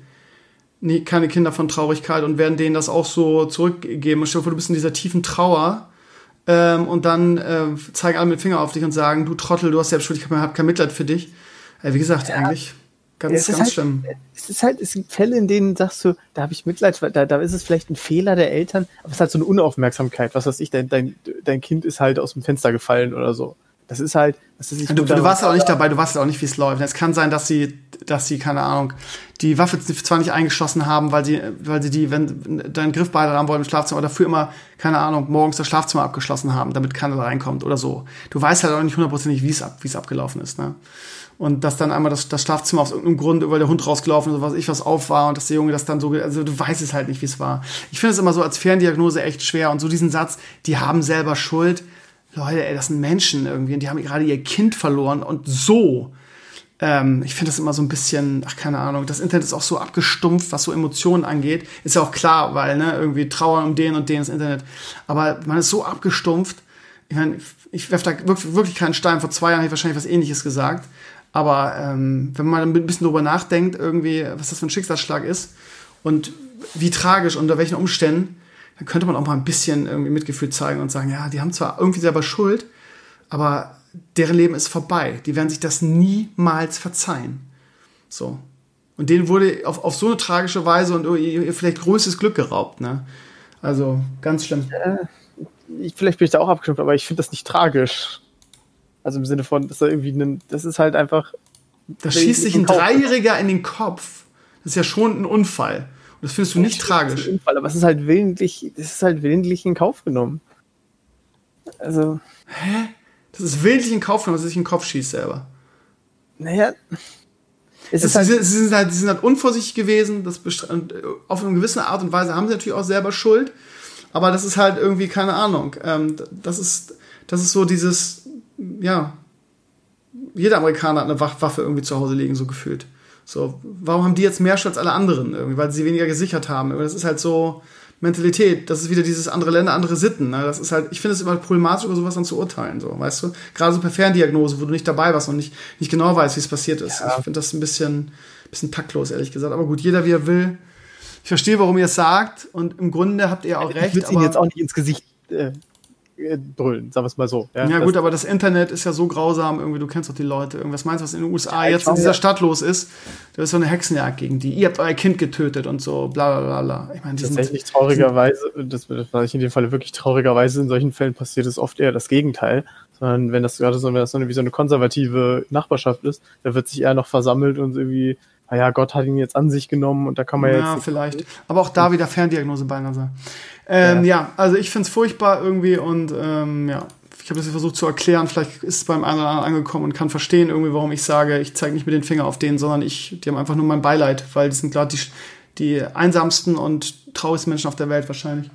nie, keine Kinder von Traurigkeit und werden denen das auch so zurückgeben. Stell dir vor, du bist in dieser tiefen Trauer ähm, und dann äh, zeigen alle mit dem Finger auf dich und sagen, du Trottel, du hast selbst Schuld, ich habe kein Mitleid für dich. Äh, wie gesagt, ja. eigentlich ganz, ganz halt, schlimm. Es ist halt, es gibt Fälle, in denen sagst du, da habe ich Mitleid, da, da ist es vielleicht ein Fehler der Eltern, aber es ist halt so eine Unaufmerksamkeit. Was weiß ich, dein, dein, dein Kind ist halt aus dem Fenster gefallen oder so. Das ist halt, das ist du, du warst auch nicht dabei, du weißt auch nicht, wie es läuft. Es kann sein, dass sie, dass sie, keine Ahnung, die Waffe zwar nicht eingeschlossen haben, weil sie, weil sie die, wenn deinen Griff beide haben wollen im Schlafzimmer, aber dafür immer, keine Ahnung, morgens das Schlafzimmer abgeschlossen haben, damit keiner da reinkommt oder so. Du weißt halt auch nicht hundertprozentig, wie es ab, wie es abgelaufen ist, ne? Und dass dann einmal das, das Schlafzimmer aus irgendeinem Grund, weil der Hund rausgelaufen oder was ich was auf war und dass der Junge das dann so, also du weißt es halt nicht, wie es war. Ich finde es immer so als Ferndiagnose echt schwer und so diesen Satz, die haben selber Schuld Leute, ey, das sind Menschen irgendwie und die haben gerade ihr Kind verloren und so. Ähm, ich finde das immer so ein bisschen, ach keine Ahnung, das Internet ist auch so abgestumpft, was so Emotionen angeht. Ist ja auch klar, weil, ne, irgendwie trauern um den und den das Internet. Aber man ist so abgestumpft. Ich meine, ich werfe da wirklich, keinen Stein. Vor zwei Jahren hätte ich wahrscheinlich was ähnliches gesagt. Aber ähm, wenn man ein bisschen drüber nachdenkt, irgendwie, was das für ein Schicksalsschlag ist und wie tragisch, unter welchen Umständen, dann könnte man auch mal ein bisschen irgendwie Mitgefühl zeigen und sagen, ja, die haben zwar irgendwie selber Schuld, aber deren Leben ist vorbei. Die werden sich das niemals verzeihen. So. Und denen wurde auf, auf so eine tragische Weise und ihr vielleicht größtes Glück geraubt, ne? Also, ganz schlimm. Äh, ich, vielleicht bin ich da auch abgestimmt, aber ich finde das nicht tragisch. Also im Sinne von, dass er irgendwie ein, das ist halt einfach. Da schießt sich ein Dreijähriger in den Kopf. Das ist ja schon ein Unfall. Das findest du nicht tragisch. Unfall, aber es ist halt willentlich, das ist halt willentlich in Kauf genommen. Also. Hä? Das ist willentlich in Kauf genommen, dass er sich in den Kopf schießt selber. Naja. Es ist halt, sie, sie, sind halt, sie sind halt unvorsichtig gewesen. Das auf eine gewisse Art und Weise haben sie natürlich auch selber Schuld. Aber das ist halt irgendwie, keine Ahnung. Ähm, das, ist, das ist so dieses, ja. Jeder Amerikaner hat eine Waffe irgendwie zu Hause liegen, so gefühlt. So, warum haben die jetzt mehr Schutz als alle anderen? Irgendwie, weil sie weniger gesichert haben. Das ist halt so Mentalität. Das ist wieder dieses andere Länder, andere Sitten. Ne? Das ist halt, ich finde es immer problematisch, über sowas dann zu urteilen, so, weißt du? Gerade so per Ferndiagnose, wo du nicht dabei warst und nicht, nicht genau weißt, wie es passiert ist. Ja. Ich finde das ein bisschen, bisschen taktlos, ehrlich gesagt. Aber gut, jeder wie er will. Ich verstehe, warum ihr es sagt und im Grunde habt ihr auch recht. Ich würde ihn jetzt auch nicht ins Gesicht äh, brüllen, sagen wir es mal so. Ja, ja gut, aber das Internet ist ja so grausam, irgendwie, du kennst doch die Leute. Irgendwas meinst du, was in den USA ja, jetzt in dieser Stadt los ist? Da ist so eine Hexenjagd gegen die. Ihr habt euer Kind getötet und so, bla bla bla. Ich meine, Tatsächlich sind, traurigerweise, das, was ich in dem Fall wirklich traurigerweise in solchen Fällen passiert, ist oft eher das Gegenteil. Sondern wenn das gerade so, wenn das so eine, wie so eine konservative Nachbarschaft ist, da wird sich eher noch versammelt und irgendwie naja, Gott hat ihn jetzt an sich genommen und da kann man ja, jetzt. Ja, vielleicht. Aber auch da wieder Ferndiagnose beinahe sein. Ähm, ja. ja. also ich finde es furchtbar irgendwie und ähm, ja, ich habe das versucht zu erklären. Vielleicht ist es beim einen oder anderen angekommen und kann verstehen irgendwie, warum ich sage, ich zeige nicht mit den Finger auf den, sondern ich, die haben einfach nur mein Beileid, weil die sind gerade die, die einsamsten und traurigsten Menschen auf der Welt wahrscheinlich.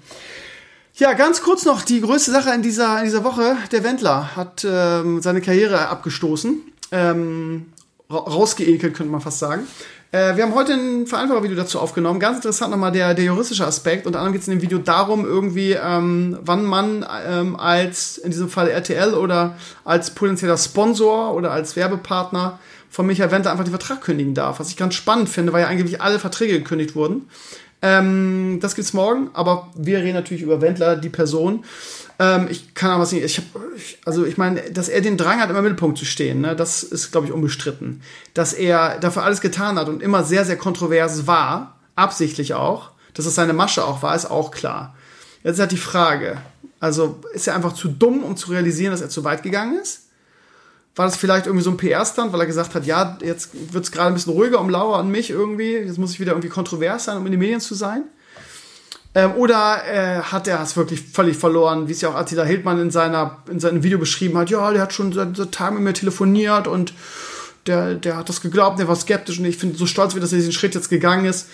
Ja, ganz kurz noch die größte Sache in dieser, in dieser Woche. Der Wendler hat ähm, seine Karriere abgestoßen. Ähm, rausgeekelt, könnte man fast sagen. Äh, wir haben heute ein Vereinfacher-Video dazu aufgenommen. Ganz interessant nochmal der, der juristische Aspekt. Unter anderem geht es in dem Video darum, irgendwie, ähm, wann man ähm, als, in diesem Fall RTL oder als potenzieller Sponsor oder als Werbepartner von Michael Wendler einfach den Vertrag kündigen darf. Was ich ganz spannend finde, weil ja eigentlich alle Verträge gekündigt wurden. Ähm, das gibt's morgen, aber wir reden natürlich über Wendler, die Person. Ähm, ich kann aber was nicht, ich hab, also ich meine, dass er den Drang hat, immer im Mittelpunkt zu stehen, ne, das ist, glaube ich, unbestritten. Dass er dafür alles getan hat und immer sehr, sehr kontrovers war, absichtlich auch, dass es seine Masche auch war, ist auch klar. Jetzt ist halt die Frage, also ist er einfach zu dumm, um zu realisieren, dass er zu weit gegangen ist? War das vielleicht irgendwie so ein PR-Stand, weil er gesagt hat, ja, jetzt wird es gerade ein bisschen ruhiger um Laura und mich irgendwie, jetzt muss ich wieder irgendwie kontrovers sein, um in den Medien zu sein? Ähm, oder äh, hat er es wirklich völlig verloren, wie es ja auch Attila Hildmann in, seiner, in seinem Video beschrieben hat. Ja, der hat schon seit, seit Tagen mit mir telefoniert und der, der hat das geglaubt, der war skeptisch und ich finde so stolz, wie dass er diesen Schritt jetzt gegangen ist.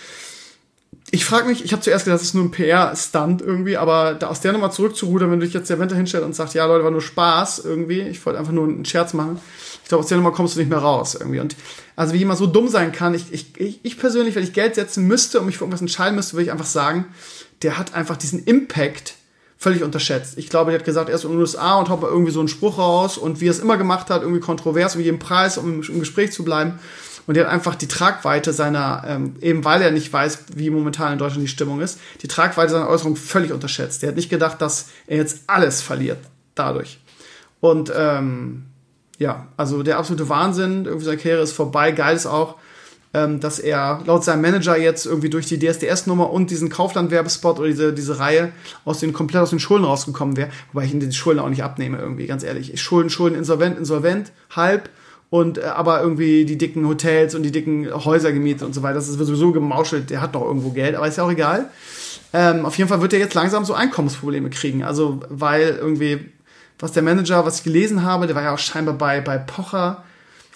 ich frage mich, ich habe zuerst gedacht, das ist nur ein PR-Stunt irgendwie, aber da aus der Nummer zurückzurudern, wenn du dich jetzt der Wender hinstellt und sagt, ja Leute, war nur Spaß irgendwie, ich wollte einfach nur einen Scherz machen. Ich glaube, aus der Nummer kommst du nicht mehr raus irgendwie. Und also wie jemand so dumm sein kann, ich, ich, ich persönlich, wenn ich Geld setzen müsste und mich für irgendwas entscheiden müsste, würde ich einfach sagen, der hat einfach diesen Impact völlig unterschätzt. Ich glaube, der hat gesagt, er ist in den USA und haut mal irgendwie so einen Spruch raus und wie er es immer gemacht hat, irgendwie kontrovers um jeden Preis, um im, Gespräch zu bleiben. Und er hat einfach die Tragweite seiner, ähm, eben weil er nicht weiß, wie momentan in Deutschland die Stimmung ist, die Tragweite seiner Äußerung völlig unterschätzt. Er hat nicht gedacht, dass er jetzt alles verliert dadurch. Und ähm, ja, also der absolute Wahnsinn. Irgendwie seine Karriere ist vorbei. Geil ist auch, ähm, dass er laut seinem Manager jetzt irgendwie durch die DSDS-Nummer und diesen Kaufland-Werbespot oder diese, diese Reihe aus den komplett aus den Schulden rausgekommen wäre. Wobei ich ihn die Schulden auch nicht abnehme, irgendwie, ganz ehrlich. Ich Schulden, Schulden, insolvent, insolvent, halb und äh, aber irgendwie die dicken Hotels und die dicken Häuser gemietet und so weiter. Das ist sowieso gemauschelt, der hat doch irgendwo Geld, aber ist ja auch egal. Ähm, auf jeden Fall wird er jetzt langsam so Einkommensprobleme kriegen. Also, weil irgendwie, was der Manager, was ich gelesen habe, der war ja auch scheinbar bei, bei Pocher.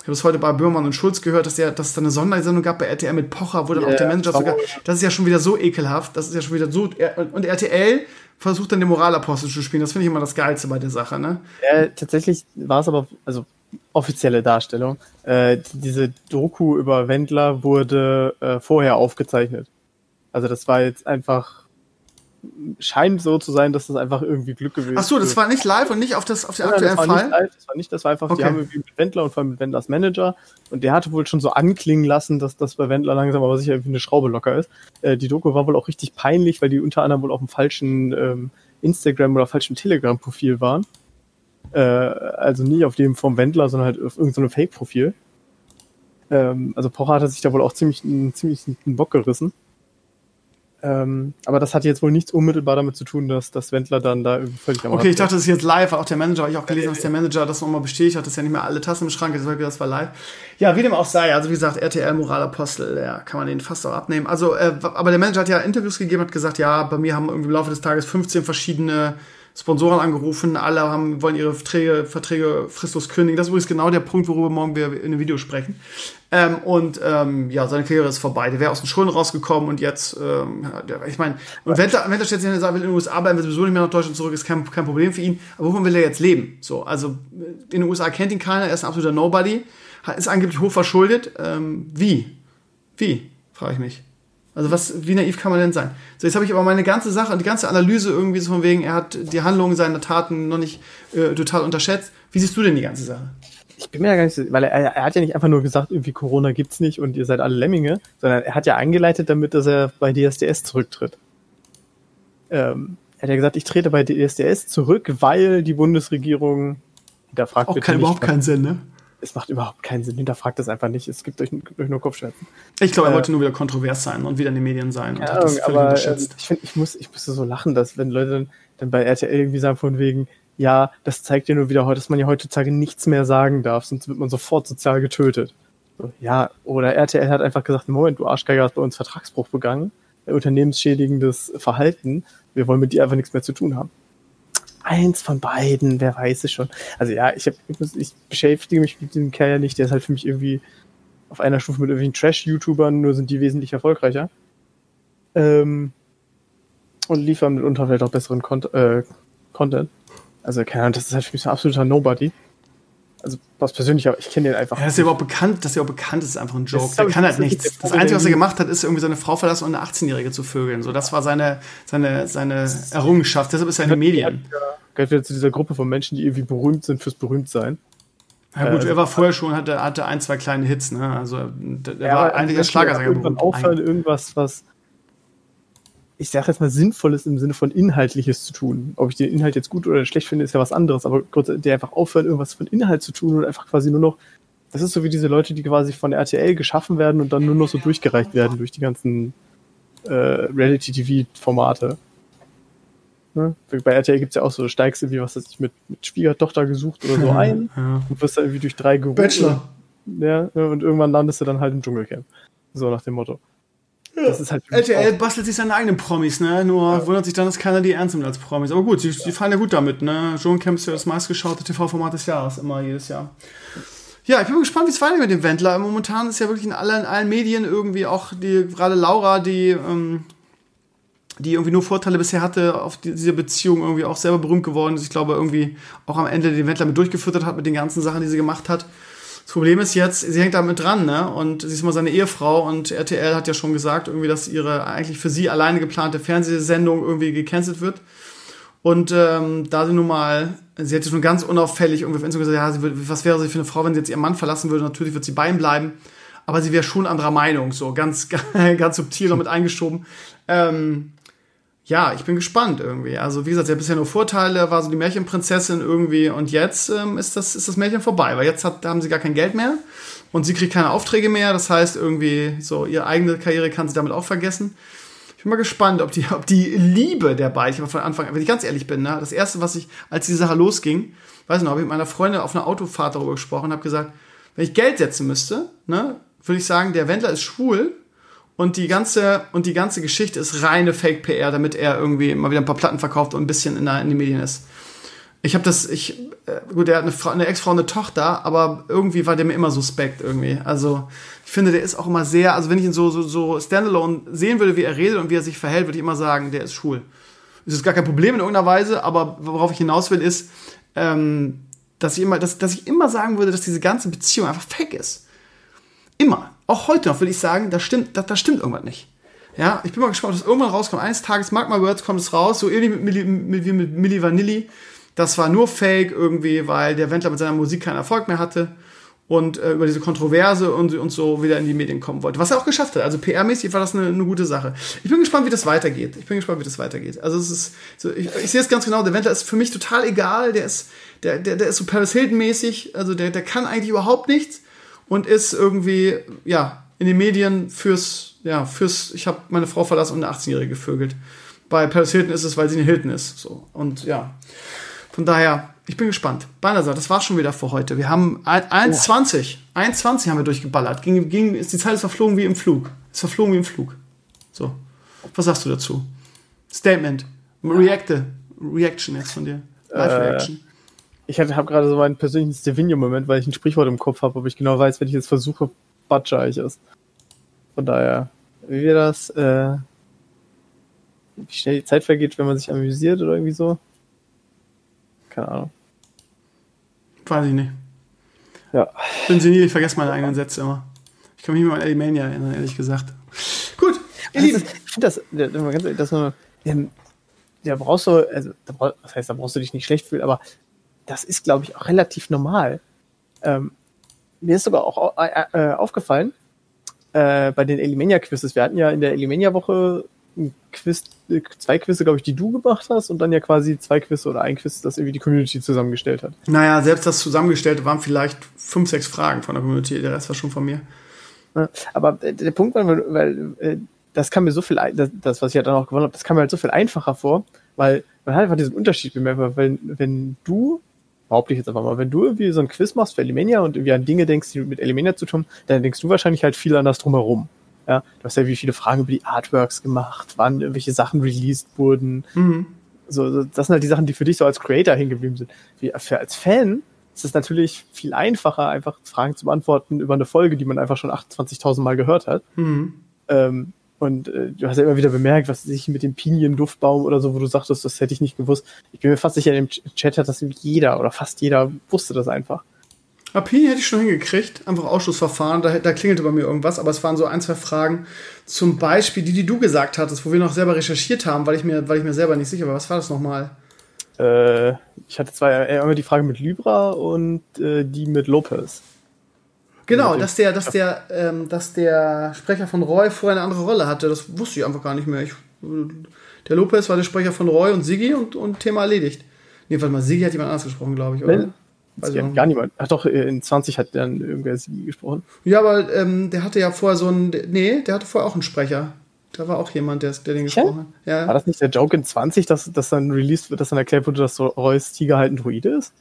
Ich habe es heute bei Böhmermann und Schulz gehört, dass, der, dass es da eine Sondersendung gab bei RTL mit Pocher, wo dann yeah, auch der Manager sogar. Das ist ja schon wieder so ekelhaft. Das ist ja schon wieder so. Und RTL versucht dann den Moralapostel zu spielen. Das finde ich immer das Geilste bei der Sache, ne? Ja, tatsächlich war es aber, also offizielle Darstellung. Äh, diese Doku über Wendler wurde äh, vorher aufgezeichnet. Also das war jetzt einfach scheint so zu sein, dass das einfach irgendwie Glück gewesen ist. Ach so, das war nicht live und nicht auf das auf den aktuellen das Fall. Nicht live, das war nicht, das war einfach, okay. die haben irgendwie mit Wendler und vor allem mit Wendlers Manager und der hatte wohl schon so anklingen lassen, dass das bei Wendler langsam aber sicher irgendwie eine Schraube locker ist. Äh, die Doku war wohl auch richtig peinlich, weil die unter anderem wohl auf dem falschen ähm, Instagram oder falschen Telegram Profil waren. Äh, also nie auf dem vom Wendler, sondern halt auf irgendeinem Fake-Profil. Ähm, also Pocher hat sich da wohl auch ziemlich, ziemlich einen Bock gerissen. Ähm, aber das hat jetzt wohl nichts unmittelbar damit zu tun, dass das Wendler dann da irgendwie völlig am Okay, ich dachte, das ist jetzt live, auch der Manager, weil ich auch gelesen, dass der Manager das nochmal bestätigt hat, dass ja nicht mehr alle Tassen im Schrank ist, das war live. Ja, wie dem auch sei, also wie gesagt, RTL Moralapostel, ja, kann man den fast auch abnehmen. Also, äh, aber der Manager hat ja Interviews gegeben, hat gesagt, ja, bei mir haben irgendwie im Laufe des Tages 15 verschiedene Sponsoren angerufen, alle haben, wollen ihre Verträge, Verträge fristlos kündigen. Das ist übrigens genau der Punkt, worüber morgen wir in dem Video sprechen. Ähm, und ähm, ja, seine Karriere ist vorbei. Der wäre aus den Schulden rausgekommen und jetzt, ähm, ich meine, und wenn er stellt sich sagt, will in den USA bleiben, will sowieso nicht mehr nach Deutschland zurück, ist kein, kein Problem für ihn. Aber wovon will er jetzt leben? So, also in den USA kennt ihn keiner, er ist ein absoluter Nobody, ist angeblich hochverschuldet. Ähm, wie? Wie? Frage ich mich. Also was, wie naiv kann man denn sein? So, jetzt habe ich aber meine ganze Sache, die ganze Analyse irgendwie so von wegen, er hat die Handlungen seiner Taten noch nicht äh, total unterschätzt. Wie siehst du denn die ganze Sache? Ich bin mir ja gar nicht so, weil er, er hat ja nicht einfach nur gesagt, irgendwie Corona gibt's nicht und ihr seid alle Lemminge, sondern er hat ja eingeleitet damit, dass er bei DSDS zurücktritt. Ähm, er hat ja gesagt, ich trete bei DSDS zurück, weil die Bundesregierung da fragt Auch kein, überhaupt keinen Sinn, ne? Es macht überhaupt keinen Sinn. Hinterfragt das einfach nicht. Es gibt euch, euch nur Kopfschmerzen. Ich glaube, er äh, wollte nur wieder kontrovers sein und wieder in den Medien sein. Ja, aber äh, ich finde, ich muss, ich musste so lachen, dass wenn Leute dann, dann bei RTL irgendwie sagen von wegen, ja, das zeigt ja nur wieder heute, dass man ja heutzutage nichts mehr sagen darf, sonst wird man sofort sozial getötet. So, ja, oder RTL hat einfach gesagt, Moment, du Arschgeiger hast bei uns Vertragsbruch begangen, unternehmensschädigendes Verhalten, wir wollen mit dir einfach nichts mehr zu tun haben eins von beiden, wer weiß es schon. Also ja, ich, hab, ich, ich beschäftige mich mit dem Kerl ja nicht, der ist halt für mich irgendwie auf einer Stufe mit irgendwelchen Trash-YouTubern, nur sind die wesentlich erfolgreicher. Ähm, und liefern mitunter vielleicht auch besseren Con äh, Content. Also, keine Ahnung, das ist halt für mich so ein absoluter Nobody. Also, was persönlich, aber ich kenne den einfach. Ja, ist ja überhaupt bekannt, dass er auch bekannt ist, ist einfach ein Joke. Der kann halt nichts. Das Einzige, was er gemacht hat, ist irgendwie seine Frau verlassen und eine 18-Jährige zu vögeln. So, das war seine, seine, seine Errungenschaft. Deshalb ist er in den Medien. Gehört wieder zu dieser Gruppe von Menschen, die irgendwie berühmt sind fürs Berühmtsein. Ja gut, äh, er war vorher schon, hatte, hatte ein, zwei kleine Hits, ne? Also der ja, war eigentlich als Schlagersänger berühmt. aufhören, irgendwas, was ich sage jetzt mal Sinnvolles im Sinne von Inhaltliches zu tun. Ob ich den Inhalt jetzt gut oder schlecht finde, ist ja was anderes, aber der einfach aufhören, irgendwas von Inhalt zu tun und einfach quasi nur noch, das ist so wie diese Leute, die quasi von der RTL geschaffen werden und dann nur noch so durchgereicht werden durch die ganzen äh, Reality-TV-Formate. Ne? Bei RTL gibt es ja auch so, du steigst irgendwie, was weiß ich, mit, mit Schwiegertochter gesucht oder so ein ja. und wirst dann irgendwie durch drei gerufen. Bachelor. Ja, und irgendwann landest du dann halt im Dschungelcamp. So nach dem Motto. Das ist halt RTL bastelt sich seine eigenen Promis, ne? Nur ja. wundert sich dann, dass keiner die ernst nimmt als Promis. Aber gut, sie, sie fahren ja gut damit, ne? Dschungelcamp ist ja das meistgeschaute TV-Format des Jahres, immer jedes Jahr. Ja, ich bin gespannt, wie es weitergeht mit dem Wendler. Momentan ist ja wirklich in allen, allen Medien irgendwie auch die, gerade Laura, die, ähm, die irgendwie nur Vorteile bisher hatte, auf diese Beziehung irgendwie auch selber berühmt geworden ist. Ich glaube, irgendwie auch am Ende den Wendler mit durchgefüttert hat mit den ganzen Sachen, die sie gemacht hat. Das Problem ist jetzt, sie hängt damit dran, ne? Und sie ist mal seine Ehefrau und RTL hat ja schon gesagt, irgendwie, dass ihre eigentlich für sie alleine geplante Fernsehsendung irgendwie gecancelt wird. Und ähm, da sie nun mal, sie hätte schon ganz unauffällig irgendwie auf Instagram gesagt, ja, sie würde, was wäre sie für eine Frau, wenn sie jetzt ihren Mann verlassen würde? Natürlich wird sie bei ihm bleiben, aber sie wäre schon anderer Meinung, so ganz, ganz subtil noch mit eingeschoben. Ähm, ja, ich bin gespannt irgendwie. Also wie gesagt, sie hat bisher nur Vorteile, war so die Märchenprinzessin irgendwie und jetzt ähm, ist, das, ist das Märchen vorbei, weil jetzt hat, haben sie gar kein Geld mehr und sie kriegt keine Aufträge mehr. Das heißt irgendwie so, ihre eigene Karriere kann sie damit auch vergessen. Ich bin mal gespannt, ob die, ob die Liebe der beiden, ich habe von Anfang an, wenn ich ganz ehrlich bin, ne, das erste, was ich, als die Sache losging, weiß noch, habe ich mit meiner Freundin auf einer Autofahrt darüber gesprochen und habe gesagt, wenn ich Geld setzen müsste, ne, würde ich sagen, der Wendler ist schwul und die ganze, und die ganze Geschichte ist reine Fake-PR, damit er irgendwie mal wieder ein paar Platten verkauft und ein bisschen in, der, in den Medien ist. Ich habe das, ich, äh, gut, er hat eine, Frau, eine Ex-Frau, eine Tochter, aber irgendwie war der mir immer suspekt irgendwie. Also, ich finde, der ist auch immer sehr, also wenn ich ihn so, so, so standalone sehen würde, wie er redet und wie er sich verhält, würde ich immer sagen, der ist schwul. Das ist gar kein Problem in irgendeiner Weise, aber worauf ich hinaus will, ist, ähm, dass ich immer, dass, dass ich immer sagen würde, dass diese ganze Beziehung einfach fake ist. Immer auch heute noch will ich sagen, da stimmt, da, da stimmt irgendwas nicht. Ja, ich bin mal gespannt, ob das irgendwann rauskommt. Eines Tages, Mark My Words, kommt es raus, so ähnlich mit Milli, mit, wie mit Milli Vanilli. Das war nur Fake irgendwie, weil der Wendler mit seiner Musik keinen Erfolg mehr hatte und äh, über diese Kontroverse und, und so wieder in die Medien kommen wollte. Was er auch geschafft hat. Also PR-mäßig war das eine, eine gute Sache. Ich bin gespannt, wie das weitergeht. Ich bin gespannt, wie das weitergeht. Also es ist, so, ich, ich sehe es ganz genau. Der Wendler ist für mich total egal. Der ist, der, der, der ist so Paris Hilton-mäßig. Also der, der kann eigentlich überhaupt nichts und ist irgendwie, ja, in den Medien fürs, ja, fürs, ich habe meine Frau verlassen und eine 18-Jährige gevögelt. Bei Paris Hilton ist es, weil sie eine Hilton ist. So. Und ja, von daher, ich bin gespannt. Beinerseits, das war schon wieder für heute. Wir haben 1,20. Oh. 1,20 haben wir durchgeballert. Ging, ging, ist die Zeit ist verflogen wie im Flug. Ist verflogen wie im Flug. So. Was sagst du dazu? Statement. Reacte. Reaction jetzt von dir. Live-Reaction. Äh, ich habe gerade so meinen persönlichen Stevino-Moment, weil ich ein Sprichwort im Kopf habe, ob ich genau weiß, wenn ich jetzt versuche, batscher ich es. Von daher, wie wir das, äh, wie schnell die Zeit vergeht, wenn man sich amüsiert oder irgendwie so. Keine Ahnung. Weiß ich nicht. Ja. Ich bin senil, ich vergesse meine eigenen Sätze immer. Ich kann mich nicht mehr an Alimania erinnern, ehrlich gesagt. Gut, ihr Lieben. Ich finde das, ganz ehrlich, dass man, da brauchst du, also, da, das heißt, da brauchst du dich nicht schlecht fühlen, aber das ist, glaube ich, auch relativ normal. Ähm, mir ist sogar auch äh, äh, aufgefallen, äh, bei den Elimania-Quizzes, wir hatten ja in der Elimania-Woche Quiz, zwei Quizze, glaube ich, die du gemacht hast und dann ja quasi zwei Quizze oder ein Quiz, das irgendwie die Community zusammengestellt hat. Naja, selbst das Zusammengestellte waren vielleicht fünf, sechs Fragen von der Community, der Rest war schon von mir. Aber der Punkt war, weil, weil äh, das kam mir so viel, das, was ich ja dann auch gewonnen habe, das kam mir halt so viel einfacher vor, weil man hat einfach diesen Unterschied bemerkt, weil wenn du behaupte ich jetzt einfach mal, wenn du irgendwie so ein Quiz machst für Elimania und irgendwie an Dinge denkst, die mit Elimania zu tun, dann denkst du wahrscheinlich halt viel an das drumherum. Ja, du hast ja wie viele Fragen über die Artworks gemacht, wann irgendwelche Sachen released wurden. Mhm. So, das sind halt die Sachen, die für dich so als Creator hingeblieben sind. Wie für als Fan ist es natürlich viel einfacher, einfach Fragen zu beantworten über eine Folge, die man einfach schon 28.000 Mal gehört hat. Mhm. Ähm, und äh, du hast ja immer wieder bemerkt, was sich mit dem Pinienduftbaum oder so, wo du sagtest, das hätte ich nicht gewusst. Ich bin mir fast sicher, im Chat hat das jeder oder fast jeder wusste das einfach. Ja, Pinien hätte ich schon hingekriegt, einfach Ausschussverfahren, da, da klingelte bei mir irgendwas, aber es waren so ein, zwei Fragen, zum Beispiel die, die du gesagt hattest, wo wir noch selber recherchiert haben, weil ich mir, weil ich mir selber nicht sicher war. Was war das nochmal? Äh, ich hatte zwei, einmal die Frage mit Libra und äh, die mit Lopez. Genau, dass der, dass der, ähm, dass der Sprecher von Roy vorher eine andere Rolle hatte, das wusste ich einfach gar nicht mehr. Ich, der Lopez war der Sprecher von Roy und Siggi und, und Thema erledigt. Nee, warte mal, Siggi hat jemand anders gesprochen, glaube ich, oder? Weiß ich gar niemand. Ach doch, in 20 hat dann irgendwer Siggi gesprochen. Ja, aber ähm, der hatte ja vorher so einen, nee, der hatte vorher auch einen Sprecher. Da war auch jemand, der, der den gesprochen hat. Ja. War das nicht der Joke in 20, dass, dass dann released wird, dass dann erklärt wurde, dass Roy's Tiger halt ein Druide ist?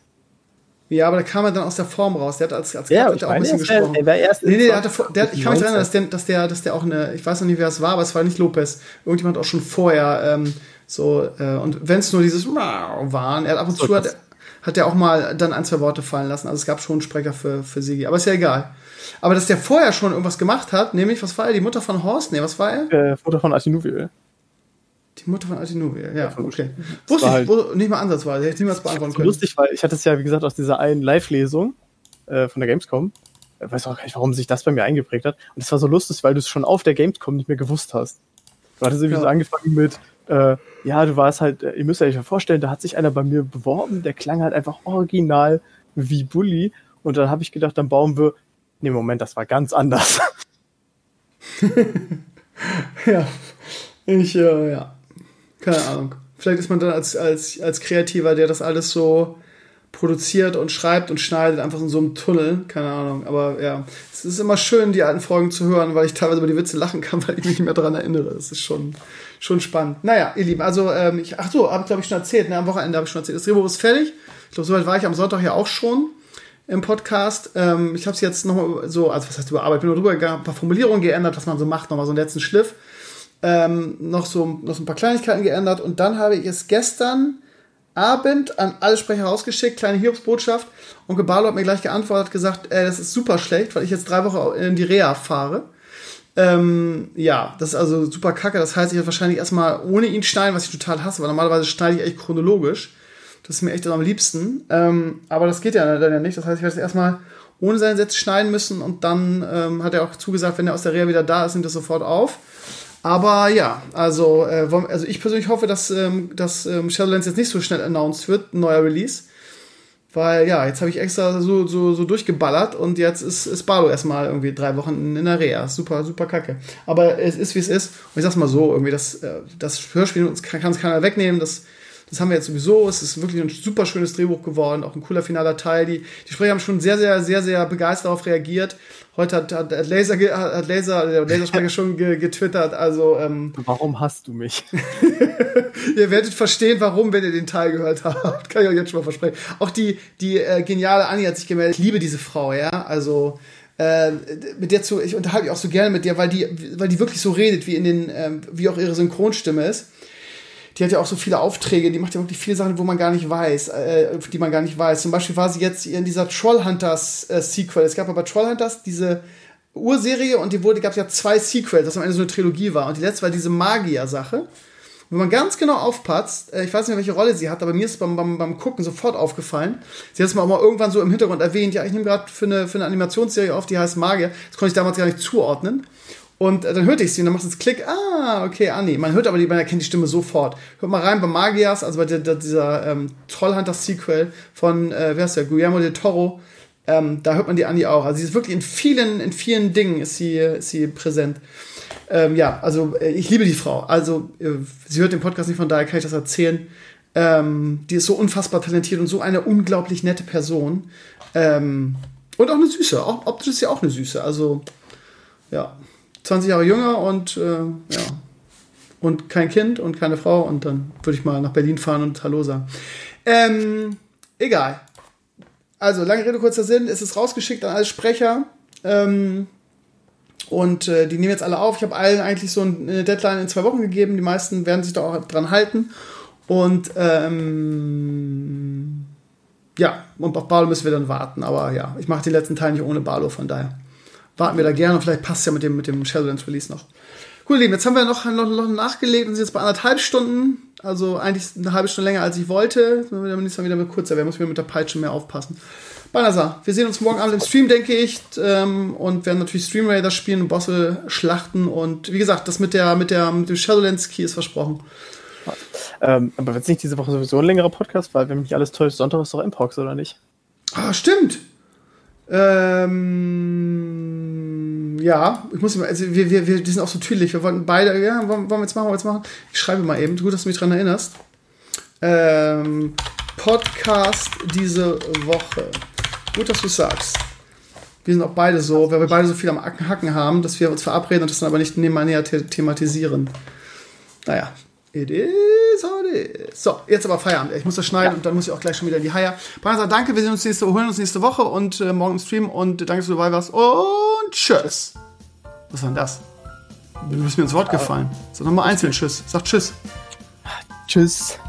Ja, aber da kam er dann aus der Form raus. Der hat als, als ja, Charakter auch ein bisschen gesprochen. Der, der erst nee, nee, der hatte, der, ich kann mich erinnern, dass der, dass, der, dass der auch eine, ich weiß noch nicht, wer es war, aber es war nicht Lopez. Irgendjemand auch schon vorher ähm, so, äh, und wenn es nur dieses waren, er ab und zu hat, hat er auch mal dann ein, zwei Worte fallen lassen. Also es gab schon einen Sprecher für, für Sigi, aber ist ja egal. Aber dass der vorher schon irgendwas gemacht hat, nämlich, was war er, die Mutter von Horst? Nee, was war er? Äh, Mutter von Artinuviel. Die Mutter von Antinovia, ja, okay. Wusste ich, halt nicht mal ansatzweise, hätte ich niemals beantworten können. Lustig, weil ich hatte es ja, wie gesagt, aus dieser einen Live-Lesung äh, von der Gamescom. Ich weiß auch gar nicht, warum sich das bei mir eingeprägt hat. Und es war so lustig, weil du es schon auf der Gamescom nicht mehr gewusst hast. Du hattest irgendwie ja. so angefangen mit, äh, ja, du warst halt, äh, ihr müsst euch ja vorstellen, da hat sich einer bei mir beworben, der klang halt einfach original wie Bully. Und dann habe ich gedacht, dann bauen wir. Nee, Moment, das war ganz anders. ja. Ich, äh, ja. Keine Ahnung. Vielleicht ist man dann als, als, als Kreativer, der das alles so produziert und schreibt und schneidet, einfach in so einem Tunnel. Keine Ahnung. Aber ja, es ist immer schön, die alten Folgen zu hören, weil ich teilweise über die Witze lachen kann, weil ich mich nicht mehr daran erinnere. Das ist schon, schon spannend. Naja, ihr Lieben, also, ähm, ich, ach so, habe ich glaube ich schon erzählt, ne, am Wochenende habe ich schon erzählt. Das Drehbuch ist fertig. Ich glaube, soweit war ich am Sonntag ja auch schon im Podcast. Ähm, ich habe es jetzt nochmal so, also was heißt überarbeitet, bin nur drüber gegangen, ein paar Formulierungen geändert, was man so macht, nochmal so einen letzten Schliff. Ähm, noch, so, noch so ein paar Kleinigkeiten geändert und dann habe ich es gestern Abend an alle Sprecher rausgeschickt, kleine Hiobsbotschaft. Und Gebalo hat mir gleich geantwortet, gesagt, äh, das ist super schlecht, weil ich jetzt drei Wochen in die Reha fahre. Ähm, ja, das ist also super kacke. Das heißt, ich werde wahrscheinlich erstmal ohne ihn schneiden, was ich total hasse, weil normalerweise schneide ich echt chronologisch. Das ist mir echt am liebsten. Ähm, aber das geht ja dann ja nicht. Das heißt, ich werde es erstmal ohne seine Sätze schneiden müssen und dann ähm, hat er auch zugesagt, wenn er aus der Reha wieder da ist, nimmt er sofort auf. Aber ja, also, äh, also ich persönlich hoffe, dass, ähm, dass ähm, Shadowlands jetzt nicht so schnell announced wird, ein neuer Release. Weil ja, jetzt habe ich extra so, so, so durchgeballert und jetzt ist, ist Barlo erstmal irgendwie drei Wochen in der Reha. Super, super kacke. Aber es ist, wie es ist. Und ich sag's mal so, irgendwie, das, äh, das Hörspiel kann es keiner wegnehmen. Das, das haben wir jetzt sowieso. Es ist wirklich ein super schönes Drehbuch geworden, auch ein cooler finaler Teil. Die, die Sprecher haben schon sehr, sehr, sehr, sehr begeistert darauf reagiert. Heute hat, hat, hat Laser, hat Laser, der Lasersprecher schon getwittert. Also, ähm, warum hast du mich? ihr werdet verstehen, warum, wenn ihr den Teil gehört habt. Kann ich euch jetzt schon mal versprechen. Auch die, die äh, geniale Annie hat sich gemeldet. Ich liebe diese Frau, ja. Also, äh, mit der zu, ich unterhalte mich auch so gerne mit der, weil die, weil die wirklich so redet, wie in den, äh, wie auch ihre Synchronstimme ist die hat ja auch so viele Aufträge, die macht ja wirklich viele Sachen, wo man gar nicht weiß, äh, die man gar nicht weiß. Zum Beispiel war sie jetzt in dieser Trollhunters äh, Sequel. Es gab aber Trollhunters diese Urserie und die wurde, gab es ja zwei Sequels, das am Ende so eine Trilogie war. Und die letzte war diese Magier-Sache. Wenn man ganz genau aufpasst, äh, ich weiß nicht, welche Rolle sie hat, aber mir ist beim, beim, beim Gucken sofort aufgefallen. Sie hat es mal auch mal irgendwann so im Hintergrund erwähnt, ja, ich nehme gerade für eine, für eine Animationsserie auf, die heißt Magier. Das konnte ich damals gar nicht zuordnen. Und äh, dann hörte ich sie und dann macht es Klick, ah, okay, Anni. Man hört aber, die, man erkennt die Stimme sofort. Hört mal rein bei Magias, also bei der, der, dieser ähm, Trollhunter-Sequel von, äh, wer ist der, Guillermo del Toro. Ähm, da hört man die Anni auch. Also sie ist wirklich in vielen, in vielen Dingen ist sie, ist sie präsent. Ähm, ja, also äh, ich liebe die Frau. Also äh, sie hört den Podcast nicht, von daher kann ich das erzählen. Ähm, die ist so unfassbar talentiert und so eine unglaublich nette Person. Ähm, und auch eine Süße. Auch, optisch ist sie auch eine Süße. Also, ja. 20 Jahre jünger und äh, ja. Und kein Kind und keine Frau und dann würde ich mal nach Berlin fahren und Hallo sagen. Ähm, egal. Also, lange Rede, kurzer Sinn. Es ist rausgeschickt an alle Sprecher. Ähm, und äh, die nehmen jetzt alle auf. Ich habe allen eigentlich so eine Deadline in zwei Wochen gegeben. Die meisten werden sich da auch dran halten. Und ähm, ja, und auf Barlo müssen wir dann warten. Aber ja, ich mache die letzten Teile nicht ohne Barlo, von daher warten wir da gerne und vielleicht passt es ja mit dem, mit dem Shadowlands Release noch. Cool, Lieben, jetzt haben wir noch, noch, noch nachgelegt und sind jetzt bei anderthalb Stunden. Also eigentlich eine halbe Stunde länger, als ich wollte. Jetzt müssen wir nächstes Mal wieder mit kurzer werden, muss wir mit der Peitsche mehr aufpassen. Banasa, wir sehen uns morgen Abend im Stream, denke ich. Ähm, und werden natürlich Stream Raiders spielen und Bosse schlachten. Und wie gesagt, das mit der, mit der, mit dem Shadowlands Key ist versprochen. Ähm, aber wird es nicht diese Woche sowieso ein längerer Podcast, weil wenn mich alles täuscht, Sonntag ist doch Impox, oder nicht? Ah, stimmt. Ähm, ja, ich muss mal, also wir, wir, wir sind auch so tüdelig. Wir wollten beide, ja, wollen, wollen wir jetzt machen, wollen wir jetzt machen? Ich schreibe mal eben, gut, dass du mich dran erinnerst. Ähm, Podcast diese Woche. Gut, dass du sagst. Wir sind auch beide so, weil wir beide so viel am Hacken haben, dass wir uns verabreden und das dann aber nicht nebeneinander thematisieren. Naja, It is how it is. So, jetzt aber Feierabend. Ich muss das schneiden ja. und dann muss ich auch gleich schon wieder in die Haier. Banasa, danke, wir sehen uns nächste, holen uns nächste Woche und äh, morgen im Stream und danke, dass du dabei warst und tschüss. Was war denn das? Du bist mir ins Wort gefallen. Sag nochmal einzeln Tschüss. Sag Tschüss. Tschüss.